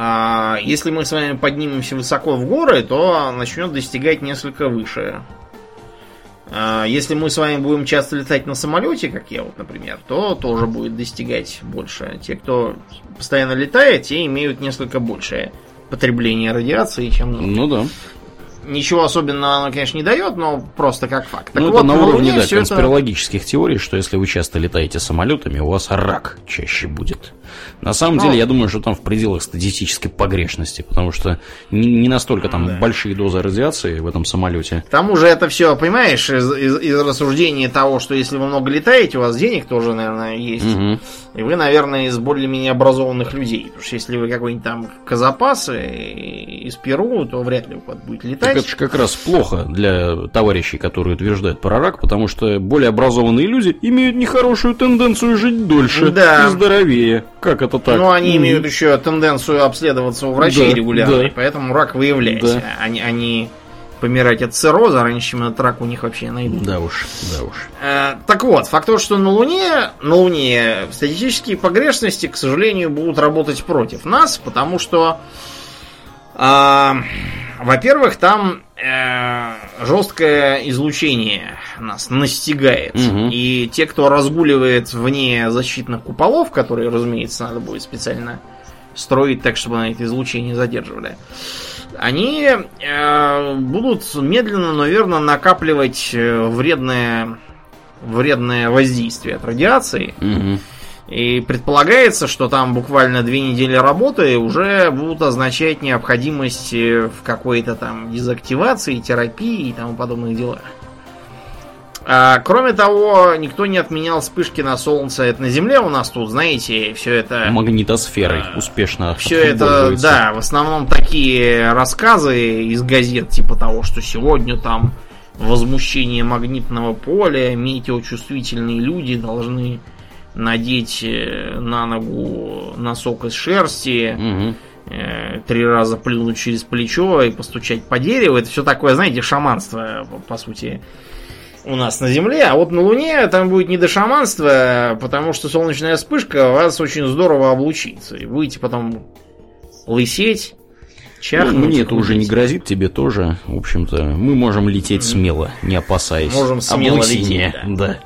А если мы с вами поднимемся высоко в горы, то начнет достигать несколько выше. А если мы с вами будем часто летать на самолете, как я вот, например, то тоже будет достигать больше. Те, кто постоянно летает, те имеют несколько большее потребление радиации, чем Ну да. Ничего особенного оно, конечно, не дает, но просто как факт. Так ну, вот, это на уровне, да, конспирологических это... теорий, что если вы часто летаете самолетами, у вас рак чаще будет. На самом ну, деле, я думаю, что там в пределах статистической погрешности, потому что не, не настолько там да. большие дозы радиации в этом самолете. К тому же это все, понимаешь, из, из, из рассуждения того, что если вы много летаете, у вас денег тоже, наверное, есть. Угу. И вы, наверное, из более-менее образованных людей. Потому что если вы какой-нибудь там Казапас из Перу, то вряд ли у вас будет летать. Так это же как раз плохо для товарищей, которые утверждают про рак, потому что более образованные люди имеют нехорошую тенденцию жить дольше да. и здоровее. Как это так? Ну, они mm имеют еще тенденцию обследоваться у врачей да, регулярно, да. поэтому рак выявляется. Да. Они, они помирать от цирроза раньше, чем этот рак у них вообще найдут. Да уж, да уж. Э, так вот, факт того, что на Луне, на Луне статистические погрешности, к сожалению, будут работать против нас, потому что, э, во-первых, там э, жесткое излучение нас настигает. Мгм. И те, кто разгуливает вне защитных куполов, которые, разумеется, надо будет специально строить так, чтобы на это излучение задерживали, они э, будут медленно, но верно накапливать э, вредное, вредное воздействие от радиации. Мгм. И предполагается, что там буквально две недели работы уже будут означать необходимость э, в какой-то там дезактивации, терапии и тому подобных делах. А, кроме того, никто не отменял вспышки на Солнце. Это на Земле у нас тут, знаете, все это... Магнитосферой успешно. Все это, да, в основном такие рассказы из газет, типа того, что сегодня там возмущение магнитного поля, метеочувствительные люди должны надеть э, на ногу носок из шерсти, Мгм. э, три раза плюнуть через плечо и постучать по дереву. Это все такое, знаете, шаманство, по- сути, у нас на Земле. А вот на Луне там будет не до шаманства, потому что солнечная вспышка вас очень здорово облучит. И будете потом лысеть, Ну, чахнуть. мне и это уже не грозит, тебе тоже. В общем-то, мы можем лететь смело, не опасаясь. Можем смело облысения. лететь, да. Да,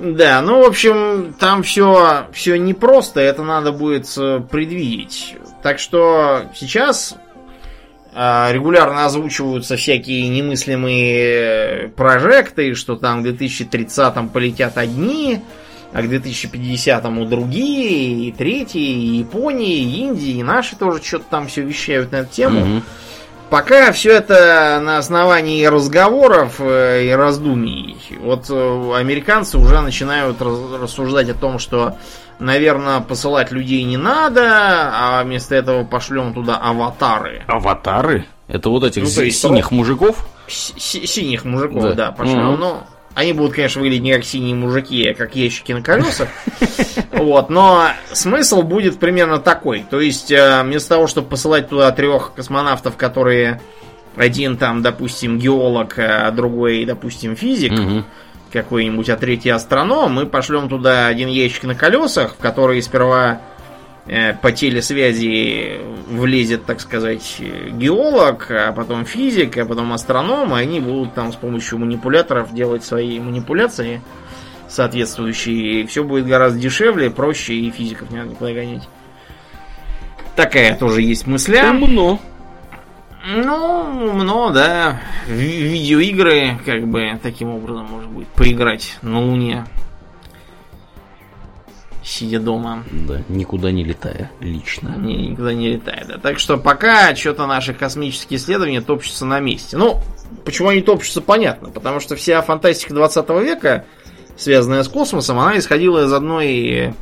ну, в общем, там все, все непросто, это надо будет э, предвидеть. Так что сейчас а, регулярно озвучиваются всякие немыслимые э, прожекты, что там к 2030-м полетят одни, а к 2050-му другие, и третьи, и Японии, и Индии, и наши тоже что-то там все вещают на эту тему. Мгм. Пока все это на основании разговоров э, и раздумий. Вот э, американцы уже начинают рассуждать о том, что, наверное, посылать людей не надо, а вместо этого пошлем туда аватары. Аватары? Это вот этих Ну, есть синих мужиков? С- си- синих мужиков, Да. да, пошлем. Мгм. Ну, они будут, конечно, выглядеть не как синие мужики, а как ящики на колесах. Вот, но смысл будет примерно такой. То есть, э, вместо того, чтобы посылать туда трех космонавтов, которые один там, допустим, геолог, а другой, допустим, физик, Мгм. какой-нибудь, а третий астроном, мы пошлем туда один ящик на колесах, в который сперва э, по телесвязи влезет, так сказать, э, геолог, а потом физик, а потом астроном, и они будут там с помощью манипуляторов делать свои манипуляции соответствующие, и все будет гораздо дешевле, проще, и физиков не надо никуда гонять. Такая тоже есть мысля. Умно. Ну, умно, да. Ви- Видеоигры, как бы, таким образом, может быть, поиграть на Луне. Сидя дома. Да, никуда не летая лично. Не, никуда не летает. Да. Так что пока что-то наши космические исследования топчутся на месте. Ну, почему они топчутся, понятно. Потому что вся фантастика 20 века, связанная с космосом, она исходила из одной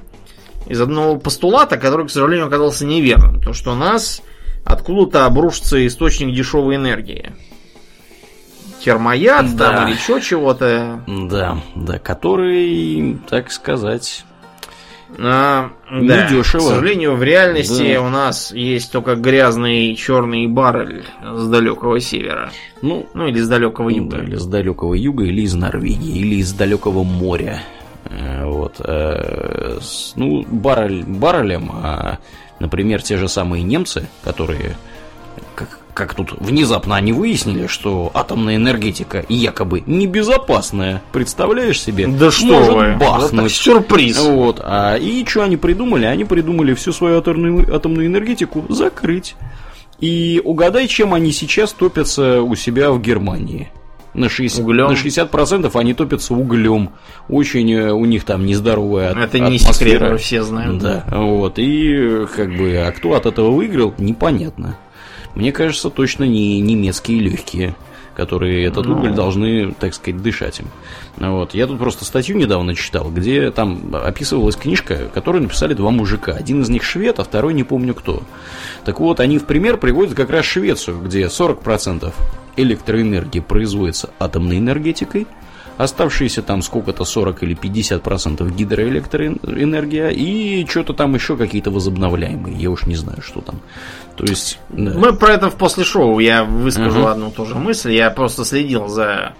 из одного постулата, который, к сожалению, оказался неверным. То, что у нас откуда-то обрушится источник дешевой энергии. Термояд Да. там или еще чего-то. Да, да, который, так сказать, А, да. Недешево. К сожалению, в реальности Да. у нас есть только грязный черный баррель с далекого севера. ну, Ну или с далекого да, юга. или с далекого юга, или из Норвегии, или из далекого моря. Э, Вот. э, Ну, баррель, баррелем, а, например, те же самые немцы, которые как, тут внезапно они выяснили, что атомная энергетика якобы небезопасная. Представляешь себе? Да что Может вы. Вот бахнуть. сюрприз. Вот. А, и что они придумали? Они придумали всю свою атомную, атомную энергетику закрыть. И угадай, чем они сейчас топятся у себя в Германии. На 60%, Углем. на 60% они топятся углем. Очень э, у них там нездоровая Это не атмосфера. секрет, уже все знают. Да, вот. И э, как бы, а кто от этого выиграл, непонятно. Мне кажется, точно не немецкие легкие, которые этот Ну. уголь должны, так сказать, дышать им. Вот. Я тут просто статью недавно читал, где там описывалась книжка, которую написали два мужика. Один из них швед, а второй не помню кто. Так вот, они в пример приводят как раз Швецию, где 40% электроэнергии производится атомной энергетикой, Оставшиеся там сколько-то 40 или 50 процентов гидроэлектроэнергия и что-то там еще какие-то возобновляемые. Я уж не знаю, что там. То есть... Да. Мы про это в после шоу я выскажу uh-huh. одну тоже мысль. Я просто следил за,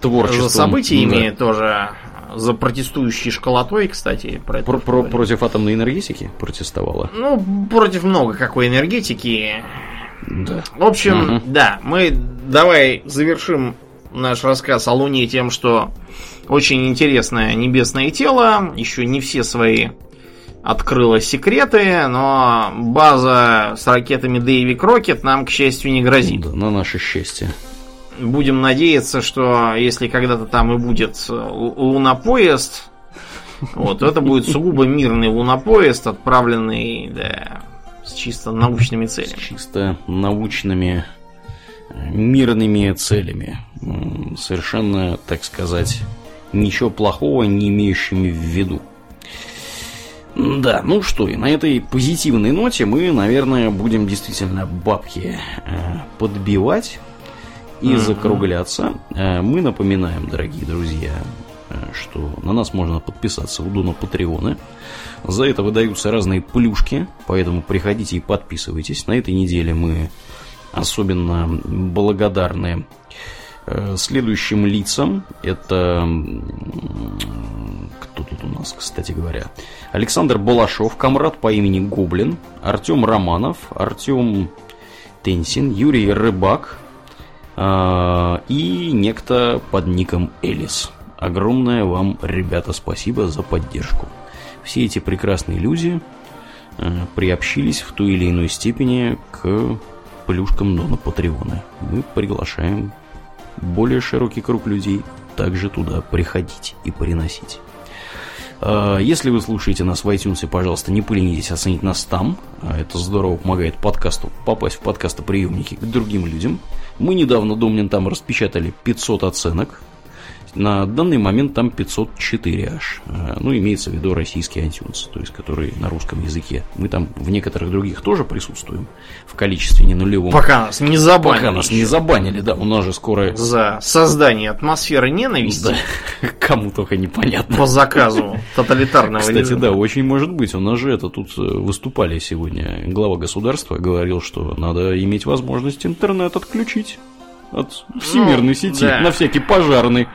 Творчеством. за событиями да. тоже за протестующей школотой, кстати. Про про, про против атомной энергетики протестовала? Ну, против много какой энергетики. Да. В общем, угу. да, мы давай завершим наш рассказ о Луне тем, что очень интересное небесное тело, еще не все свои открыло секреты, но база с ракетами Дэйвик Рокет нам, к счастью, не грозит. Да, на наше счастье. Будем надеяться, что если когда-то там и будет лунопоезд, вот, это будет сугубо мирный лунопоезд, отправленный, да, с чисто научными целями. С чисто научными, мирными целями. Совершенно, так сказать, ничего плохого не имеющими в виду. Да, ну что, и на этой позитивной ноте мы, наверное, будем действительно бабки э, подбивать и mm-hmm. закругляться. Э, мы напоминаем, дорогие друзья, э, что на нас можно подписаться в Дуна Патреоны. За это выдаются разные плюшки, поэтому приходите и подписывайтесь. На этой неделе мы особенно благодарны э, следующим лицам. Это кто тут у нас, кстати говоря? Александр Балашов, комрад по имени Гоблин, Артем Романов, Артем Тенсин, Юрий Рыбак, а, и некто под ником Элис. Огромное вам, ребята, спасибо за поддержку. Все эти прекрасные люди э, приобщились в той или иной степени к плюшкам Нона Патреона. Мы приглашаем более широкий круг людей также туда приходить и приносить. А, если вы слушаете нас в iTunes, пожалуйста, не поленитесь оценить нас там. А, это здорово помогает подкасту попасть в подкастоприемники к другим людям. Мы недавно, Домнин, там распечатали 500 оценок. На данный момент там 504 аж. Э, ну, имеется в виду российский iTunes, то есть который на русском языке. Мы там в некоторых других тоже присутствуем в количестве не нулевом. Пока нас не забанили. Пока нас не забанили, да. У нас же скоро... За создание атмосферы ненависти. Да. Кому только непонятно. По заказу тоталитарного Кстати, режима. да, очень может быть. У нас же это тут э, выступали сегодня. Глава государства говорил, что надо иметь возможность интернет отключить от всемирной ну, сети да. на всякий пожарный.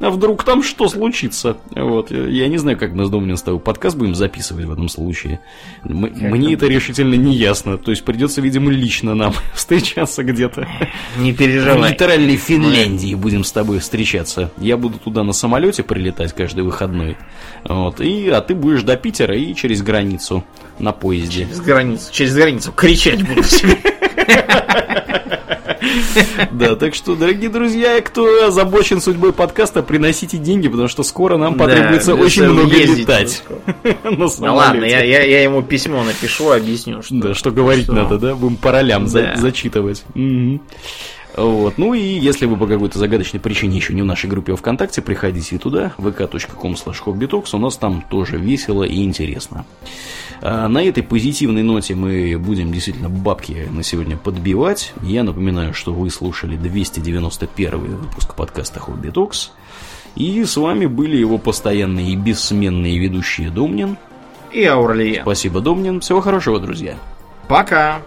А вдруг там что случится? Вот. Я не знаю, как мы с Домнин с тобой подкаст будем записывать в этом случае. М- мне это решительно не ясно. То есть придется, видимо, лично нам встречаться где-то. Не переживай. В нейтральной Финляндии будем с тобой встречаться. Я буду туда на самолете прилетать каждый выходной. Вот. И, а ты будешь до Питера и через границу на поезде. Через границу. Через границу. Кричать буду себе. Да, так что, дорогие друзья, кто озабочен судьбой подкаста, приносите деньги, потому что скоро нам потребуется очень много летать. Ну ладно, я ему письмо напишу, объясню, что... Да, что говорить надо, да? Будем по ролям зачитывать. Вот. Ну и если вы по какой-то загадочной причине еще не в нашей группе ВКонтакте, приходите туда, vk.com slash у нас там тоже весело и интересно. А на этой позитивной ноте мы будем действительно бабки на сегодня подбивать. Я напоминаю, что вы слушали 291 выпуск подкаста Хобби Токс. И с вами были его постоянные и бессменные ведущие Домнин и Аурлия. Спасибо, Домнин. Всего хорошего, друзья. Пока.